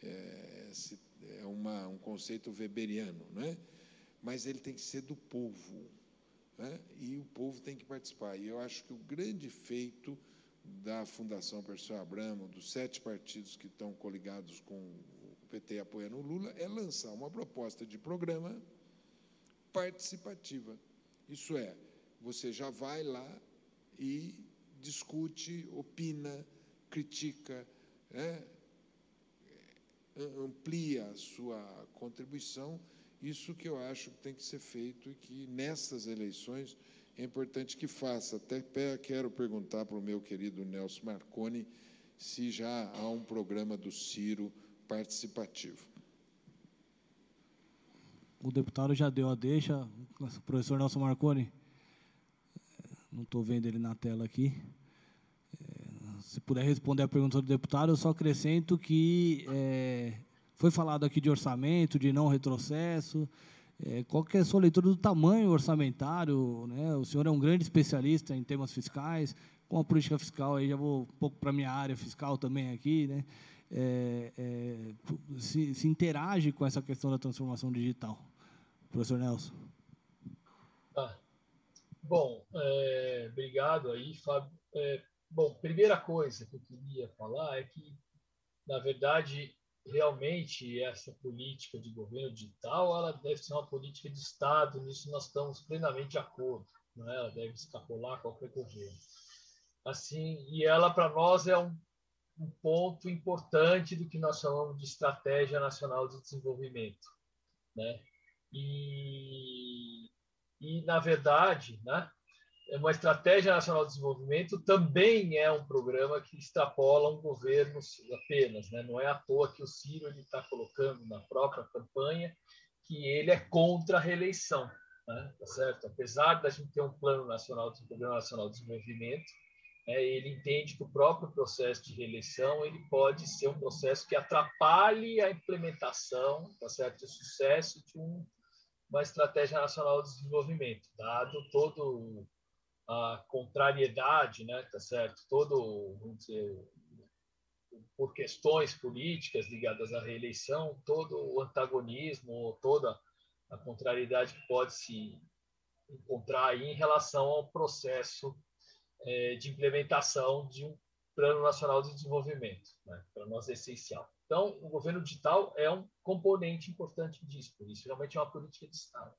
é, esse é uma, um conceito weberiano, né? mas ele tem que ser do povo, né? e o povo tem que participar. E eu acho que o grande feito da Fundação Perseu Abramo, dos sete partidos que estão coligados com o PT apoiando o Lula, é lançar uma proposta de programa participativa. Isso é, você já vai lá e discute, opina, critica, né? amplia a sua contribuição. Isso que eu acho que tem que ser feito e que nessas eleições é importante que faça. Até quero perguntar para o meu querido Nelson Marconi se já há um programa do Ciro participativo. O deputado já deu a deixa, o professor Nelson Marconi. Não estou vendo ele na tela aqui. É, se puder responder a pergunta do deputado, eu só acrescento que é, foi falado aqui de orçamento, de não retrocesso. É, qual que é a sua leitura do tamanho orçamentário? Né? O senhor é um grande especialista em temas fiscais, com a política fiscal, aí já vou um pouco para a minha área fiscal também aqui, né? É, é, se, se, interage com essa questão da transformação digital. Professor Nelson. Ah, bom, é, obrigado aí, Fábio. É, bom, primeira coisa que eu queria falar é que, na verdade, realmente essa política de governo digital ela deve ser uma política de Estado, nisso nós estamos plenamente de acordo, não é? ela deve extrapolar qualquer governo. Assim, e ela para nós é um, um ponto importante do que nós chamamos de estratégia nacional de desenvolvimento, né? E, e na verdade, né? É uma estratégia nacional de desenvolvimento também é um programa que extrapola um governo apenas, né? Não é à toa que o Ciro ele está colocando na própria campanha que ele é contra a reeleição, né? Tá certo? Apesar da gente ter um plano nacional de programa nacional de desenvolvimento, é, ele entende que o próprio processo de reeleição ele pode ser um processo que atrapalhe a implementação, tá certo, o sucesso de um, uma estratégia nacional de desenvolvimento, dado todo a contrariedade, né, tá certo? Todo, vamos dizer, por questões políticas ligadas à reeleição, todo o antagonismo, toda a contrariedade que pode se encontrar aí em relação ao processo é, de implementação de um Plano Nacional de Desenvolvimento, né? para nós é essencial. Então, o governo digital é um componente importante disso, por isso realmente é uma política de Estado.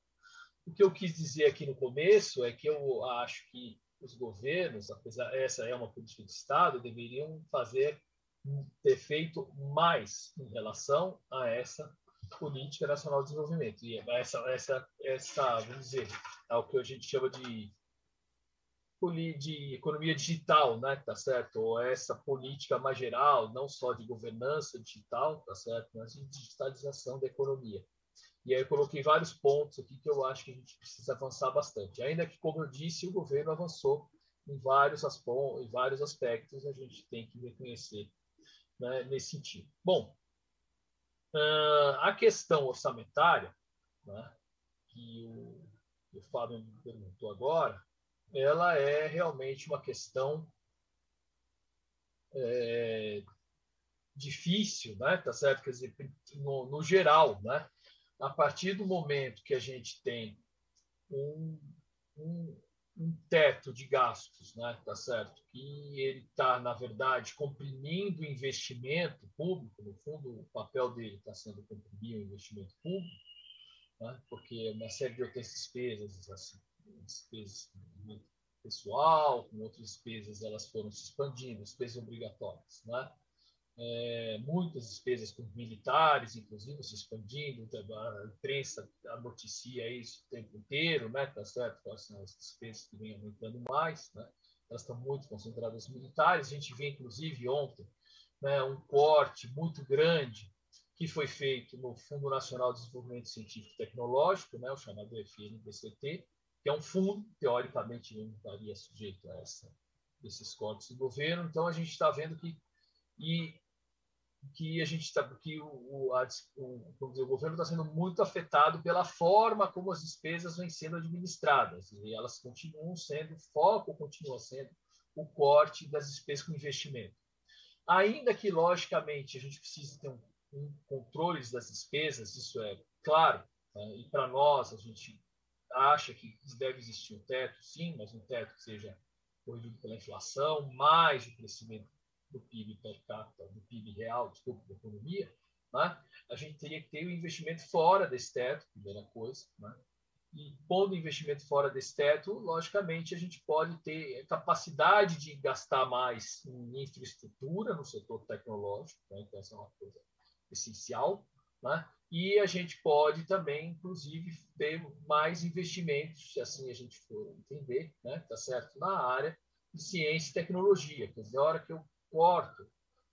O que eu quis dizer aqui no começo é que eu acho que os governos, apesar essa é uma política de Estado, deveriam fazer ter feito mais em relação a essa política nacional de desenvolvimento e essa essa essa vamos dizer é o que a gente chama de de economia digital, né, tá certo? Ou essa política mais geral, não só de governança digital, tá certo? Mas de digitalização da economia. E aí eu coloquei vários pontos aqui que eu acho que a gente precisa avançar bastante. Ainda que, como eu disse, o governo avançou em vários, em vários aspectos, a gente tem que reconhecer né, nesse sentido. Bom, uh, a questão orçamentária, né, que o, o Fábio me perguntou agora, ela é realmente uma questão é, difícil, né? Tá certo? Quer dizer, no, no geral, né? a partir do momento que a gente tem um, um, um teto de gastos, né, tá certo? Que ele está, na verdade, comprimindo o investimento público, no fundo, o papel dele está sendo comprimir o investimento público, né, porque uma série de outras despesas, assim, despesas pessoal, com outras despesas, elas foram se expandindo, despesas obrigatórias, né? é, muitas despesas com militares, inclusive, se expandindo, a imprensa noticia isso o tempo inteiro, né? Tá certo? Quais são as despesas que vêm aumentando mais, né? Elas estão muito concentradas militares. A gente vê, inclusive, ontem, né, um corte muito grande que foi feito no Fundo Nacional de Desenvolvimento Científico e Tecnológico, né, o chamado FNDCT, que é um fundo, teoricamente, não estaria sujeito a essa, esses cortes do governo. Então, a gente está vendo que e que a gente está que o, o, a, o, dizer, o governo está sendo muito afetado pela forma como as despesas vêm sendo administradas e elas continuam sendo o foco continua sendo o corte das despesas com investimento ainda que logicamente a gente precise ter um, um controle das despesas isso é claro né? e para nós a gente acha que deve existir um teto sim mas um teto que seja corrigido pela inflação mais o crescimento do PIB per capita, do PIB real, desculpa, da economia, né? a gente teria que ter o um investimento fora desse teto, primeira coisa. Né? E pondo investimento fora desse teto, logicamente, a gente pode ter capacidade de gastar mais em infraestrutura no setor tecnológico, né? então essa é uma coisa essencial. Né? E a gente pode também, inclusive, ter mais investimentos, se assim a gente for entender, né? tá certo, na área de ciência e tecnologia. Quer dizer, a hora que eu corto,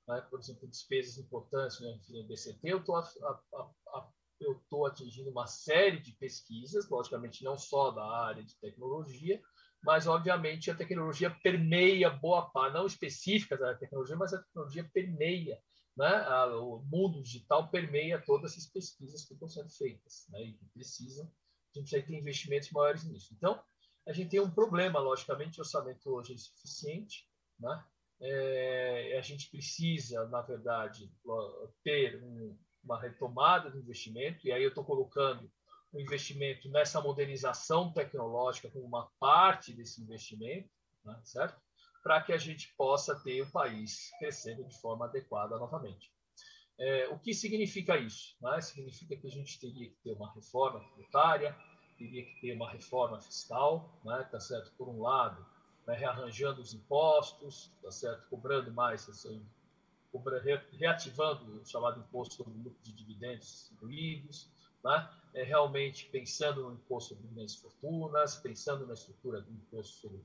né, por exemplo, despesas importantes no DCT, eu estou atingindo uma série de pesquisas, logicamente não só da área de tecnologia, mas obviamente a tecnologia permeia boa parte, não específica da tecnologia, mas a tecnologia permeia, né? o mundo digital permeia todas essas pesquisas que estão sendo feitas né? e que precisam, a gente precisa ter investimentos maiores nisso. Então, a gente tem um problema, logicamente, o orçamento hoje é insuficiente, né? é, a gente precisa, na verdade, ter um, uma retomada do investimento, e aí eu estou colocando o investimento nessa modernização tecnológica como uma parte desse investimento, né, certo? Para que a gente possa ter o país crescendo de forma adequada novamente. É, o que significa isso? Né? Significa que a gente teria que ter uma reforma tributária, teria que ter uma reforma fiscal, né? tá certo? Por um lado, né, rearranjando os impostos, tá certo? cobrando mais, assim, reativando o chamado imposto sobre lucro de dividendos distribuídos, né? é, realmente pensando no imposto sobre dividendos fortunas, pensando na estrutura do imposto sobre,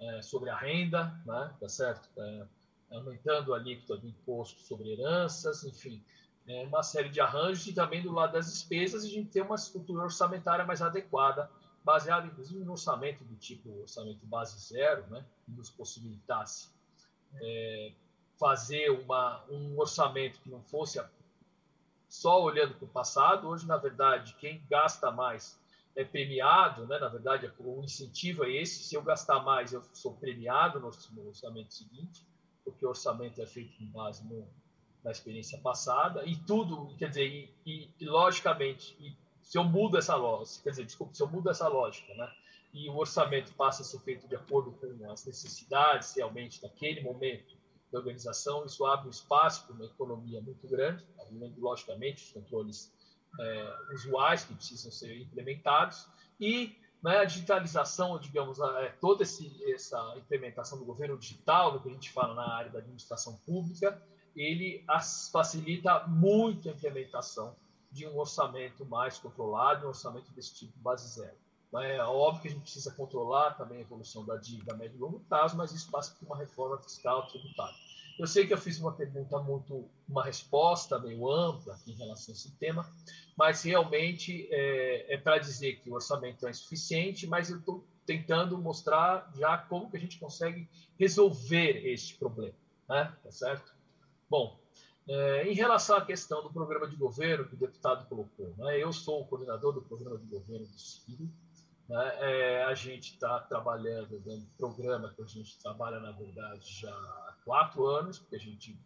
é, sobre a renda, né? tá certo? É, aumentando a alíquota do imposto sobre heranças, enfim, é, uma série de arranjos e também do lado das despesas a gente ter uma estrutura orçamentária mais adequada baseado inclusive no orçamento do tipo orçamento base zero, né, que nos possibilitasse é, fazer uma, um orçamento que não fosse só olhando para o passado. Hoje, na verdade, quem gasta mais é premiado, né? na verdade, o incentivo é esse: se eu gastar mais, eu sou premiado no, orçamento seguinte, porque o orçamento é feito com base no, na experiência passada, e tudo, quer dizer, e, e, e logicamente, e se eu mudo essa lógica, quer dizer, desculpa, se eu mudo essa lógica, né? E o orçamento passa a ser feito de acordo com as necessidades realmente daquele momento da organização, isso abre um espaço para uma economia muito grande, logicamente os controles é, usuais que precisam ser implementados e né, a digitalização, digamos, é, toda esse, essa implementação do governo digital, do que a gente fala na área da administração pública, ele facilita muito a implementação de um orçamento mais controlado, um orçamento desse tipo base zero. É óbvio que a gente precisa controlar também a evolução da dívida a médio e longo prazo, mas isso passa por uma reforma fiscal tributária. Eu sei que eu fiz uma pergunta muito, uma resposta meio ampla em relação a esse tema, mas realmente é, é para dizer que o orçamento é insuficiente, mas eu estou tentando mostrar já como que a gente consegue resolver este problema, né? Tá certo? Bom, é, em relação à questão do programa de governo que o deputado colocou, né, eu sou o coordenador do programa de governo do CIRI. Né, é, a gente está trabalhando dentro do programa que a gente trabalha, na verdade, já há quatro anos, porque a gente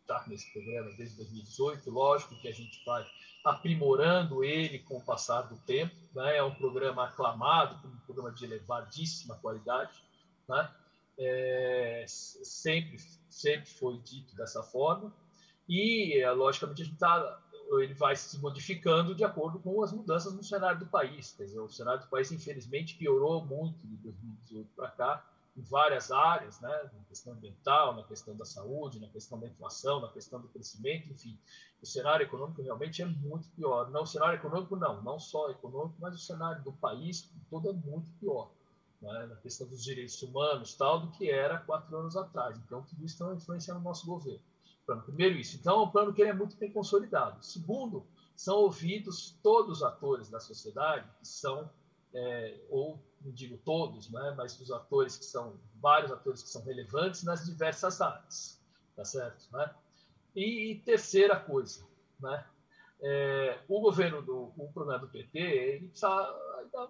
está nesse programa desde 2018. Lógico que a gente vai aprimorando ele com o passar do tempo. Né, é um programa aclamado, um programa de elevadíssima qualidade. Né, é, sempre, sempre foi dito dessa forma e, é, logicamente, a gente tá, ele vai se modificando de acordo com as mudanças no cenário do país. Quer dizer, o cenário do país, infelizmente, piorou muito de 2018 para cá, em várias áreas, né? na questão ambiental, na questão da saúde, na questão da inflação, na questão do crescimento, enfim. O cenário econômico realmente é muito pior. Não, o cenário econômico não, não só econômico, mas o cenário do país todo é muito pior. Né? Na questão dos direitos humanos, tal, do que era quatro anos atrás. Então, tudo isso tem uma influência no nosso governo. Primeiro isso. Então, é um plano que ele é muito bem consolidado. Segundo, são ouvidos todos os atores da sociedade que são, é, ou não digo todos, né, mas os atores que são, vários atores que são relevantes nas diversas áreas, tá certo? Né? E, e terceira coisa, né, é, o governo do o programa do PT, ele precisa ainda,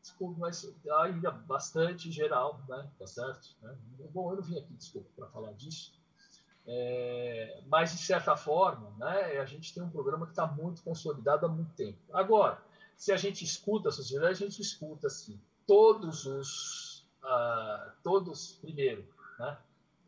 desculpa, mas ainda bastante geral, né, tá certo? Né? Bom, eu não vim aqui, desculpa, para falar disso, é, mas, de certa forma, né, a gente tem um programa que está muito consolidado há muito tempo. Agora, se a gente escuta a sociedade, a gente escuta assim, todos os. Uh, todos, primeiro, né,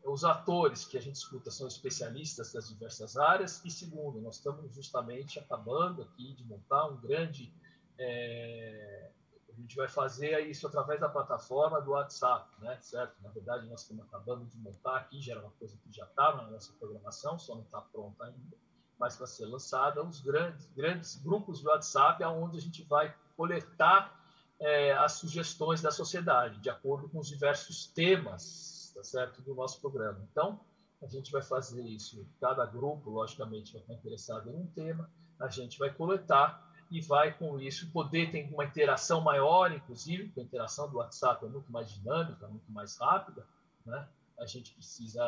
os atores que a gente escuta são especialistas das diversas áreas, e segundo, nós estamos justamente acabando aqui de montar um grande. É, a gente vai fazer isso através da plataforma do WhatsApp, né? certo? Na verdade, nós estamos acabando de montar aqui, já era uma coisa que já estava na nossa programação, só não está pronta ainda, mas para ser lançada, os grandes, grandes grupos do WhatsApp, onde a gente vai coletar é, as sugestões da sociedade, de acordo com os diversos temas tá certo? do nosso programa. Então, a gente vai fazer isso, cada grupo, logicamente, vai estar interessado em um tema, a gente vai coletar e vai, com isso, poder ter uma interação maior, inclusive, porque a interação do WhatsApp é muito mais dinâmica, muito mais rápida, né? A gente precisa,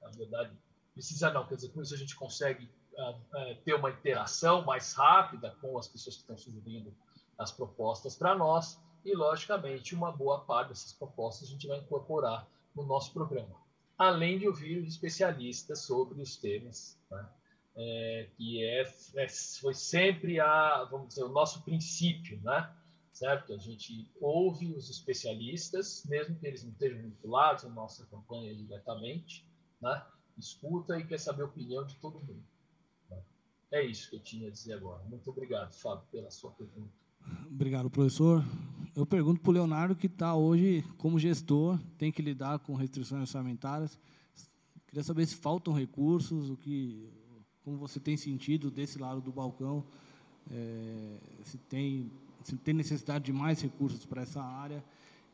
na verdade, precisa não, quer dizer, com isso a gente consegue uh, uh, ter uma interação mais rápida com as pessoas que estão sugerindo as propostas para nós e, logicamente, uma boa parte dessas propostas a gente vai incorporar no nosso programa, além de ouvir especialistas sobre os temas né? É, que é, é, foi sempre a, vamos dizer, o nosso princípio, né? Certo? A gente ouve os especialistas, mesmo que eles não estejam vinculados à nossa campanha diretamente, né? Escuta e quer saber a opinião de todo mundo. É isso que eu tinha a dizer agora. Muito obrigado, Fábio, pela sua pergunta. Obrigado, professor. Eu pergunto para o Leonardo, que está hoje como gestor, tem que lidar com restrições orçamentárias. Queria saber se faltam recursos, o que como você tem sentido desse lado do balcão, é, se, tem, se tem necessidade de mais recursos para essa área.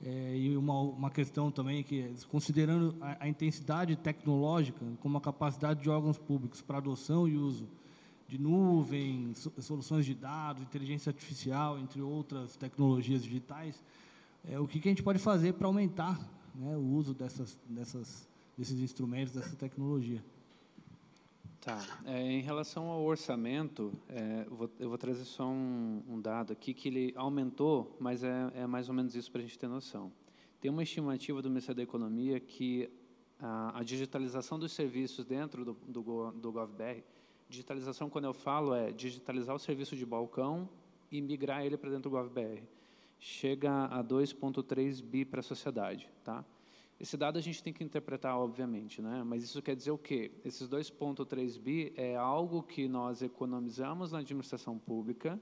É, e uma, uma questão também que, considerando a, a, intensidade tecnológica como a capacidade de órgãos públicos para adoção e uso de nuvem, soluções de dados, inteligência artificial, entre outras tecnologias digitais, é, o que, que a gente pode fazer para aumentar né, o uso dessas, dessas, desses instrumentos, dessa tecnologia? Tá. É, em relação ao orçamento, é, eu, vou, eu, vou, trazer só um, um, dado aqui que ele aumentou, mas é, é mais ou menos isso para a gente ter noção. Tem uma estimativa do Ministério da Economia que a, a digitalização dos serviços dentro do, do, do GovBR, digitalização, quando eu falo, é digitalizar o serviço de balcão e migrar ele para dentro do GovBR. Chega a 2,3 bi para a sociedade, tá? Esse dado a gente tem que interpretar, obviamente, né? mas isso quer dizer o quê? Esses 2,3 bi é algo que nós economizamos na administração pública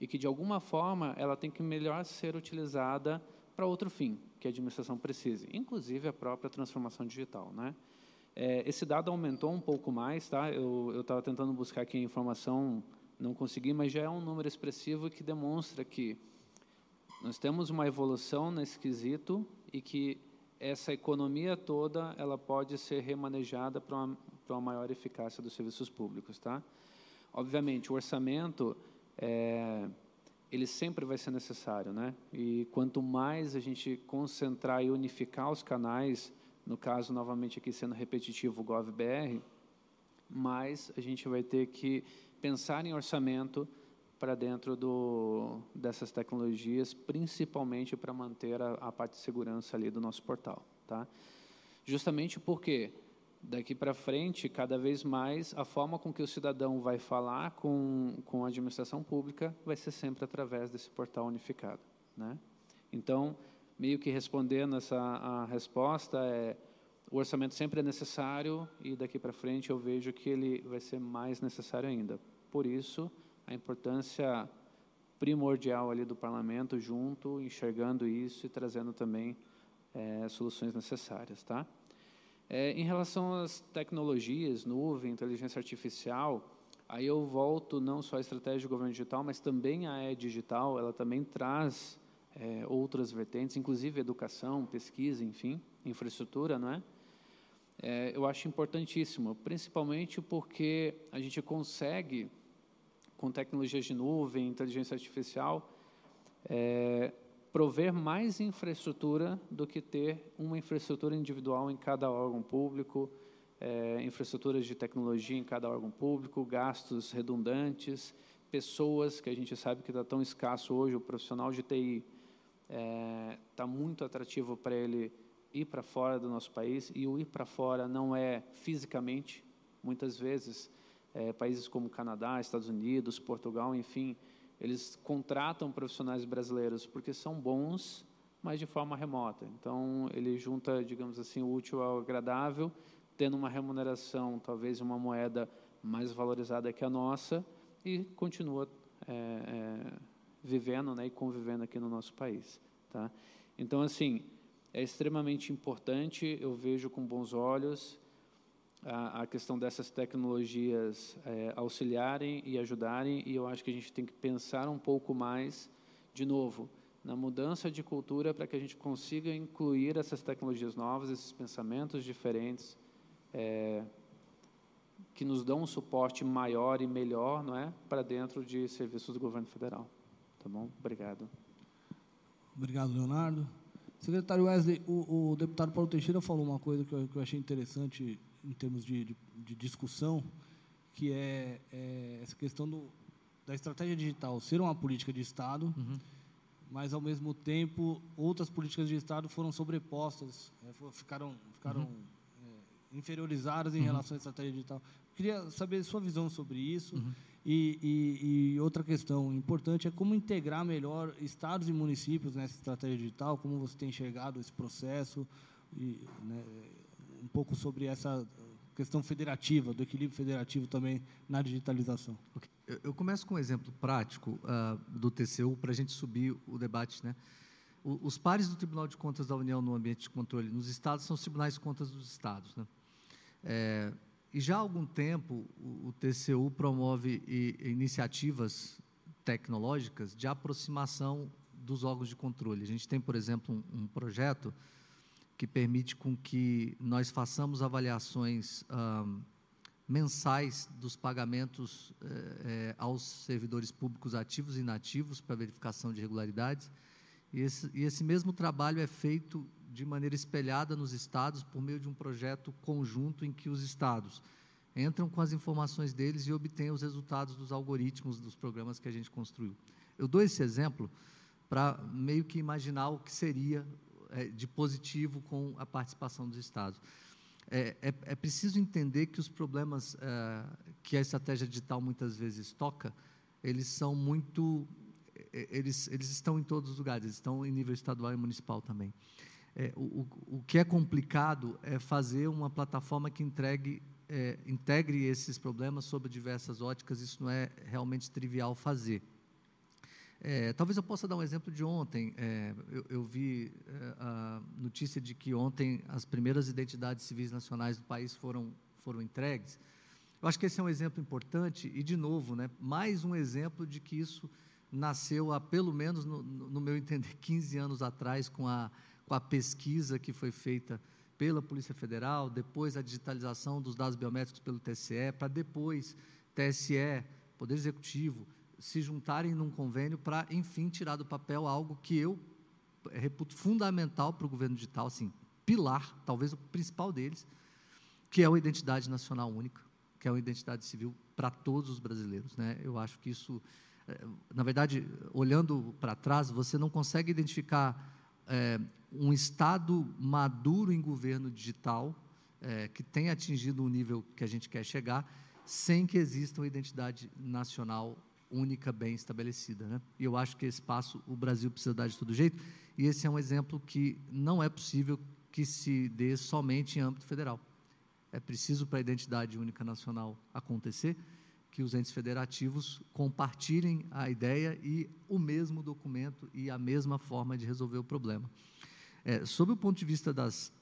e que, de alguma forma, ela tem que melhor ser utilizada para outro fim que a administração precise, inclusive a própria transformação digital. Né? É, esse dado aumentou um pouco mais, tá? eu estava tentando buscar aqui a informação, não consegui, mas já é um número expressivo que demonstra que nós temos uma evolução nesse quesito e que essa economia toda ela pode ser remanejada para uma, para uma maior eficácia dos serviços públicos, tá? Obviamente, o orçamento é, ele sempre vai ser necessário, né? E quanto mais a gente concentrar e unificar os canais, no caso novamente aqui sendo repetitivo o GovBR, mais a gente vai ter que pensar em orçamento para dentro do, dessas tecnologias, principalmente para manter a, a, parte de segurança ali do nosso portal. Tá? Justamente porque daqui para frente, cada vez mais, a forma com que o cidadão vai falar com, com a administração pública vai ser sempre através desse portal unificado. Né? Então, meio que respondendo essa a resposta é o orçamento sempre é necessário e daqui para frente eu vejo que ele vai ser mais necessário ainda. Por isso, a importância primordial ali do parlamento junto, enxergando isso e trazendo também é, soluções necessárias, tá? É, em relação às tecnologias, nuvem, inteligência artificial, aí eu volto não só à estratégia de governo digital, mas também a e-digital, ela também traz é, outras vertentes, inclusive educação, pesquisa, enfim, infraestrutura, não é? é? Eu acho importantíssimo, principalmente porque a gente consegue, com tecnologias de nuvem, inteligência artificial, é, prover mais infraestrutura do que ter uma infraestrutura individual em cada órgão público, é, infraestruturas de tecnologia em cada órgão público, gastos redundantes, pessoas que a gente sabe que está tão escasso hoje, o profissional de TI está é, tá muito atrativo para ele ir para fora do nosso país, e o ir para fora não é fisicamente, muitas vezes, é, países como Canadá, Estados Unidos, Portugal, enfim, eles contratam profissionais brasileiros porque são bons, mas de forma remota. Então, ele junta, digamos assim, o útil ao agradável, tendo uma remuneração, talvez uma moeda mais valorizada que a nossa, e continua é, é, vivendo né, e convivendo aqui no nosso país. Tá? Então, assim, é extremamente importante, eu vejo com bons olhos, a, a questão dessas tecnologias é, auxiliarem e ajudarem, e eu acho que a gente tem que pensar um pouco mais, de novo, na mudança de cultura para que a gente consiga incluir essas tecnologias novas, esses pensamentos diferentes, é, que nos dão um suporte maior e melhor, não é, para dentro de serviços do governo federal. Tá bom? Obrigado. Obrigado, Leonardo. Secretário Wesley, o, o deputado Paulo Teixeira falou uma coisa que eu, que eu achei interessante em termos de, de, de discussão, que é, é, essa questão do, da estratégia digital ser uma política de Estado, uhum. mas, ao mesmo tempo, outras políticas de Estado foram sobrepostas, é, ficaram, ficaram uhum. é, inferiorizadas em uhum. relação à estratégia digital. Queria saber sua visão sobre isso. Uhum. E, e, e, outra questão importante é como integrar melhor estados e municípios nessa estratégia digital, como você tem enxergado esse processo, e, né, um pouco sobre essa questão federativa, do equilíbrio federativo também na digitalização. Eu, começo com um exemplo prático uh, do TCU para a gente subir o debate. Né? O, os pares do Tribunal de Contas da União no ambiente de controle nos estados são os tribunais de contas dos estados. Né? É, e já há algum tempo o, o TCU promove e, iniciativas tecnológicas de aproximação dos órgãos de controle. A gente tem, por exemplo, um, um projeto que permite com que nós façamos avaliações mensais dos pagamentos eh, eh, aos servidores públicos ativos e inativos para verificação de irregularidades. E esse, e esse mesmo trabalho é feito de maneira espelhada nos estados por meio de um projeto conjunto em que os estados entram com as informações deles e obtêm os resultados dos algoritmos dos programas que a gente construiu. Eu dou esse exemplo para meio que imaginar o que seria de positivo com a participação dos Estados. É, é, é preciso entender que os problemas é, que a estratégia digital muitas vezes toca, eles são muito, é, eles, eles estão em todos os lugares, eles estão em nível estadual e municipal também. É, o, o que é complicado é fazer uma plataforma que entregue, é, integre esses problemas sob diversas óticas, isso não é realmente trivial fazer. É, talvez eu possa dar um exemplo de ontem. É, eu, eu, vi é, a notícia de que ontem as primeiras identidades civis nacionais do país foram, foram entregues. Eu acho que esse é um exemplo importante e, de novo, né, mais um exemplo de que isso nasceu há, pelo menos, no, no meu entender, 15 anos atrás, com a, com a pesquisa que foi feita pela Polícia Federal, depois a digitalização dos dados biométricos pelo TSE, para depois TSE, Poder Executivo, se juntarem num convênio para, enfim, tirar do papel algo que eu reputo fundamental para o governo digital, assim, pilar, talvez o principal deles, que é a identidade nacional única, que é a identidade civil para todos os brasileiros. Né? Eu acho que isso, eh, na verdade, olhando para trás, você não consegue identificar é, um Estado maduro em governo digital, é, que tenha atingido o nível que a gente quer chegar, sem que exista uma identidade nacional única bem estabelecida. Né? E eu acho que esse passo o Brasil precisa dar de todo jeito, e esse é um exemplo que não é possível que se dê somente em âmbito federal. É preciso para a identidade única nacional acontecer que os entes federativos compartilhem a ideia e o mesmo documento e a mesma forma de resolver o problema. É, sob o ponto de vista das,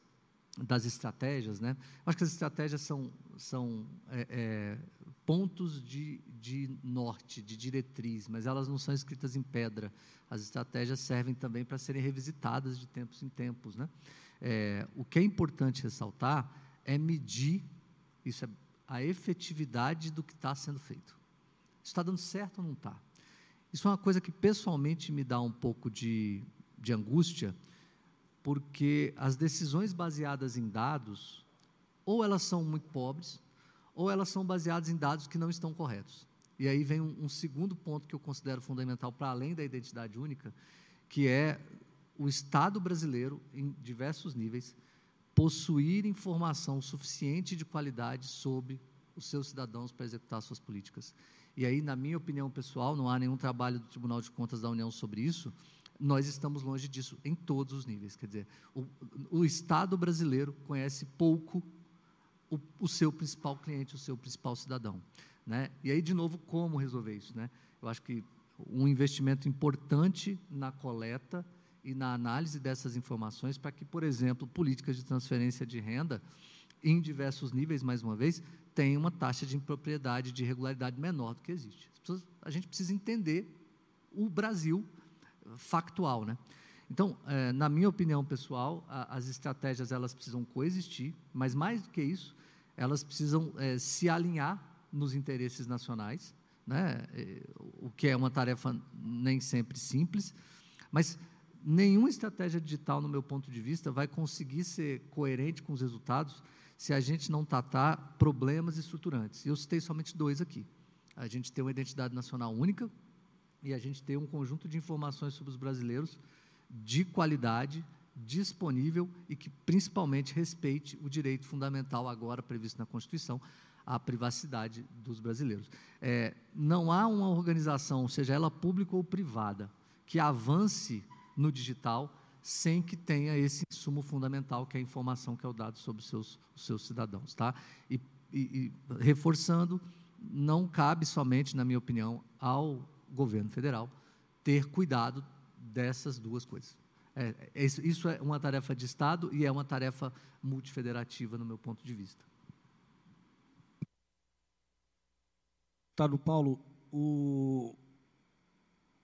das estratégias, né? acho que as estratégias são, são é, é, pontos de, de norte, de diretriz, mas elas não são escritas em pedra. As estratégias servem também para serem revisitadas de tempos em tempos. Né? É, o que é importante ressaltar é medir, isso é a efetividade do que está sendo feito. Está dando certo ou não está? Isso é uma coisa que pessoalmente me dá um pouco de, de angústia, porque as decisões baseadas em dados, ou elas são muito pobres, ou elas são baseadas em dados que não estão corretos. E aí vem um, um segundo ponto que eu considero fundamental para além da identidade única, que é o Estado brasileiro, em diversos níveis, possuir informação suficiente de qualidade sobre os seus cidadãos para executar suas políticas. E aí, na minha opinião pessoal, não há nenhum trabalho do Tribunal de Contas da União sobre isso. Nós estamos longe disso em todos os níveis. Quer dizer, o, o Estado brasileiro conhece pouco o, o, seu principal cliente, o seu principal cidadão. Né? E aí, de novo, como resolver isso? Né? Eu acho que um investimento importante na coleta e na análise dessas informações para que, por exemplo, políticas de transferência de renda em diversos níveis, mais uma vez, tenham uma taxa de impropriedade, de irregularidade menor do que existe. A gente precisa entender o Brasil factual, né? Então, é, na minha opinião pessoal, a, as estratégias elas precisam coexistir, mas mais do que isso, elas precisam é, se alinhar nos interesses nacionais, né? É, o que é uma tarefa nem sempre simples, mas nenhuma estratégia digital, no meu ponto de vista, vai conseguir ser coerente com os resultados se a gente não tratar problemas estruturantes. Eu citei somente dois aqui. A gente tem uma identidade nacional única e a gente tem um conjunto de informações sobre os brasileiros de qualidade, disponível e que principalmente respeite o direito fundamental agora previsto na Constituição à privacidade dos brasileiros. É, não há uma organização, seja ela pública ou privada, que avance no digital sem que tenha esse insumo fundamental que é a informação que é o dado sobre os seus, os seus cidadãos. Tá? E, e, e, reforçando, não cabe somente, na minha opinião, ao governo federal ter cuidado dessas duas coisas. É, é, isso é uma tarefa de Estado e é uma tarefa multifederativa, no meu ponto de vista. Deputado Paulo, o,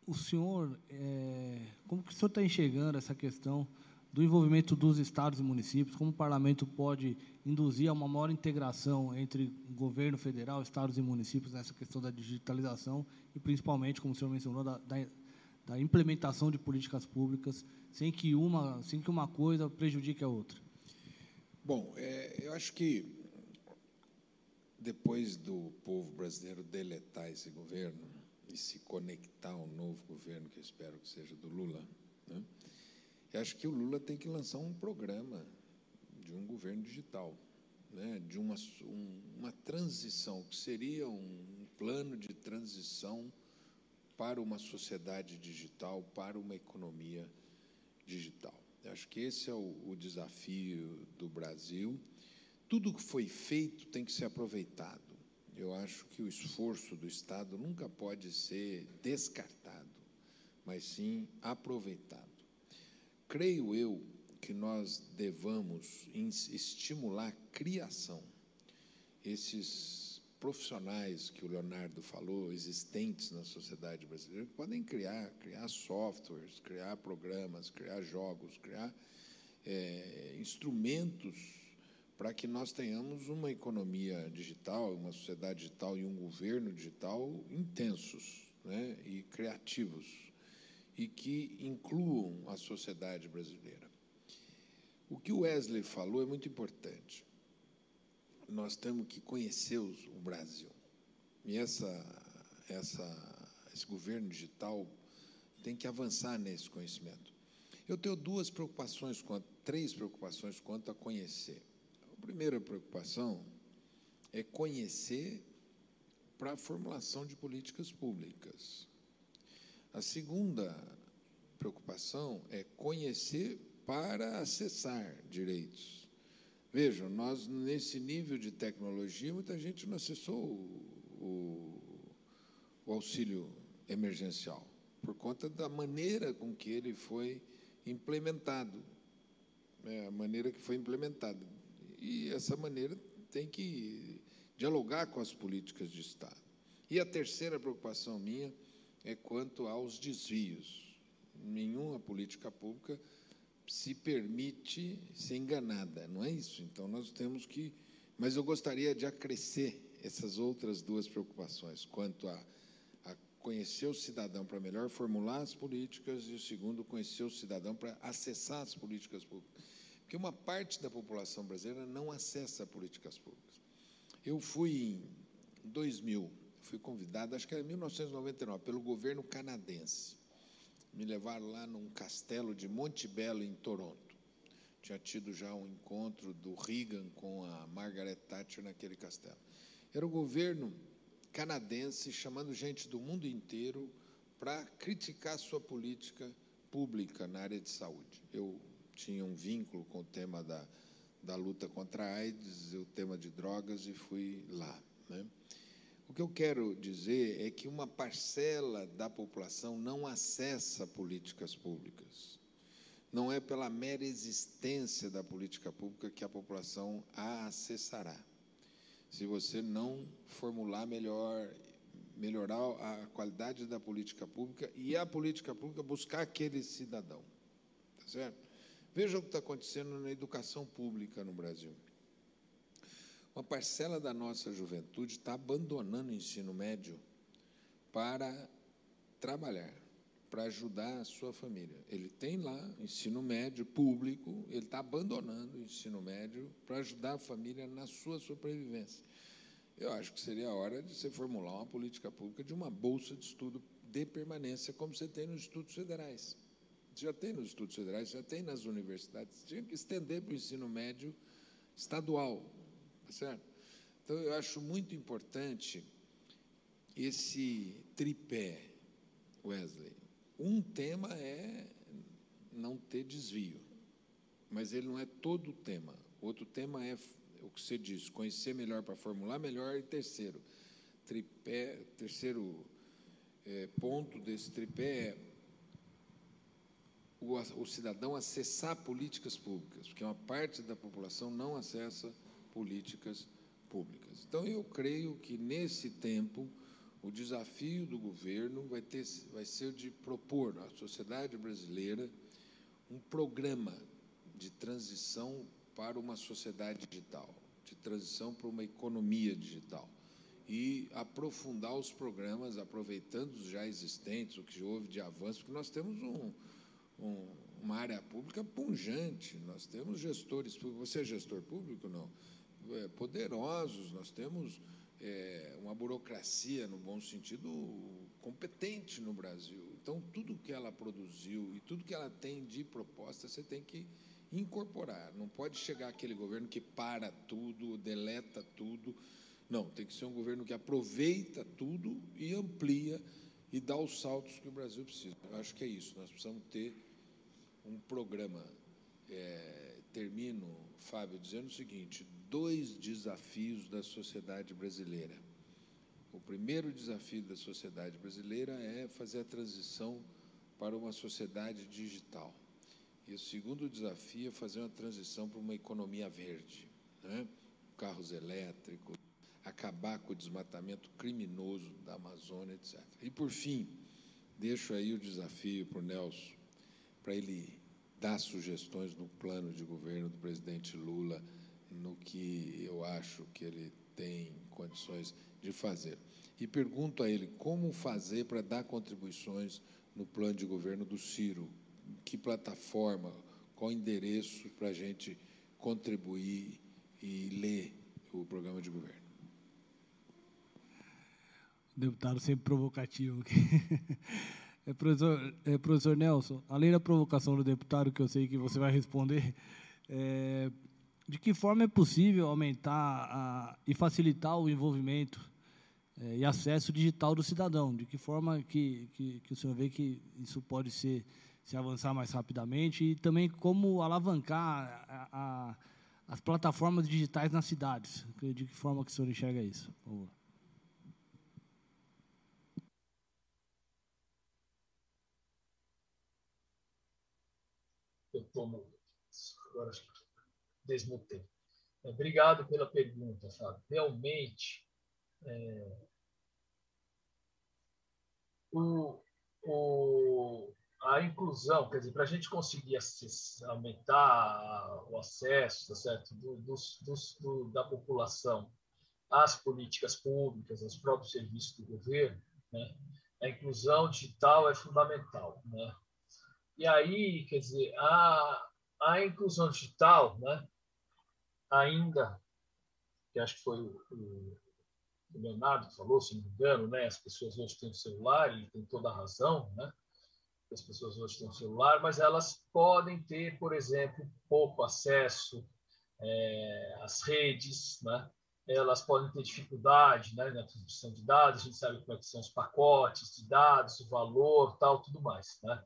o senhor, é, como que o senhor está enxergando essa questão do envolvimento dos estados e municípios? Como o parlamento pode induzir a uma maior integração entre governo federal, estados e municípios nessa questão da digitalização e, principalmente, como o senhor mencionou, da, da, da implementação de políticas públicas, sem que uma, sem que uma coisa prejudique a outra? Bom, é, eu acho que depois do povo brasileiro deletar esse governo, e se conectar ao novo governo, que eu espero que seja do Lula, né? eu acho que o Lula tem que lançar um programa de um governo digital, né? de uma, um, uma transição, que seria um plano de transição para uma sociedade digital, para uma economia digital. Eu acho que esse é o, o desafio do Brasil. Tudo que foi feito tem que ser aproveitado. Eu acho que o esforço do Estado nunca pode ser descartado, mas sim aproveitado. Creio eu que nós devamos estimular a criação. Esses profissionais que o Leonardo falou, existentes na sociedade brasileira, podem criar, criar softwares, criar programas, criar jogos, criar é, instrumentos para que nós tenhamos uma economia digital, uma sociedade digital e um governo digital intensos né, e criativos e que incluam a sociedade brasileira. O que o Wesley falou é muito importante. Nós temos que conhecer o Brasil. E essa, essa, esse governo digital tem que avançar nesse conhecimento. Eu tenho duas preocupações, três preocupações quanto a conhecer. A primeira preocupação é conhecer para a formulação de políticas públicas. A segunda preocupação é conhecer para acessar direitos. Vejam, nós, nesse nível de tecnologia, muita gente não acessou o, o, auxílio emergencial, por conta da maneira com que ele foi implementado. é a maneira que foi implementada. E essa maneira tem que dialogar com as políticas de Estado. E a terceira preocupação minha é quanto aos desvios. Nenhuma política pública se permite ser enganada, não é isso? Então nós temos que. Mas eu gostaria de acrescer essas outras duas preocupações, quanto a, a conhecer o cidadão para melhor formular as políticas, e o segundo, conhecer o cidadão para acessar as políticas públicas. Porque uma parte da população brasileira não acessa políticas públicas. Eu fui em 2000, fui convidado, acho que era em 1999, pelo governo canadense. Me levaram lá num castelo de Montebello, em Toronto. Tinha tido já um encontro do Reagan com a Margaret Thatcher naquele castelo. Era o governo canadense chamando gente do mundo inteiro para criticar sua política pública na área de saúde. Eu tinha um vínculo com o tema da, da luta contra a AIDS, o tema de drogas, e fui lá. Né? O que eu quero dizer é que uma parcela da população não acessa políticas públicas. Não é pela mera existência da política pública que a população a acessará. Se você não formular melhor, melhorar a qualidade da política pública e a política pública buscar aquele cidadão. Tá certo? Veja o que está acontecendo na educação pública no Brasil. Uma parcela da nossa juventude está abandonando o ensino médio para trabalhar, para ajudar a sua família. Ele tem lá ensino médio público, ele está abandonando o ensino médio para ajudar a família na sua sobrevivência. Eu acho que seria a hora de você formular uma política pública de uma bolsa de estudo de permanência, como você tem nos estudos federais. Já tem nos estudos federais, já tem nas universidades. Tinha que estender para o ensino médio estadual, tá certo? Então, eu acho muito importante esse tripé, Wesley. Um tema é não ter desvio, mas ele não é todo o tema. Outro tema é o que você diz, conhecer melhor para formular melhor. E terceiro, tripé, terceiro é, ponto desse tripé é o, o cidadão acessar políticas públicas, porque uma parte da população não acessa políticas públicas. Então, eu creio que nesse tempo o desafio do governo vai, ter, vai ser de propor à sociedade brasileira um programa de transição para uma sociedade digital, de transição para uma economia digital. E aprofundar os programas, aproveitando os já existentes, o que houve de avanço, porque nós temos um, um, uma área pública punjante, nós temos gestores públicos, você é gestor público? Não. É, poderosos, nós temos é, uma burocracia, no bom sentido, competente no Brasil. Então, tudo que ela produziu e tudo que ela tem de proposta, você tem que incorporar. Não pode chegar aquele governo que para tudo, deleta tudo. Não, tem que ser um governo que aproveita tudo e amplia e dá os saltos que o Brasil precisa. Eu acho que é isso. Nós precisamos ter um programa. É, termino, Fábio, dizendo o seguinte: dois desafios da sociedade brasileira. O primeiro desafio da sociedade brasileira é fazer a transição para uma sociedade digital. E o segundo desafio é fazer uma transição para uma economia verde, né? carros elétricos, acabar com o desmatamento criminoso da Amazônia, etc. E, por fim, deixo aí o desafio para o Nelson, para ele dar sugestões no plano de governo do presidente Lula, no que eu acho que ele tem condições de fazer. E pergunto a ele como fazer para dar contribuições no plano de governo do Ciro, que plataforma, qual endereço para a gente contribuir e ler o programa de governo. Deputado sempre provocativo. É, professor, é, professor Nelson, além da provocação do deputado, que eu sei que você vai responder, é, de que forma é possível aumentar a, e facilitar o envolvimento é, e acesso digital do cidadão? De que forma que, que, que, o senhor vê que isso pode ser, se avançar mais rapidamente? E também como alavancar a, a, as plataformas digitais nas cidades? De que forma que o senhor enxerga isso? Por favor. eu tomo agora desmutei. Obrigado pela pergunta, Fábio. Realmente, é, o, o, a inclusão, quer dizer, para a gente conseguir aumentar o acesso tá certo? Do, dos, dos, do, da população às políticas públicas, aos próprios serviços do governo, né? a inclusão digital é fundamental. Né? E aí, quer dizer, a, a inclusão digital, né? Ainda, que acho que foi o, o Leonardo falou, se não me engano, né? As pessoas hoje têm o celular, e tem toda a razão, né? As pessoas hoje têm o celular, mas elas podem ter, por exemplo, pouco acesso é, às redes, né? Elas podem ter dificuldade né, na transmissão de dados, a gente sabe como é são os pacotes de dados, o valor, tal, tudo mais, né?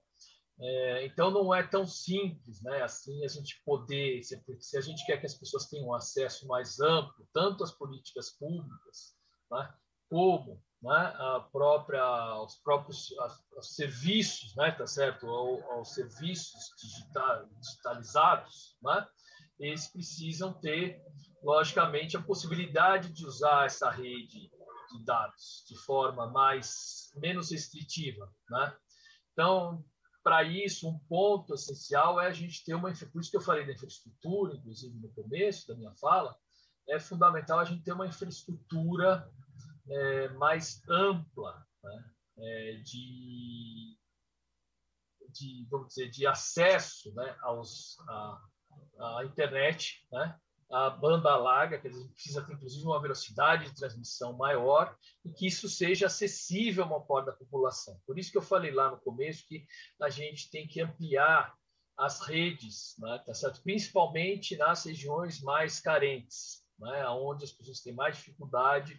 É, então não é tão simples, né? Assim a gente poder, se, a gente quer que as pessoas tenham acesso mais amplo, tanto às políticas públicas né? como né, a própria, os próprios os serviços, né, tá certo, aos serviços digital, digitalizados, né, eles precisam ter, logicamente, a possibilidade de usar essa rede de dados de forma mais menos restritiva, né? Então, para isso, um ponto essencial é a gente ter uma por isso que eu falei da infraestrutura, inclusive no começo da minha fala, é fundamental a gente ter uma infraestrutura é, mais ampla né? é, de, de, vamos dizer, de acesso né? Aos, a, a internet, né? A banda larga, que precisa ter inclusive uma velocidade de transmissão maior e que isso seja acessível a uma parte da população. Por isso que eu falei lá no começo que a gente tem que ampliar as redes, né, tá certo? principalmente nas regiões mais carentes, né, onde as pessoas têm mais dificuldade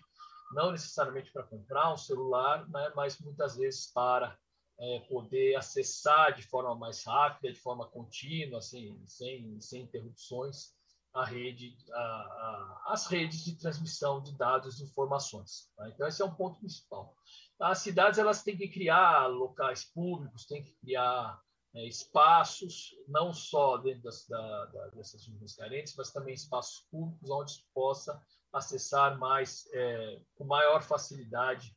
não necessariamente para comprar um celular, né, mas muitas vezes para é, poder acessar de forma mais rápida, de forma contínua, assim, sem, sem interrupções, a rede, a, a, as redes de transmissão de dados e informações. Tá? Então, esse é um ponto principal. As cidades elas têm que criar locais públicos, têm que criar é, espaços, não só dentro das, da, da, dessas regiões carentes, mas também espaços públicos onde se possa acessar mais é, com maior facilidade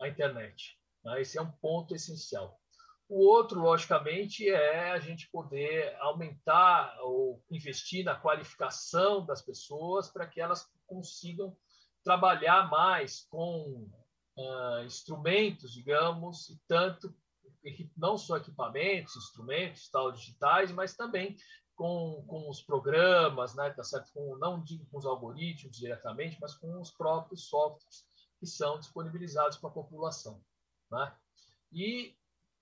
a internet. Né? Esse é um ponto essencial. O outro, logicamente, é a gente poder aumentar ou investir na qualificação das pessoas para que elas consigam trabalhar mais com uh, instrumentos, digamos, e tanto não só equipamentos, instrumentos, tal, digitais, mas também com, com os programas, né, tá certo? Com, não digo com os algoritmos diretamente, mas com os próprios softwares que são disponibilizados para a população. Né? E,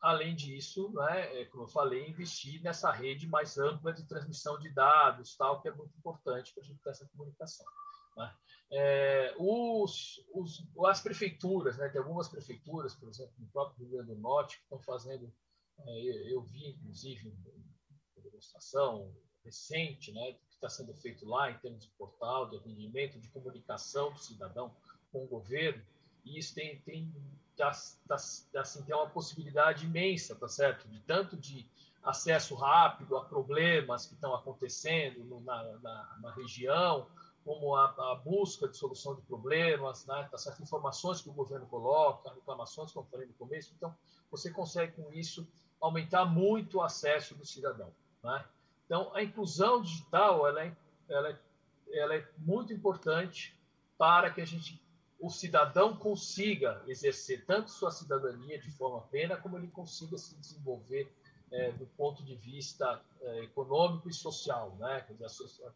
além disso, né, é, como eu falei, investir nessa rede mais ampla de transmissão de dados, tal, que é muito importante para a gente ter essa comunicação. Né? É, os, os, as prefeituras, né, tem algumas prefeituras, por exemplo, no próprio Rio Grande do Norte, que estão fazendo, é, eu, eu vi, inclusive, demonstração recente, né, que está sendo feito lá em termos de portal, de atendimento, de comunicação do cidadão com o governo, e isso tem, tem, assim, tem uma possibilidade imensa, tá certo? De tanto de acesso rápido a problemas que estão acontecendo no, na, na, na, região, como a, a, busca de solução de problemas, né? tá certo? informações que o governo coloca, reclamações, como falei no começo. Então, você consegue, com isso, aumentar muito o acesso do cidadão. Né? Então, a inclusão digital ela é, ela, é, ela é muito importante para que a gente, o cidadão consiga exercer tanto sua cidadania de forma plena, como ele consiga se desenvolver é, do ponto de vista é, econômico e social. Né?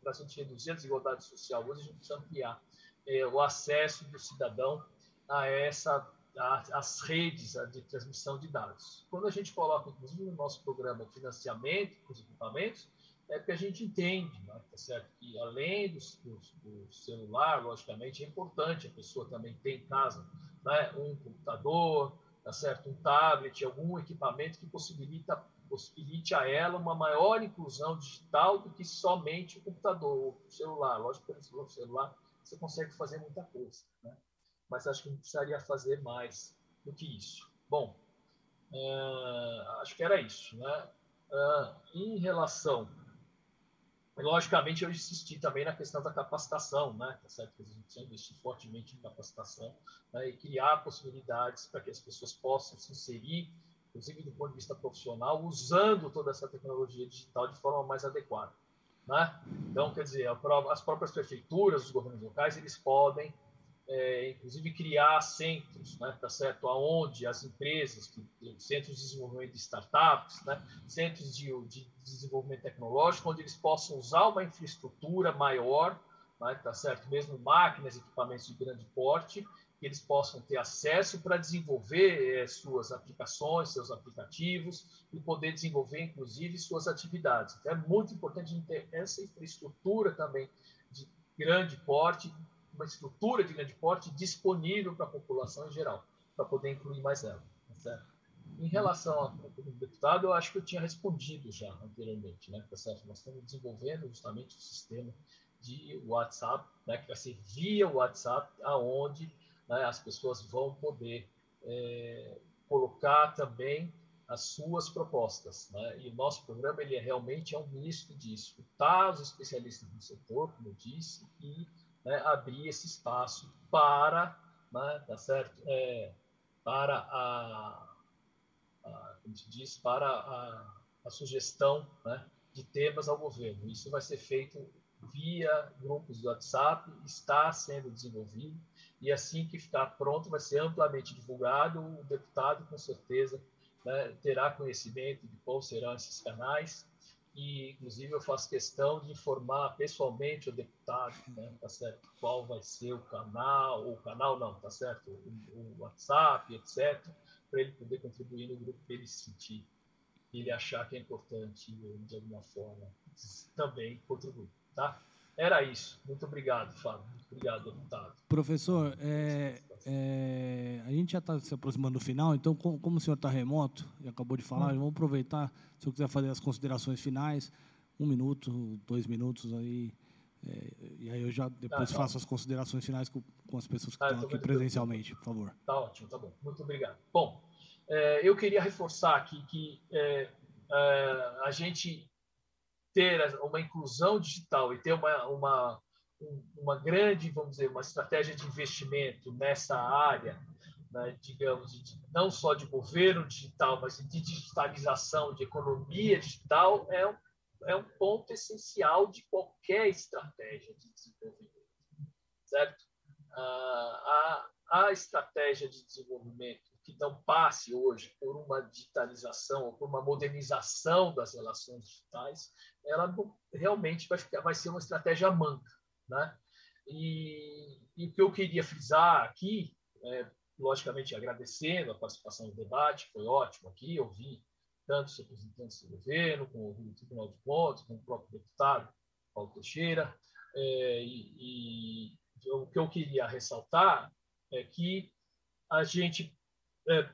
Para a gente reduzir a desigualdade social, hoje a gente precisa ampliar é, o acesso do cidadão a essa as redes de transmissão de dados. Quando a gente coloca, inclusive, no nosso programa financiamento dos equipamentos, é porque a gente entende, né, tá certo? que além do, do, do, celular, logicamente, é importante a pessoa também ter em casa né, um computador, tá certo? um tablet, algum equipamento que possibilita, possibilite a ela uma maior inclusão digital do que somente o computador, o celular. Lógico que o celular você consegue fazer muita coisa. Né? mas acho que precisaria fazer mais do que isso. Bom, uh, acho que era isso. Né? Uh, em relação logicamente, eu insisti também na questão da capacitação, né? Tá certo? A gente precisa fortemente em capacitação né? e criar possibilidades para que as pessoas possam se inserir, inclusive do ponto de vista profissional, usando toda essa tecnologia digital de forma mais adequada. Né? Então, quer dizer, as próprias prefeituras, os governos locais, eles podem é, inclusive criar centros, né, tá certo, aonde as empresas, centros de desenvolvimento de startups, né, centros de, de, desenvolvimento tecnológico, onde eles possam usar uma infraestrutura maior, né, tá certo, mesmo máquinas, equipamentos de grande porte, que eles possam ter acesso para desenvolver é, suas aplicações, seus aplicativos e poder desenvolver, inclusive, suas atividades. Então, é muito importante ter essa infraestrutura também de grande porte uma estrutura de grande porte disponível para a população em geral, para poder incluir mais ela. Tá? Em relação ao deputado, eu acho que eu tinha respondido já anteriormente, né? Tá certo? Nós estamos desenvolvendo justamente o sistema de WhatsApp, né? Que vai ser via WhatsApp, aonde né, as pessoas vão poder é, colocar também as suas propostas. Né? E o nosso programa ele é, realmente é um misto de escutar os especialistas do setor, como eu disse, e né, abrir esse espaço para, né, tá certo? É, para a, a, como se diz, para a, a sugestão né, de temas ao governo. Isso vai ser feito via grupos do WhatsApp, está sendo desenvolvido e assim que ficar pronto vai ser amplamente divulgado. O deputado, com certeza, né, terá conhecimento de quais serão esses canais e inclusive eu faço questão de informar pessoalmente o deputado, né, tá certo? Qual vai ser o canal, o canal não, tá certo? O, o WhatsApp, etc, para ele poder contribuir no grupo que ele sentir, ele achar que é importante de alguma forma também contribuir, tá? Era isso. Muito obrigado, Fábio. Muito obrigado, deputado. Professor, é, é, a gente já está se aproximando do final, então, como, como o senhor está remoto e acabou de falar, hum. vamos aproveitar, se eu quiser fazer as considerações finais, um minuto, dois minutos aí, é, e aí eu já depois tá, tá. faço as considerações finais com, com as pessoas que ah, estão aqui presencialmente, por favor. Tá ótimo, tá bom. Muito obrigado. Bom, é, eu queria reforçar aqui que é, é, a gente ter uma inclusão digital e ter uma, uma, uma grande, vamos dizer, uma estratégia de investimento nessa área, né, digamos, de, não só de governo digital, mas de digitalização, de economia digital, é um, é um ponto essencial de qualquer estratégia de desenvolvimento, certo? Ah, a, a estratégia de desenvolvimento que não passe hoje por uma digitalização ou por uma modernização das relações digitais, ela realmente vai, ficar, vai ser uma estratégia manca. Né? E, e o que eu queria frisar aqui, é, logicamente agradecendo a participação no debate, foi ótimo aqui, ouvi tanto os representantes do governo, como o Tribunal de Contas, como o próprio deputado Paulo Teixeira, é, e, e o que eu queria ressaltar é que a gente é,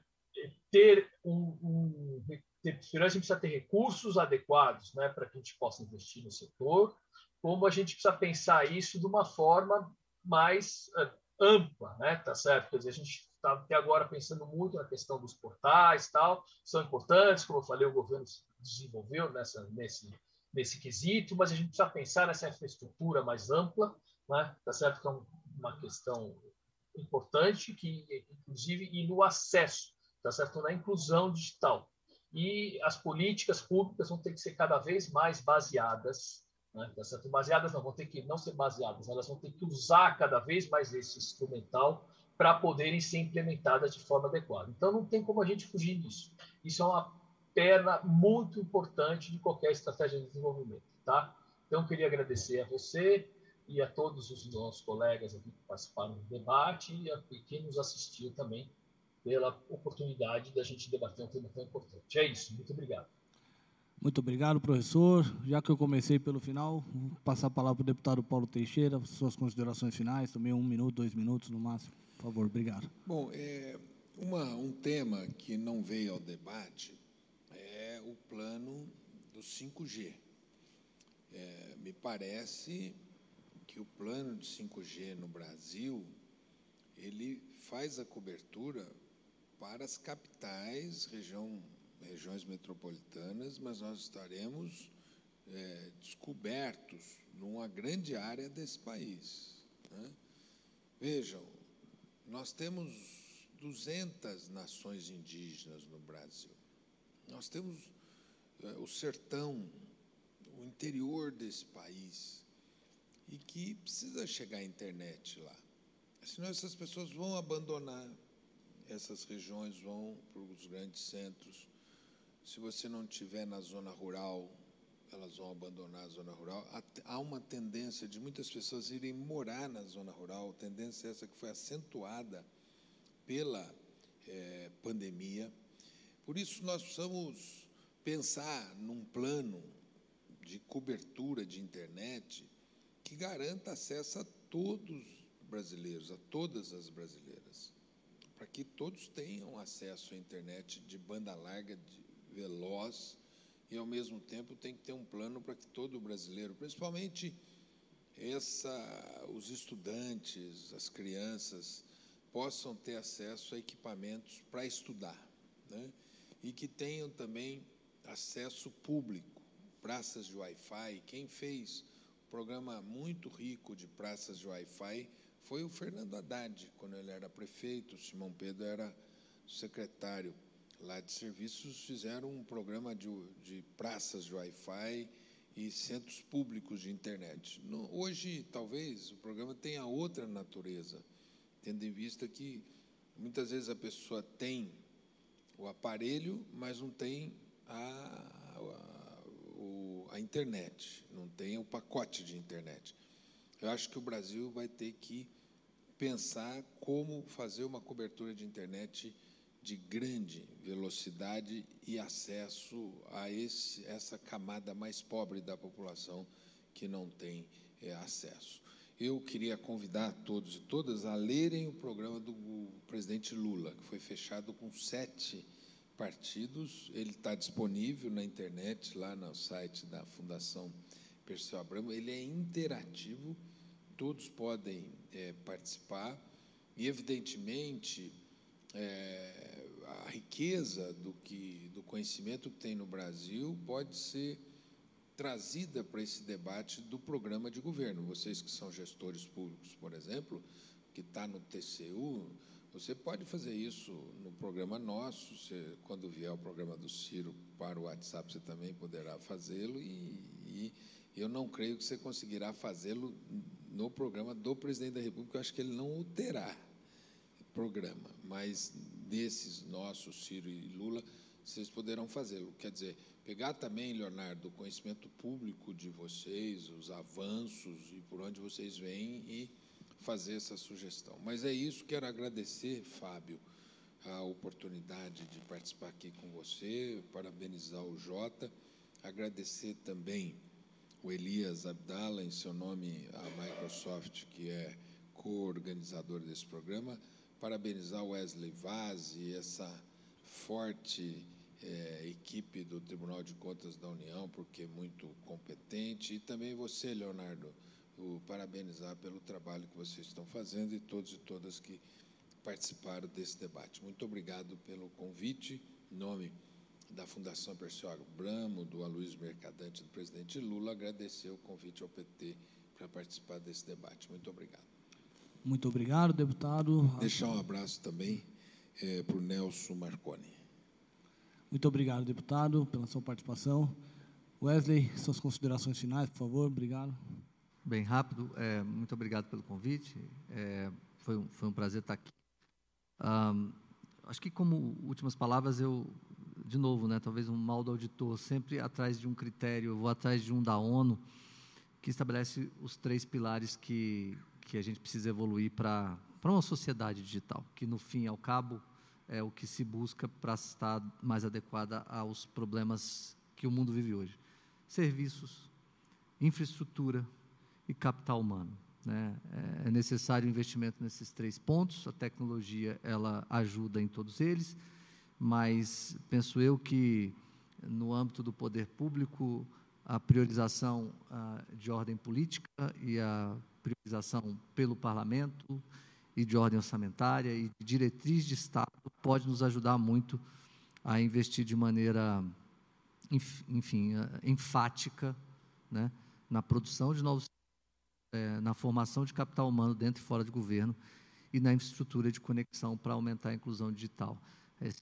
ter um, um ter, a gente precisa ter recursos adequados né, para que a gente possa investir no setor, como a gente precisa pensar isso de uma forma mais uh, ampla, né? Tá certo? Quer dizer, a gente está até agora pensando muito na questão dos portais, tal, são importantes, como eu falei, o governo se desenvolveu nessa nesse nesse quesito, mas a gente precisa pensar nessa infraestrutura mais ampla, né? Tá certo? Que é uma questão importante que inclusive e no acesso, tá certo? Na inclusão digital. E as políticas públicas vão ter que ser cada vez mais baseadas né? Tá certo? Baseadas não, vão ter que não ser baseadas, elas vão ter que usar cada vez mais esse instrumental para poderem ser implementadas de forma adequada. Então, não tem como a gente fugir disso. Isso é uma perna muito importante de qualquer estratégia de desenvolvimento. Tá? Então, queria agradecer a você e a todos os nossos colegas aqui que participaram do debate e a quem nos assistiu também pela oportunidade da gente debater um tema tão importante. É isso. Muito obrigado. Muito obrigado, professor. Já que eu comecei pelo final, vou passar a palavra para o deputado Paulo Teixeira, suas considerações finais, também um minuto, dois minutos no máximo. Por favor, obrigado. Bom, é, uma, um tema que não veio ao debate é o plano do 5G. É, me parece que o plano de 5G no Brasil ele faz a cobertura para as capitais, região regiões metropolitanas, mas nós estaremos é, descobertos numa grande área desse país. Né? Vejam, nós temos 200 nações indígenas no Brasil. Nós temos é, o sertão, o interior desse país, e que precisa chegar à internet lá. Senão essas pessoas vão abandonar essas regiões, vão para os grandes centros. Se você não estiver na zona rural, elas vão abandonar a zona rural. Há uma tendência de muitas pessoas irem morar na zona rural, tendência essa que foi acentuada pela é, pandemia. Por isso, nós precisamos pensar num plano de cobertura de internet que garanta acesso a todos os brasileiros, a todas as brasileiras, para que todos tenham acesso à internet de banda larga, de veloz, e ao mesmo tempo tem que ter um plano para que todo brasileiro, principalmente essa, os estudantes, as crianças, possam ter acesso a equipamentos para estudar, né? e que tenham também acesso público, praças de Wi-Fi. Quem fez um programa muito rico de praças de Wi-Fi foi o Fernando Haddad, quando ele era prefeito, o Simão Pedro era secretário lá de serviços, fizeram um programa de, de praças de Wi-Fi e centros públicos de internet. No, hoje, talvez, o programa tenha outra natureza, tendo em vista que muitas vezes a pessoa tem o aparelho, mas não tem a, a, o, a internet, não tem o pacote de internet. Eu acho que o Brasil vai ter que pensar como fazer uma cobertura de internet de grande velocidade e acesso a esse, essa camada mais pobre da população que não tem é, acesso. Eu queria convidar todos e todas a lerem o programa do presidente Lula, que foi fechado com sete partidos. Ele está disponível na internet, lá no site da Fundação Perseu Abramo. Ele é interativo, todos podem é, participar. E, evidentemente, é, a riqueza do, que, do conhecimento que tem no Brasil pode ser trazida para esse debate do programa de governo. Vocês que são gestores públicos, por exemplo, que está no TCU, você pode fazer isso no programa nosso, você, quando vier o programa do Ciro para o WhatsApp, você também poderá fazê-lo, e, e, eu não creio que você conseguirá fazê-lo no programa do presidente da República, eu acho que ele não o terá programa, mas desses nossos, Ciro e Lula, vocês poderão fazê-lo. Quer dizer, pegar também, Leonardo, o conhecimento público de vocês, os avanços e por onde vocês vêm e fazer essa sugestão. Mas é isso, quero agradecer, Fábio, a oportunidade de participar aqui com você, parabenizar o Jota, agradecer também o Elias Abdala, em seu nome, a Microsoft, que é co-organizador desse programa, parabenizar Wesley Vaz e essa forte é, equipe do Tribunal de Contas da União, porque é muito competente, e também você, Leonardo, o parabenizar pelo trabalho que vocês estão fazendo e todos e todas que participaram desse debate. Muito obrigado pelo convite, em nome da Fundação Perseu Bramo, do Aloysio Mercadante, do presidente Lula, agradecer o convite ao PT para participar desse debate. Muito obrigado. Muito obrigado, deputado. Deixar um abraço também é, para o Nelson Marconi. Muito obrigado, deputado, pela sua participação. Wesley, suas considerações finais, por favor. Obrigado. Bem rápido, é, muito obrigado pelo convite. É, foi, um, foi um prazer estar aqui. Um, acho que, como últimas palavras, eu, de novo, né, talvez um mal do auditor, sempre atrás de um critério, eu vou atrás de um da ONU, que estabelece os três pilares que, que a gente precisa evoluir para uma sociedade digital, que, no fim e ao cabo, é o que se busca para estar mais adequada aos problemas que o mundo vive hoje. Serviços, infraestrutura, e capital humano. Né? É necessário investimento nesses três pontos. A tecnologia ela ajuda em todos eles, mas penso eu que no âmbito do poder público a priorização ah, de ordem política e a priorização pelo parlamento e de ordem orçamentária e de diretriz de Estado pode nos ajudar muito a investir de maneira, enfim, ah, enfática né, na produção de novos, é, na formação de capital humano dentro e fora de governo e na infraestrutura de conexão para aumentar a inclusão digital. Esse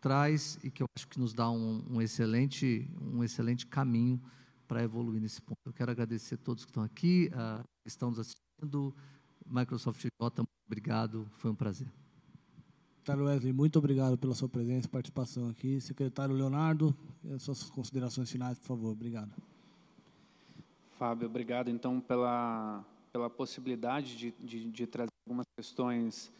traz e que eu acho que nos dá um, um excelente, um excelente caminho para evoluir nesse ponto. Eu quero agradecer a todos que estão aqui, uh, que estão nos assistindo. Microsoft J, muito obrigado, foi um prazer. Secretário Wesley, muito obrigado pela sua presença e participação aqui. Secretário Leonardo, suas considerações finais, por favor. Obrigado. Fábio, obrigado então pela, pela possibilidade de, de, de trazer algumas questões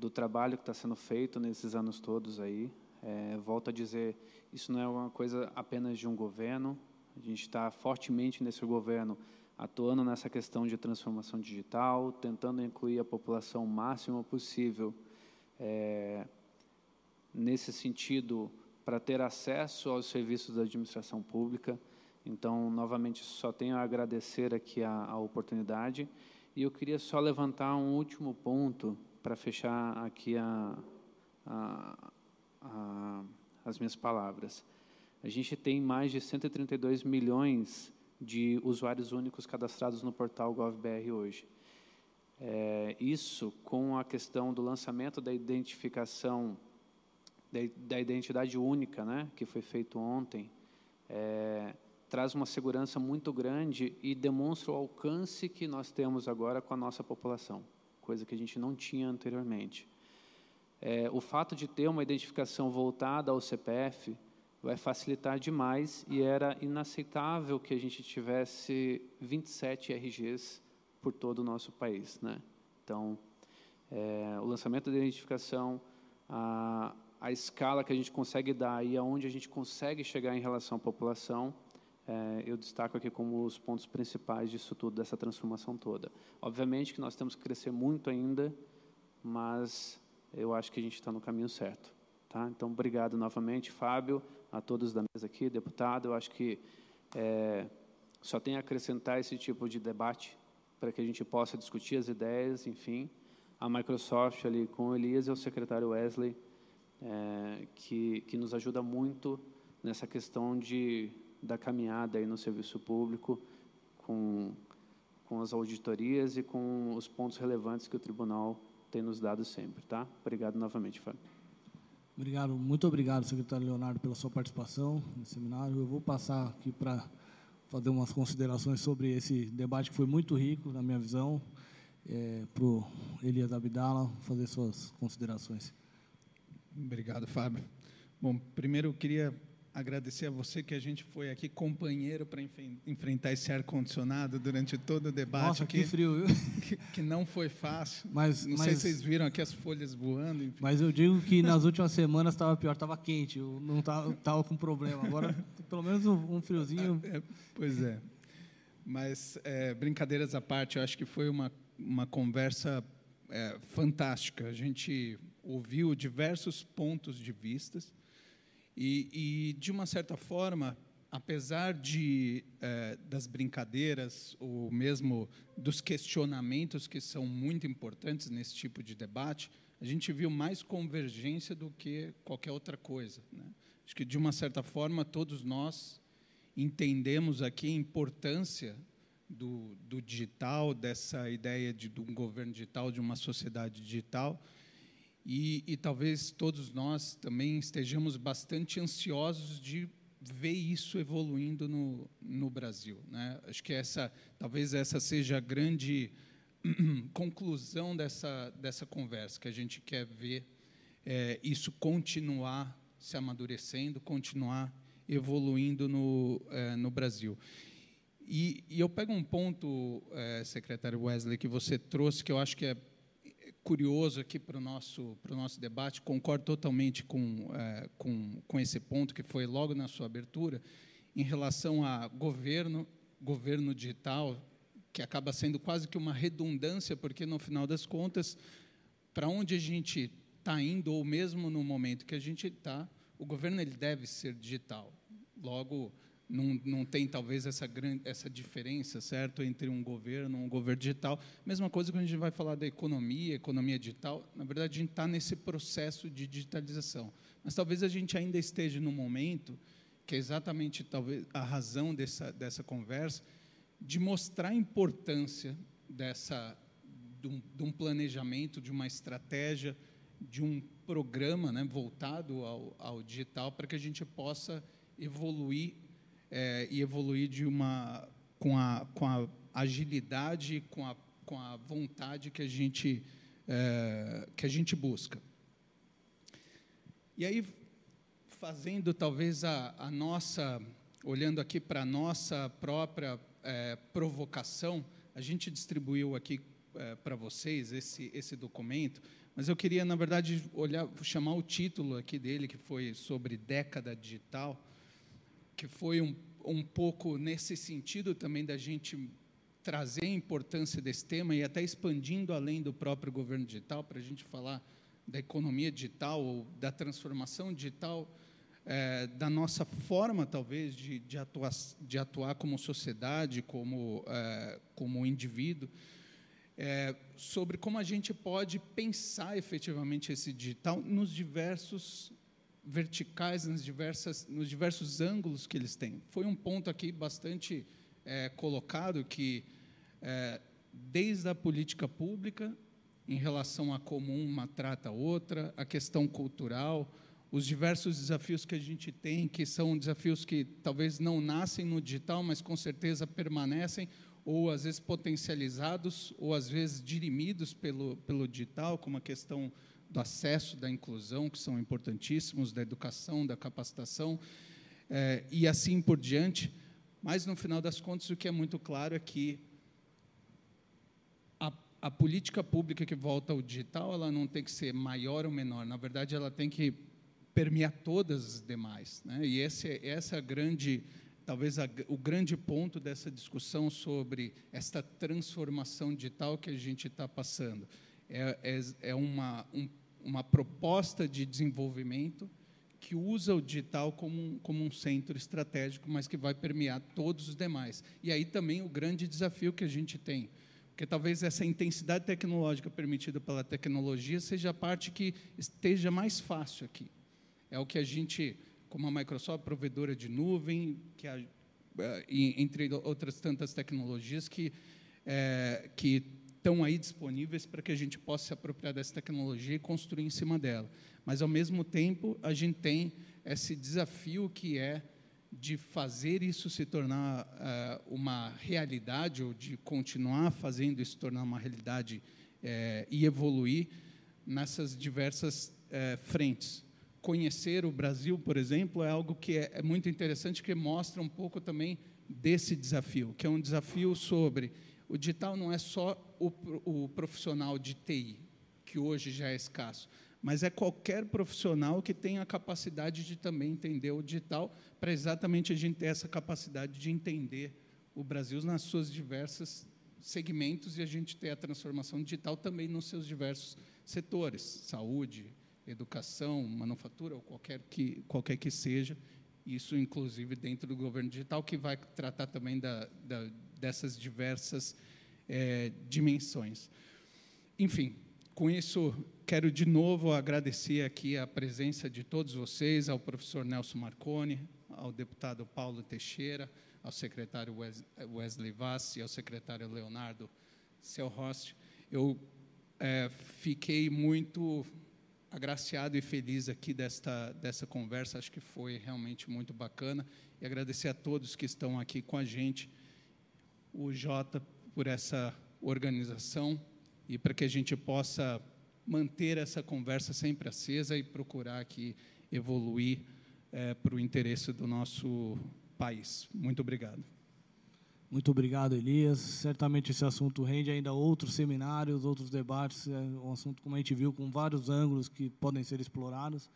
do trabalho que está sendo feito nesses anos todos aí. É, volto a dizer, isso não é uma coisa apenas de um governo. A gente está fortemente nesse governo atuando nessa questão de transformação digital, tentando incluir a população o máximo possível é, nesse sentido para ter acesso aos serviços da administração pública. Então, novamente, só tenho a agradecer aqui a, a oportunidade. E eu queria só levantar um último ponto para fechar aqui a, a, a, as minhas palavras. A gente tem mais de 132 milhões de usuários únicos cadastrados no portal GovBR hoje. É, isso com a questão do lançamento da identificação, da, da identidade única, né, que foi feito ontem, é, traz uma segurança muito grande e demonstra o alcance que nós temos agora com a nossa população, coisa que a gente não tinha anteriormente. É, o fato de ter uma identificação voltada ao CPF vai facilitar demais e era inaceitável que a gente tivesse 27 RGs por todo o nosso país. Né? Então, é, o lançamento da identificação, a, a escala que a gente consegue dar e aonde a gente consegue chegar em relação à população, é, eu destaco aqui como os pontos principais disso tudo, dessa transformação toda. Obviamente que nós temos que crescer muito ainda, mas eu acho que a gente está no caminho certo. Tá? Então, obrigado novamente, Fábio, a todos da mesa aqui, deputado. Eu acho que é, só tem a acrescentar esse tipo de debate para que a gente possa discutir as ideias, enfim. A Microsoft ali com o Elias e o secretário Wesley, é, que, que nos ajuda muito nessa questão de, da caminhada aí no serviço público, com, com as auditorias e com os pontos relevantes que o tribunal tem nos dado sempre. Tá? Obrigado novamente, Fábio. Obrigado, muito obrigado, secretário Leonardo, pela sua participação no seminário. Eu vou passar aqui para fazer umas considerações sobre esse debate que foi muito rico, na minha visão, é, para o Elias Abdala fazer suas considerações. Obrigado, Fábio. Bom, primeiro eu queria agradecer a você que a gente foi aqui companheiro para enfrentar esse ar condicionado durante todo o debate. Nossa, que, que frio, viu? Que, que, não foi fácil. Mas, não mas, sei se vocês viram aqui as folhas voando. Enfim. Mas eu digo que nas últimas semanas estava pior, estava quente, eu não estava tava com problema. Agora, pelo menos um friozinho. É, pois é. Mas, é, brincadeiras à parte, eu acho que foi uma, uma conversa é, fantástica. A gente ouviu diversos pontos de vistas e, e, de uma certa forma, apesar de eh, das brincadeiras ou mesmo dos questionamentos que são muito importantes nesse tipo de debate, a gente viu mais convergência do que qualquer outra coisa. Né? Acho que de uma certa forma todos nós entendemos aqui a importância do, do digital, dessa ideia de, de um governo digital, de uma sociedade digital e, e, talvez todos nós também estejamos bastante ansiosos de ver isso evoluindo no, no Brasil. Né? Acho que essa, talvez essa seja a grande conclusão dessa, dessa conversa, que a gente quer ver é, isso continuar se amadurecendo, continuar evoluindo no, é, no Brasil. E, e, eu pego um ponto, é, secretário Wesley, que você trouxe, que eu acho que é curioso aqui para o nosso, para o nosso debate, concordo totalmente com, é, com, com esse ponto que foi logo na sua abertura, em relação a governo, governo digital, que acaba sendo quase que uma redundância, porque, no final das contas, para onde a gente está indo, ou mesmo no momento que a gente está, o governo ele deve ser digital. Logo, não, não tem talvez essa grande essa diferença certo entre um governo um governo digital. Mesma coisa quando a gente vai falar da economia economia digital. Na verdade a gente está nesse processo de digitalização. Mas talvez a gente ainda esteja no momento que é exatamente talvez a razão dessa dessa conversa, de mostrar a importância dessa de um, de um planejamento, de uma estratégia, de um programa né, voltado ao, ao digital para que a gente possa evoluir é, e evoluir de uma com a, com a agilidade, com a, com a vontade que a gente é, que a gente busca. E aí fazendo talvez a, a nossa olhando aqui para a nossa própria é, provocação, a gente distribuiu aqui é, para vocês esse esse documento mas eu queria, na verdade, olhar, chamar o título aqui dele, que foi sobre década digital, que foi um, um pouco nesse sentido também da gente trazer a importância desse tema e até expandindo além do próprio governo digital, para a gente falar da economia digital ou da transformação digital, é, da nossa forma, talvez, de, de, atuar, de atuar como sociedade, como, é, como indivíduo é, sobre como a gente pode pensar efetivamente esse digital nos diversos verticais, nas diversas, nos diversos ângulos que eles têm. Foi um ponto aqui bastante é, colocado que, é, desde a política pública, em relação a como uma trata a outra, a questão cultural, os diversos desafios que a gente tem, que são desafios que talvez não nascem no digital, mas com certeza permanecem, ou às vezes potencializados, ou às vezes dirimidos pelo, pelo digital, como a questão do acesso, da inclusão, que são importantíssimos, da educação, da capacitação, é, e assim por diante. Mas, no final das contas, o que é muito claro é que a, a política pública que volta ao digital, ela não tem que ser maior ou menor, na verdade, ela tem que permear todas as demais. Né? E esse, essa é a grande talvez a, o grande ponto dessa discussão sobre esta transformação digital que a gente está passando. É, é, é uma, um, uma proposta de desenvolvimento que usa o digital como um, como um centro estratégico, mas que vai permear todos os demais. E aí também o grande desafio que a gente tem, porque talvez essa intensidade tecnológica permitida pela tecnologia seja a parte que esteja mais fácil aqui. É o que a gente como a Microsoft, provedora de nuvem, que a, eh, entre outras tantas tecnologias que, é, que estão aí disponíveis para que a gente possa se apropriar dessa tecnologia e construir em cima dela. Mas, ao mesmo tempo, a gente tem esse desafio que é de fazer isso se tornar uh, uma realidade, ou de continuar fazendo isso se tornar uma realidade uh, e evoluir nessas diversas uh, frentes conhecer o Brasil, por exemplo, é algo que é, é muito interessante, que mostra um pouco também desse desafio, que é um desafio sobre o digital não é só o, o profissional de TI, que hoje já é escasso, mas é qualquer profissional que tenha a capacidade de também entender o digital, para exatamente a gente ter essa capacidade de entender o Brasil nas suas diversas segmentos e a gente ter a transformação digital também nos seus diversos setores, saúde, educação, manufatura ou qualquer que, qualquer que seja, isso inclusive dentro do governo digital, que vai tratar também da, da, dessas diversas é, dimensões. Enfim, com isso, quero de novo agradecer aqui a presença de todos vocês, ao professor Nelson Marconi, ao deputado Paulo Teixeira, ao secretário Wesley Vass e ao secretário Leonardo Selhorst. Eu é, fiquei muito agraciado e feliz aqui desta, dessa conversa. Acho que foi realmente muito bacana. E agradecer a todos que estão aqui com a gente, o Jota, por essa organização e para que a gente possa manter essa conversa sempre acesa e procurar aqui evoluir é, para o interesse do nosso país. Muito obrigado. Muito obrigado, Elias. Certamente esse assunto rende ainda outros seminários, outros debates. É um assunto, como a gente viu, com vários ângulos que podem ser explorados.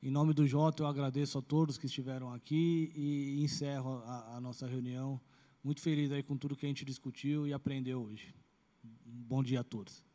Em nome do Jota, eu agradeço a todos que estiveram aqui e encerro a, a nossa reunião. Muito feliz aí com tudo que a gente discutiu e aprendeu hoje. Um bom dia a todos.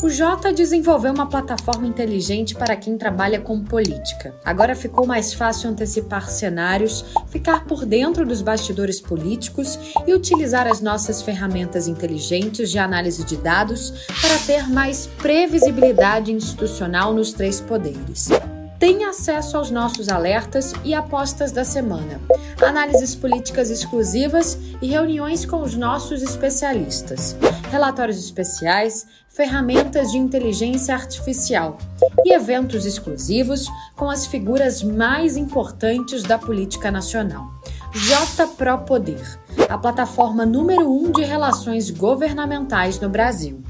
O Jota desenvolveu uma plataforma inteligente para quem trabalha com política. Agora ficou mais fácil antecipar cenários, ficar por dentro dos bastidores políticos e utilizar as nossas ferramentas inteligentes de análise de dados para ter mais previsibilidade institucional nos três poderes. Tenha acesso aos nossos alertas e apostas da semana, análises políticas exclusivas e reuniões com os nossos especialistas, relatórios especiais, ferramentas de inteligência artificial e eventos exclusivos com as figuras mais importantes da política nacional. J Pro Poder, a plataforma número um de relações governamentais no Brasil.